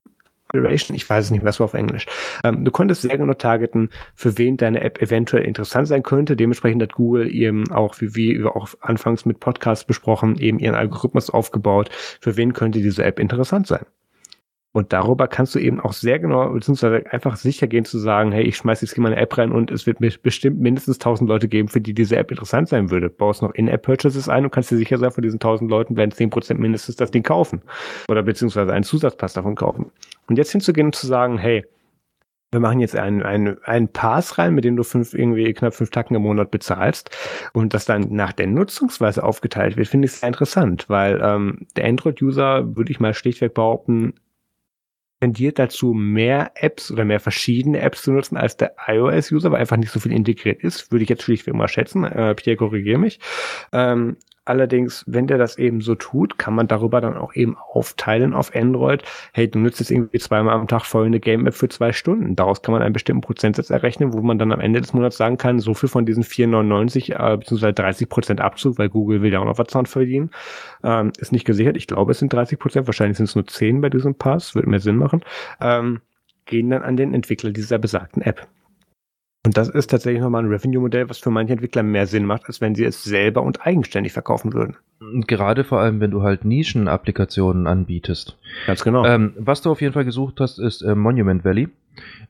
Consideration, ich weiß es nicht, was war auf Englisch. Ähm, du konntest sehr genau targeten, für wen deine App eventuell interessant sein könnte. Dementsprechend hat Google eben auch, wie wir auch anfangs mit Podcasts besprochen, eben ihren Algorithmus aufgebaut, für wen könnte diese App interessant sein. Und darüber kannst du eben auch sehr genau, beziehungsweise einfach sicher gehen zu sagen, hey, ich schmeiße jetzt hier meine App rein und es wird bestimmt mindestens 1000 Leute geben, für die diese App interessant sein würde. Baust noch In-App-Purchases ein und kannst dir sicher sein, von diesen 1000 Leuten werden 10% mindestens das Ding kaufen. Oder beziehungsweise einen Zusatzpass davon kaufen. Und jetzt hinzugehen und zu sagen, hey, wir machen jetzt einen, einen, einen Pass rein, mit dem du fünf, irgendwie knapp fünf Tacken im Monat bezahlst und das dann nach der Nutzungsweise aufgeteilt wird, finde ich sehr interessant, weil ähm, der Android-User, würde ich mal schlichtweg behaupten, tendiert dazu, mehr Apps oder mehr verschiedene Apps zu nutzen als der iOS-User, weil einfach nicht so viel integriert ist, würde ich jetzt schlichtweg mal schätzen. Äh, Pierre, korrigiere mich. Ähm, Allerdings, wenn der das eben so tut, kann man darüber dann auch eben aufteilen auf Android. Hey, du nutzt jetzt irgendwie zweimal am Tag folgende Game-App für zwei Stunden. Daraus kann man einen bestimmten Prozentsatz errechnen, wo man dann am Ende des Monats sagen kann, so viel von diesen 4,99 äh, bzw. 30 Prozent Abzug, weil Google will ja auch noch was dran verdienen, ähm, ist nicht gesichert. Ich glaube, es sind 30 Prozent, wahrscheinlich sind es nur 10 bei diesem Pass, würde mehr Sinn machen, ähm, gehen dann an den Entwickler dieser besagten App. Und das ist tatsächlich nochmal ein Revenue-Modell, was für manche Entwickler mehr Sinn macht, als wenn sie es selber und eigenständig verkaufen würden.
Gerade vor allem, wenn du halt Nischen-Applikationen anbietest.
Ganz genau.
Ähm, was du auf jeden Fall gesucht hast, ist äh, Monument Valley.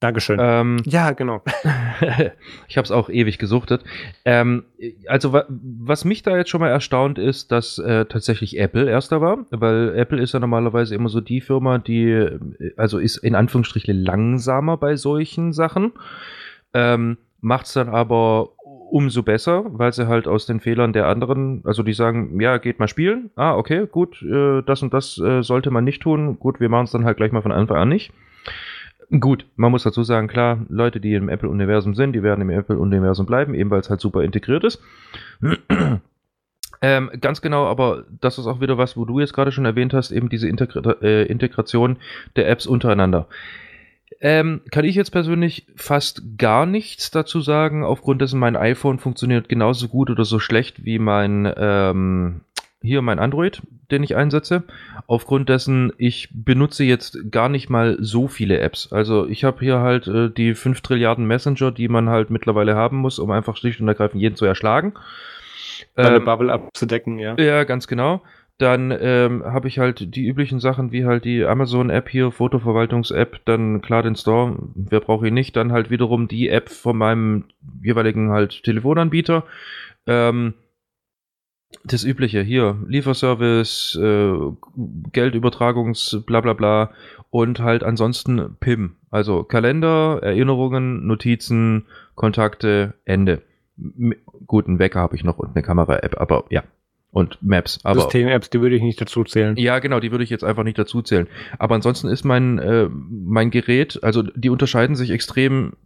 Dankeschön.
Ähm,
ja, genau.
ich habe es auch ewig gesuchtet. Ähm, also wa was mich da jetzt schon mal erstaunt ist, dass äh, tatsächlich Apple erster war, weil Apple ist ja normalerweise immer so die Firma, die äh, also ist in Anführungsstrichen langsamer bei solchen Sachen. Ähm, Macht es dann aber umso besser, weil sie halt aus den Fehlern der anderen, also die sagen, ja, geht mal spielen. Ah, okay, gut, äh, das und das äh, sollte man nicht tun. Gut, wir machen es dann halt gleich mal von Anfang an nicht. Gut, man muss dazu sagen, klar, Leute, die im Apple-Universum sind, die werden im Apple-Universum bleiben, eben weil es halt super integriert ist. ähm, ganz genau, aber das ist auch wieder was, wo du jetzt gerade schon erwähnt hast, eben diese Integra äh, Integration der Apps untereinander. Ähm, kann ich jetzt persönlich fast gar nichts dazu sagen, aufgrund dessen mein iPhone funktioniert genauso gut oder so schlecht wie mein ähm, hier mein Android, den ich einsetze. Aufgrund dessen, ich benutze jetzt gar nicht mal so viele Apps. Also ich habe hier halt äh, die 5 Trilliarden Messenger, die man halt mittlerweile haben muss, um einfach schlicht und ergreifend jeden zu erschlagen.
Eine ähm, Bubble abzudecken, ja.
Ja, ganz genau. Dann ähm, habe ich halt die üblichen Sachen wie halt die Amazon-App hier, Fotoverwaltungs-App, dann klar den Store, wer braucht ihn nicht, dann halt wiederum die App von meinem jeweiligen halt Telefonanbieter. Ähm, das übliche hier, Lieferservice, äh, Geldübertragungs, bla bla bla und halt ansonsten PIM, also Kalender, Erinnerungen, Notizen, Kontakte, Ende. M guten Wecker habe ich noch und eine Kamera-App, aber ja, und Maps.
System-Apps, die würde ich nicht dazu zählen.
Ja, genau, die würde ich jetzt einfach nicht dazu zählen. Aber ansonsten ist mein, äh, mein Gerät, also die unterscheiden sich extrem.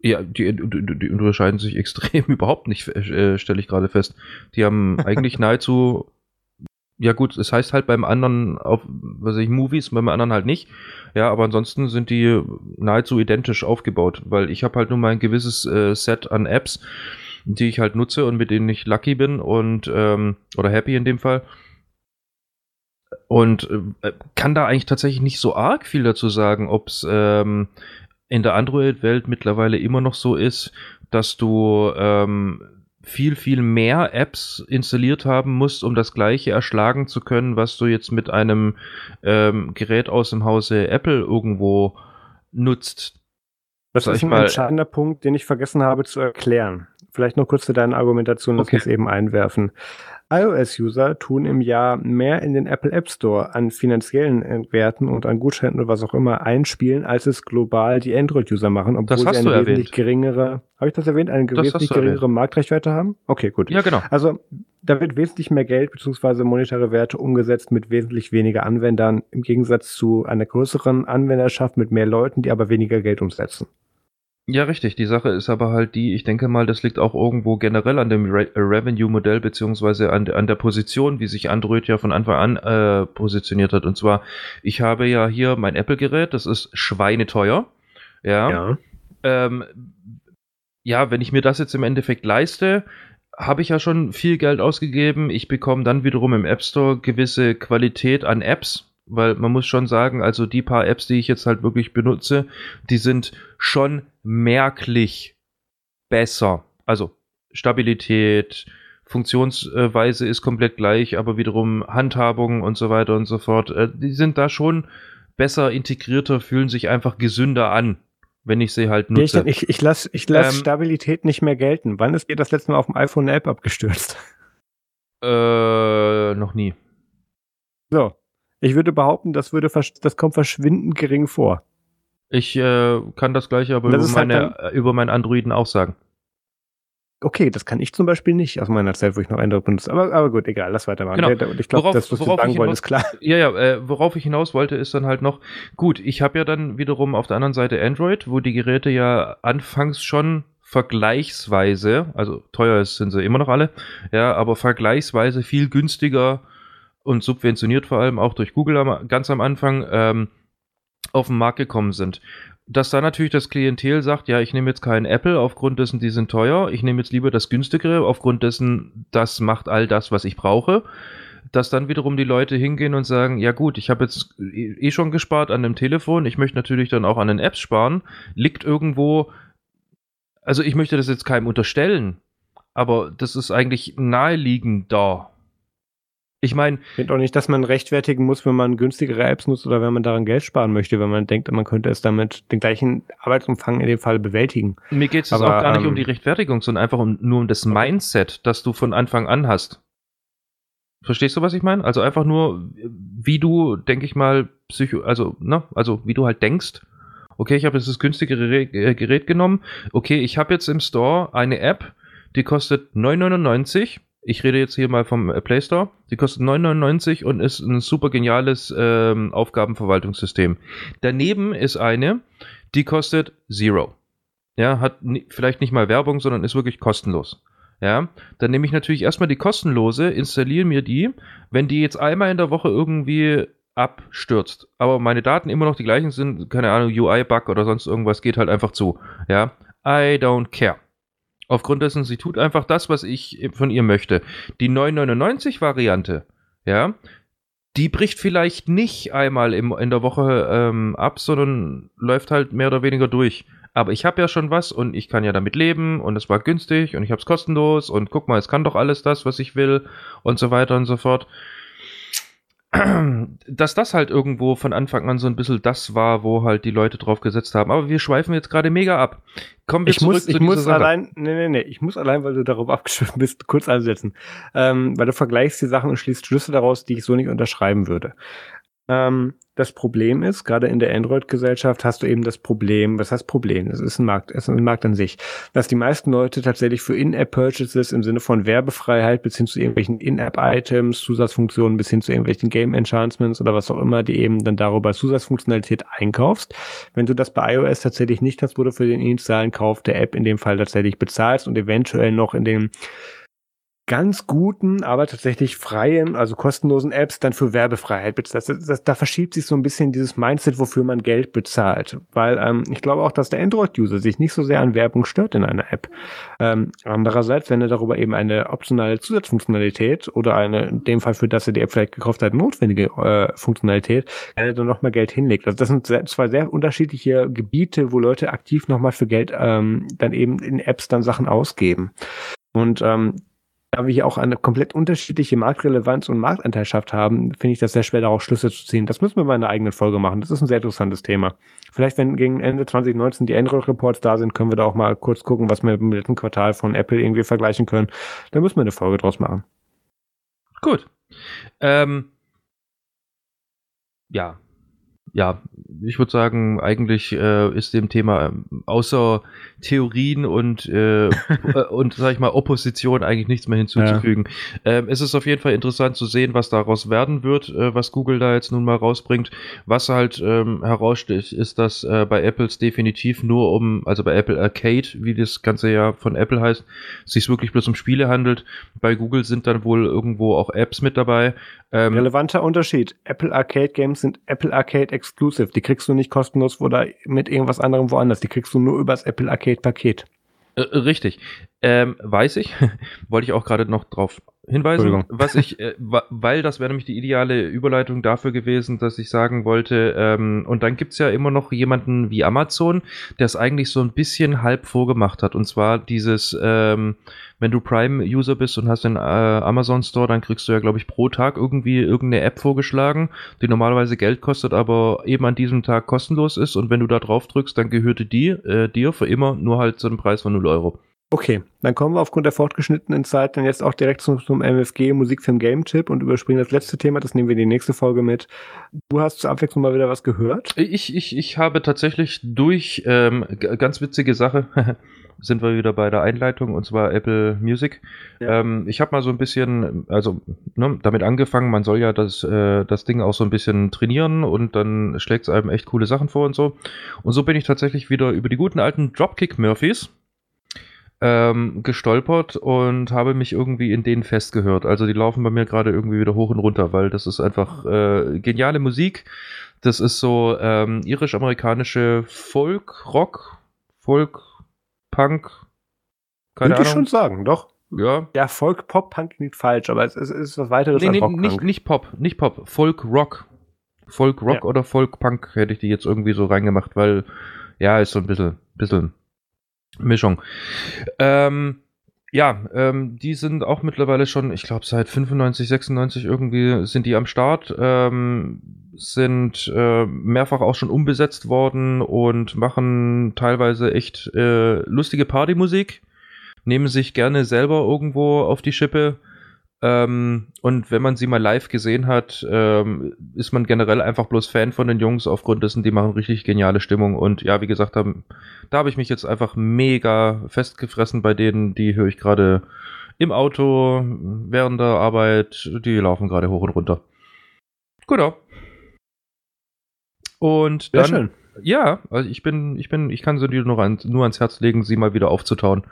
Ja, die, die, die unterscheiden sich extrem überhaupt nicht, äh, stelle ich gerade fest. Die haben eigentlich nahezu ja gut, es heißt halt beim anderen auf, was weiß ich, Movies, beim anderen halt nicht. Ja, aber ansonsten sind die nahezu identisch aufgebaut, weil ich habe halt nur mein gewisses äh, Set an Apps die ich halt nutze und mit denen ich lucky bin und ähm, oder happy in dem Fall. Und äh, kann da eigentlich tatsächlich nicht so arg viel dazu sagen, ob es ähm, in der Android-Welt mittlerweile immer noch so ist, dass du ähm, viel, viel mehr Apps installiert haben musst, um das gleiche erschlagen zu können, was du jetzt mit einem ähm, Gerät aus dem Hause Apple irgendwo nutzt.
Das ist ein mal, entscheidender Punkt, den ich vergessen habe zu erklären. Vielleicht noch kurz zu deiner Argumentation, dass okay. es eben einwerfen. iOS-User tun im Jahr mehr in den Apple App Store an finanziellen äh, Werten und an Gutscheinen oder was auch immer einspielen, als es global die Android-User machen, obwohl sie eine wesentlich geringere, habe ich das erwähnt, eine das wesentlich geringere Marktreichweite haben? Okay, gut.
Ja, genau.
Also da wird wesentlich mehr Geld bzw. monetäre Werte umgesetzt mit wesentlich weniger Anwendern im Gegensatz zu einer größeren Anwenderschaft mit mehr Leuten, die aber weniger Geld umsetzen.
Ja, richtig. Die Sache ist aber halt die, ich denke mal, das liegt auch irgendwo generell an dem Re Revenue-Modell beziehungsweise an, an der Position, wie sich Android ja von Anfang an äh, positioniert hat. Und zwar, ich habe ja hier mein Apple-Gerät, das ist schweineteuer. Ja. Ja. Ähm, ja, wenn ich mir das jetzt im Endeffekt leiste, habe ich ja schon viel Geld ausgegeben. Ich bekomme dann wiederum im App Store gewisse Qualität an Apps, weil man muss schon sagen, also die paar Apps, die ich jetzt halt wirklich benutze, die sind schon merklich besser. Also Stabilität, Funktionsweise ist komplett gleich, aber wiederum Handhabung und so weiter und so fort, äh, die sind da schon besser integrierter, fühlen sich einfach gesünder an, wenn ich sie halt nutze.
Ich, ich, ich lasse ich lass ähm, Stabilität nicht mehr gelten. Wann ist dir das letzte Mal auf dem iPhone eine App abgestürzt?
Äh, noch nie.
So. Ich würde behaupten, das, würde das kommt verschwindend gering vor.
Ich äh, kann das gleiche aber das über, halt meine, halt über meinen Androiden auch sagen.
Okay, das kann ich zum Beispiel nicht aus meiner Zeit, wo ich noch Android benutze. Aber, aber gut, egal, lass weitermachen. Genau. Ich glaube, das, was du sagen wollen, ist klar.
Ja, ja, äh, worauf ich hinaus wollte, ist dann halt noch, gut, ich habe ja dann wiederum auf der anderen Seite Android, wo die Geräte ja anfangs schon vergleichsweise, also teuer sind sie immer noch alle, ja, aber vergleichsweise viel günstiger und subventioniert vor allem auch durch Google am, ganz am Anfang ähm, auf den Markt gekommen sind dass da natürlich das Klientel sagt, ja, ich nehme jetzt keinen Apple aufgrund dessen, die sind teuer, ich nehme jetzt lieber das günstigere aufgrund dessen, das macht all das, was ich brauche. Dass dann wiederum die Leute hingehen und sagen, ja gut, ich habe jetzt eh schon gespart an dem Telefon, ich möchte natürlich dann auch an den Apps sparen, liegt irgendwo, also ich möchte das jetzt keinem unterstellen, aber das ist eigentlich naheliegend da. Ich meine.
Ich finde auch nicht, dass man rechtfertigen muss, wenn man günstigere Apps nutzt oder wenn man daran Geld sparen möchte, wenn man denkt, man könnte es damit den gleichen Arbeitsumfang in dem Fall bewältigen.
Mir geht es auch gar nicht um ähm, die Rechtfertigung, sondern einfach um, nur um das Mindset, das du von Anfang an hast. Verstehst du, was ich meine? Also einfach nur, wie du, denke ich mal, psycho, also, ne, also wie du halt denkst. Okay, ich habe jetzt das günstigere äh, Gerät genommen. Okay, ich habe jetzt im Store eine App, die kostet 9,99 ich rede jetzt hier mal vom äh, Play Store. Die kostet 9,99 und ist ein super geniales ähm, Aufgabenverwaltungssystem. Daneben ist eine, die kostet Zero. Ja, hat vielleicht nicht mal Werbung, sondern ist wirklich kostenlos. Ja, dann nehme ich natürlich erstmal die kostenlose, installiere mir die. Wenn die jetzt einmal in der Woche irgendwie abstürzt, aber meine Daten immer noch die gleichen sind, keine Ahnung, UI-Bug oder sonst irgendwas, geht halt einfach zu. Ja, I don't care. Aufgrund dessen, sie tut einfach das, was ich von ihr möchte. Die 999-Variante, ja, die bricht vielleicht nicht einmal im, in der Woche ähm, ab, sondern läuft halt mehr oder weniger durch. Aber ich habe ja schon was und ich kann ja damit leben und es war günstig und ich habe es kostenlos und guck mal, es kann doch alles das, was ich will und so weiter und so fort dass das halt irgendwo von Anfang an so ein bisschen das war, wo halt die Leute drauf gesetzt haben. Aber wir schweifen jetzt gerade mega ab.
Kommen wir ich zurück muss, zu ich muss Sache. allein, nee, nee, nee, ich muss allein, weil du darauf abgeschwiffen bist, kurz ansetzen. Ähm, weil du vergleichst die Sachen und schließt Schlüsse daraus, die ich so nicht unterschreiben würde. Ähm, das Problem ist, gerade in der Android-Gesellschaft hast du eben das Problem, was heißt Problem? Es ist ein Markt, es ist ein Markt an sich, dass die meisten Leute tatsächlich für In-App-Purchases im Sinne von Werbefreiheit bis hin zu irgendwelchen In-App-Items, Zusatzfunktionen bis hin zu irgendwelchen Game-Enhancements oder was auch immer, die eben dann darüber Zusatzfunktionalität einkaufst. Wenn du das bei iOS tatsächlich nicht hast, wo du für den initialen Kauf der App in dem Fall tatsächlich bezahlst und eventuell noch in den ganz guten, aber tatsächlich freien, also kostenlosen Apps dann für Werbefreiheit bezahlt. Das, das, da verschiebt sich so ein bisschen dieses Mindset, wofür man Geld bezahlt. Weil ähm, ich glaube auch, dass der Android-User sich nicht so sehr an Werbung stört in einer App. Ähm, andererseits, wenn er darüber eben eine optionale Zusatzfunktionalität oder eine, in dem Fall für das er die App vielleicht gekauft hat, notwendige äh, Funktionalität, er dann nochmal Geld hinlegt. Also das sind sehr, zwei sehr unterschiedliche Gebiete, wo Leute aktiv nochmal für Geld ähm, dann eben in Apps dann Sachen ausgeben. Und ähm, da wir hier auch eine komplett unterschiedliche Marktrelevanz und Marktanteilschaft haben, finde ich das sehr schwer, daraus Schlüsse zu ziehen. Das müssen wir mal in einer eigenen Folge machen. Das ist ein sehr interessantes Thema. Vielleicht, wenn gegen Ende 2019 die Android-Reports da sind, können wir da auch mal kurz gucken, was wir im letzten Quartal von Apple irgendwie vergleichen können. Da müssen wir eine Folge draus machen.
Gut. Ähm, ja, ja, ich würde sagen, eigentlich äh, ist dem Thema ähm, außer Theorien und, äh, äh, und sag ich mal, Opposition eigentlich nichts mehr hinzuzufügen. Ja. Ähm, es ist auf jeden Fall interessant zu sehen, was daraus werden wird, äh, was Google da jetzt nun mal rausbringt. Was halt ähm, heraussticht, ist, dass äh, bei Apples definitiv nur um, also bei Apple Arcade, wie das Ganze ja von Apple heißt, sich wirklich bloß um Spiele handelt. Bei Google sind dann wohl irgendwo auch Apps mit dabei.
Ähm, Relevanter Unterschied. Apple Arcade Games sind Apple Arcade Exclusive. Die kriegst du nicht kostenlos oder mit irgendwas anderem woanders. Die kriegst du nur übers Apple Arcade Paket.
Äh, richtig. Ähm, weiß ich. Wollte ich auch gerade noch drauf hinweisen, was ich, äh, weil das wäre nämlich die ideale Überleitung dafür gewesen, dass ich sagen wollte, ähm, und dann gibt's ja immer noch jemanden wie Amazon, der es eigentlich so ein bisschen halb vorgemacht hat. Und zwar dieses, ähm, wenn du Prime-User bist und hast den äh, Amazon Store, dann kriegst du ja, glaube ich, pro Tag irgendwie irgendeine App vorgeschlagen, die normalerweise Geld kostet, aber eben an diesem Tag kostenlos ist. Und wenn du da drauf drückst, dann gehörte die äh, dir für immer nur halt zu einem Preis von 0 Euro.
Okay, dann kommen wir aufgrund der fortgeschnittenen Zeit dann jetzt auch direkt zum, zum MFG Musikfilm Game Tipp und überspringen das letzte Thema, das nehmen wir in die nächste Folge mit. Du hast zur Abwechslung mal wieder was gehört?
Ich, ich, ich habe tatsächlich durch, ähm, ganz witzige Sache, sind wir wieder bei der Einleitung und zwar Apple Music. Ja. Ähm, ich habe mal so ein bisschen, also ne, damit angefangen, man soll ja das, äh, das Ding auch so ein bisschen trainieren und dann schlägt es einem echt coole Sachen vor und so. Und so bin ich tatsächlich wieder über die guten alten Dropkick Murphys ähm, gestolpert und habe mich irgendwie in denen festgehört. Also die laufen bei mir gerade irgendwie wieder hoch und runter, weil das ist einfach äh, geniale Musik. Das ist so ähm, irisch-amerikanische Folk, Rock, Folk, Punk.
Keine Würde ich schon sagen, doch.
Ja.
Ja, Folk, Pop, Punk klingt falsch, aber es ist, es ist was weiteres
nee, als nee, Rock. Nicht, nicht Pop, nicht Pop, Folk, Rock. Folk, Rock ja. oder Folk, Punk hätte ich die jetzt irgendwie so reingemacht, weil ja, ist so ein bisschen, bisschen Mischung. Ähm, ja, ähm, die sind auch mittlerweile schon, ich glaube, seit 95, 96 irgendwie sind die am Start, ähm, sind äh, mehrfach auch schon umbesetzt worden und machen teilweise echt äh, lustige Partymusik, nehmen sich gerne selber irgendwo auf die Schippe ähm, und wenn man sie mal live gesehen hat, ähm, ist man generell einfach bloß Fan von den Jungs aufgrund dessen, die machen richtig geniale Stimmung. Und ja, wie gesagt, da, da habe ich mich jetzt einfach mega festgefressen bei denen. Die höre ich gerade im Auto, während der Arbeit. Die laufen gerade hoch und runter. Genau. Und dann. Sehr schön. Ja, also ich bin, ich bin, ich kann sie dir nur, an, nur ans Herz legen, sie mal wieder aufzutauen.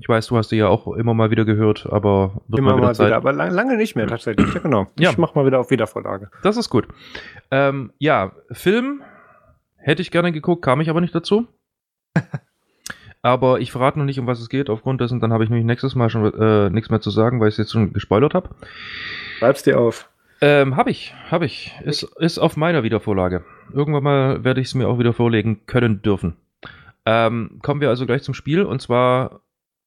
Ich weiß, du hast die ja auch immer mal wieder gehört, aber
wird immer mal wieder, mal wieder aber lang, lange nicht mehr tatsächlich. Ja, genau.
Ja. Ich mach mal wieder auf Wiedervorlage. Das ist gut. Ähm, ja, Film hätte ich gerne geguckt, kam ich aber nicht dazu. aber ich verrate noch nicht, um was es geht. Aufgrund dessen, dann habe ich nämlich nächstes Mal schon äh, nichts mehr zu sagen, weil ich es jetzt schon gespoilert habe.
Schreib's dir auf.
Ähm, hab ich, hab ich. Ist, ist auf meiner Wiedervorlage. Irgendwann mal werde ich es mir auch wieder vorlegen können dürfen. Ähm, kommen wir also gleich zum Spiel und zwar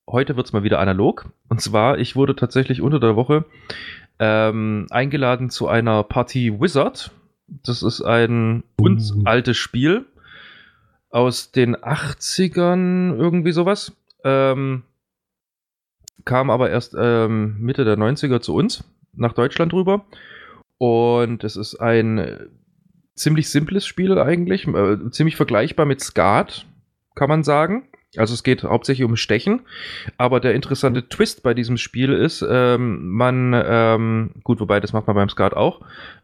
heute wird es mal wieder analog. Und zwar, ich wurde tatsächlich unter der Woche ähm, eingeladen zu einer Party Wizard. Das ist ein uns uh. altes Spiel aus den 80ern, irgendwie sowas. Ähm, kam aber erst ähm, Mitte der 90er zu uns, nach Deutschland rüber. Und es ist ein ziemlich simples Spiel eigentlich, äh, ziemlich vergleichbar mit Skat, kann man sagen. Also es geht hauptsächlich um Stechen, aber der interessante Twist bei diesem Spiel ist, ähm, man, ähm, gut, wobei das macht man beim Skat auch,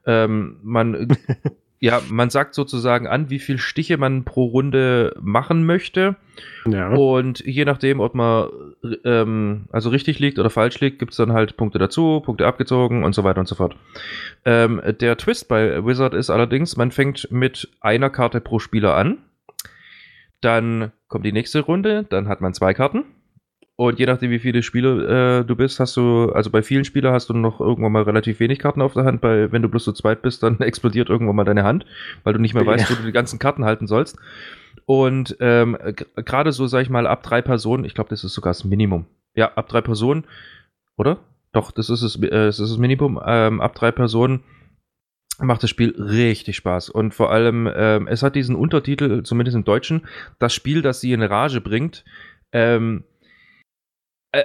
ähm, man, ja, man sagt sozusagen an, wie viel Stiche man pro Runde machen möchte. Ja. Und je nachdem, ob man ähm, also richtig liegt oder falsch liegt, gibt es dann halt Punkte dazu, Punkte abgezogen und so weiter und so fort. Ähm, der Twist bei Wizard ist allerdings, man fängt mit einer Karte pro Spieler an dann kommt die nächste Runde, dann hat man zwei Karten. Und je nachdem, wie viele Spieler äh, du bist, hast du, also bei vielen Spielern hast du noch irgendwann mal relativ wenig Karten auf der Hand. Bei, wenn du bloß zu zweit bist, dann explodiert irgendwann mal deine Hand, weil du nicht mehr weißt, ja. wo du die ganzen Karten halten sollst. Und ähm, gerade so, sag ich mal, ab drei Personen, ich glaube, das ist sogar das Minimum. Ja, ab drei Personen, oder? Doch, das ist es, äh, das ist das Minimum. Ähm, ab drei Personen macht das Spiel richtig Spaß. Und vor allem, ähm, es hat diesen Untertitel, zumindest im Deutschen, das Spiel, das sie in Rage bringt. Ähm,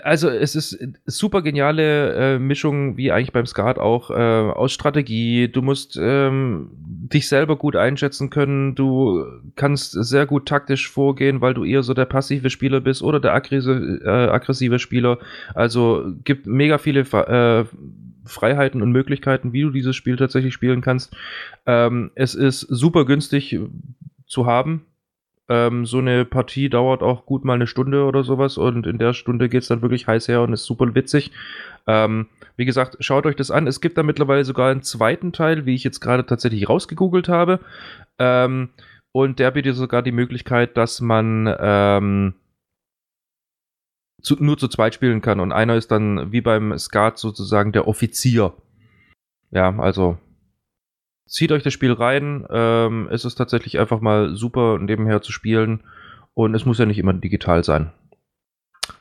also es ist super geniale äh, Mischung, wie eigentlich beim Skat auch, äh, aus Strategie. Du musst ähm, dich selber gut einschätzen können. Du kannst sehr gut taktisch vorgehen, weil du eher so der passive Spieler bist oder der aggressive, äh, aggressive Spieler. Also gibt mega viele äh, Freiheiten und Möglichkeiten, wie du dieses Spiel tatsächlich spielen kannst. Ähm, es ist super günstig zu haben. Ähm, so eine Partie dauert auch gut mal eine Stunde oder sowas und in der Stunde geht es dann wirklich heiß her und ist super witzig. Ähm, wie gesagt, schaut euch das an. Es gibt da mittlerweile sogar einen zweiten Teil, wie ich jetzt gerade tatsächlich rausgegoogelt habe. Ähm, und der bietet sogar die Möglichkeit, dass man ähm, zu, nur zu zweit spielen kann und einer ist dann wie beim Skat sozusagen der Offizier. Ja, also zieht euch das Spiel rein. Ähm, es ist tatsächlich einfach mal super nebenher zu spielen und es muss ja nicht immer digital sein.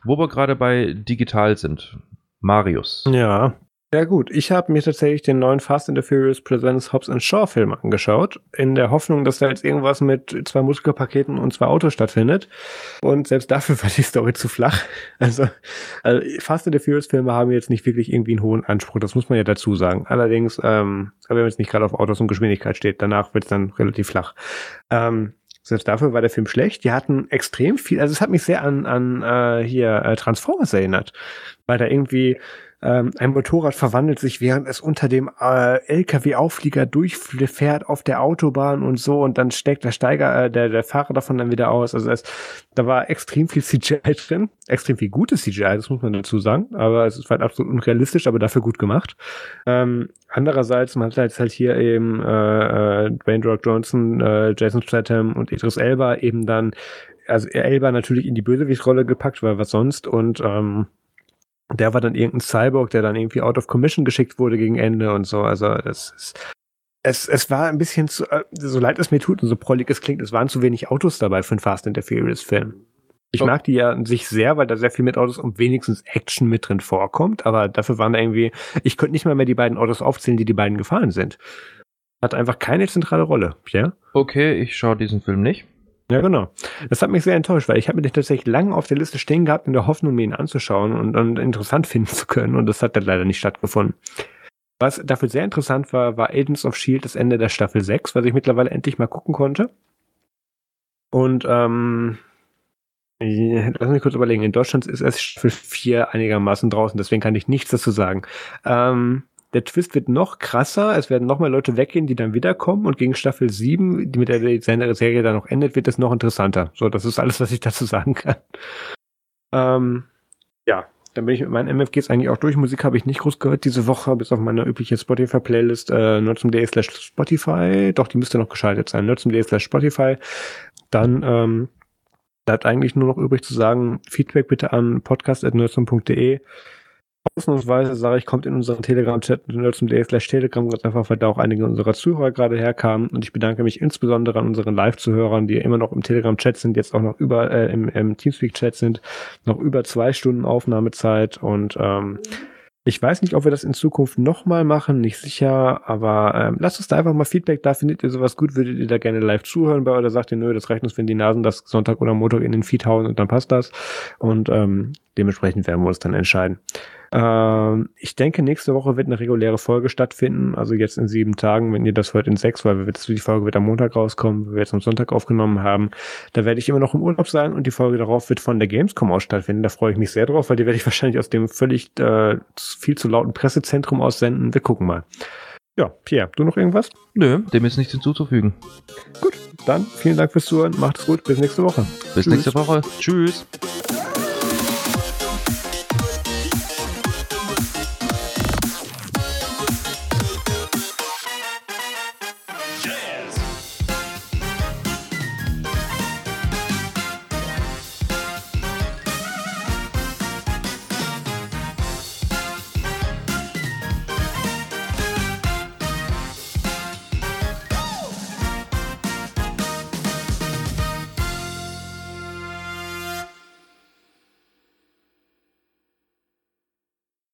Wo wir gerade bei digital sind, Marius.
Ja. Ja gut, ich habe mir tatsächlich den neuen Fast and the Furious Presents Hobbs and Shaw Film angeschaut, in der Hoffnung, dass da jetzt irgendwas mit zwei Muskelpaketen und zwei Autos stattfindet. Und selbst dafür war die Story zu flach. Also, also Fast and the Furious Filme haben jetzt nicht wirklich irgendwie einen hohen Anspruch, das muss man ja dazu sagen. Allerdings, ähm, wenn man jetzt nicht gerade auf Autos und Geschwindigkeit steht, danach wird es dann relativ flach. Ähm, selbst dafür war der Film schlecht. Die hatten extrem viel, also es hat mich sehr an, an äh, hier äh, Transformers erinnert, weil da irgendwie ähm, ein Motorrad verwandelt sich, während es unter dem äh, LKW-Auflieger durchfährt auf der Autobahn und so und dann steckt der Steiger, äh, der, der Fahrer davon dann wieder aus. Also es, da war extrem viel CGI drin, extrem viel gutes CGI, das muss man dazu sagen, aber es ist halt absolut unrealistisch, aber dafür gut gemacht. Ähm, andererseits, man hat jetzt halt hier eben äh, äh, Dwayne Rock Johnson, äh, Jason Statham und Idris Elba eben dann also Elba natürlich in die Bösewichtrolle gepackt, weil was sonst und ähm, der war dann irgendein Cyborg, der dann irgendwie out of commission geschickt wurde gegen Ende und so. Also das ist, es, es war ein bisschen zu, äh, so leid es mir tut und so prollig es klingt, es waren zu wenig Autos dabei für einen Fast and the Furious Film. Ich oh. mag die ja an sich sehr, weil da sehr viel mit Autos und wenigstens Action mit drin vorkommt, aber dafür waren da irgendwie, ich könnte nicht mal mehr die beiden Autos aufzählen, die die beiden gefahren sind. Hat einfach keine zentrale Rolle, ja?
Okay, ich schaue diesen Film nicht.
Ja, genau. Das hat mich sehr enttäuscht, weil ich habe den tatsächlich lange auf der Liste stehen gehabt, in der Hoffnung, mir ihn anzuschauen und, und interessant finden zu können. Und das hat dann leider nicht stattgefunden. Was dafür sehr interessant war, war Agents of Shield, das Ende der Staffel 6, was ich mittlerweile endlich mal gucken konnte. Und ähm, lass mich kurz überlegen, in Deutschland ist erst Staffel 4 einigermaßen draußen, deswegen kann ich nichts dazu sagen. Ähm, der Twist wird noch krasser. Es werden noch mehr Leute weggehen, die dann wiederkommen. Und gegen Staffel 7, die mit der Serie dann noch endet, wird es noch interessanter. So, das ist alles, was ich dazu sagen kann. Ähm, ja, dann bin ich mit meinen MFGs eigentlich auch durch. Musik habe ich nicht groß gehört diese Woche, bis auf meine übliche Spotify-Playlist, äh, nerdsum.de slash Spotify. Doch, die müsste noch geschaltet sein. nerdsum.de slash Spotify. Dann, ähm, bleibt eigentlich nur noch übrig zu sagen, Feedback bitte an podcast.nerdsum.de. Ausnahmsweise sage ich, kommt in unseren Telegram-Chat slash Telegram ganz einfach, weil da auch einige unserer Zuhörer gerade herkamen. Und ich bedanke mich insbesondere an unseren Live-Zuhörern, die immer noch im Telegram-Chat sind, jetzt auch noch über äh, im, im Teamspeak-Chat sind, noch über zwei Stunden Aufnahmezeit und ähm, ich weiß nicht, ob wir das in Zukunft nochmal machen, nicht sicher, aber ähm, lasst uns da einfach mal Feedback da. Findet ihr sowas gut? Würdet ihr da gerne live zuhören bei oder sagt ihr, nö, das reicht uns, wenn die Nasen das Sonntag oder Montag in den Feed hauen und dann passt das. Und ähm, dementsprechend werden wir uns dann entscheiden. Ähm, ich denke, nächste Woche wird eine reguläre Folge stattfinden, also jetzt in sieben Tagen, wenn ihr das hört in sechs, weil wir, die Folge wird am Montag rauskommen, wir jetzt am Sonntag aufgenommen haben. Da werde ich immer noch im Urlaub sein und die Folge darauf wird von der Gamescom aus stattfinden. Da freue ich mich sehr drauf, weil die werde ich wahrscheinlich aus dem völlig äh, viel zu lauten Pressezentrum aussenden. Wir gucken mal. Ja, Pierre, du noch irgendwas?
Nö, dem ist nichts hinzuzufügen.
Gut, dann vielen Dank fürs Zuhören. Macht es gut. Bis nächste Woche.
Bis Tschüss. nächste Woche. Tschüss.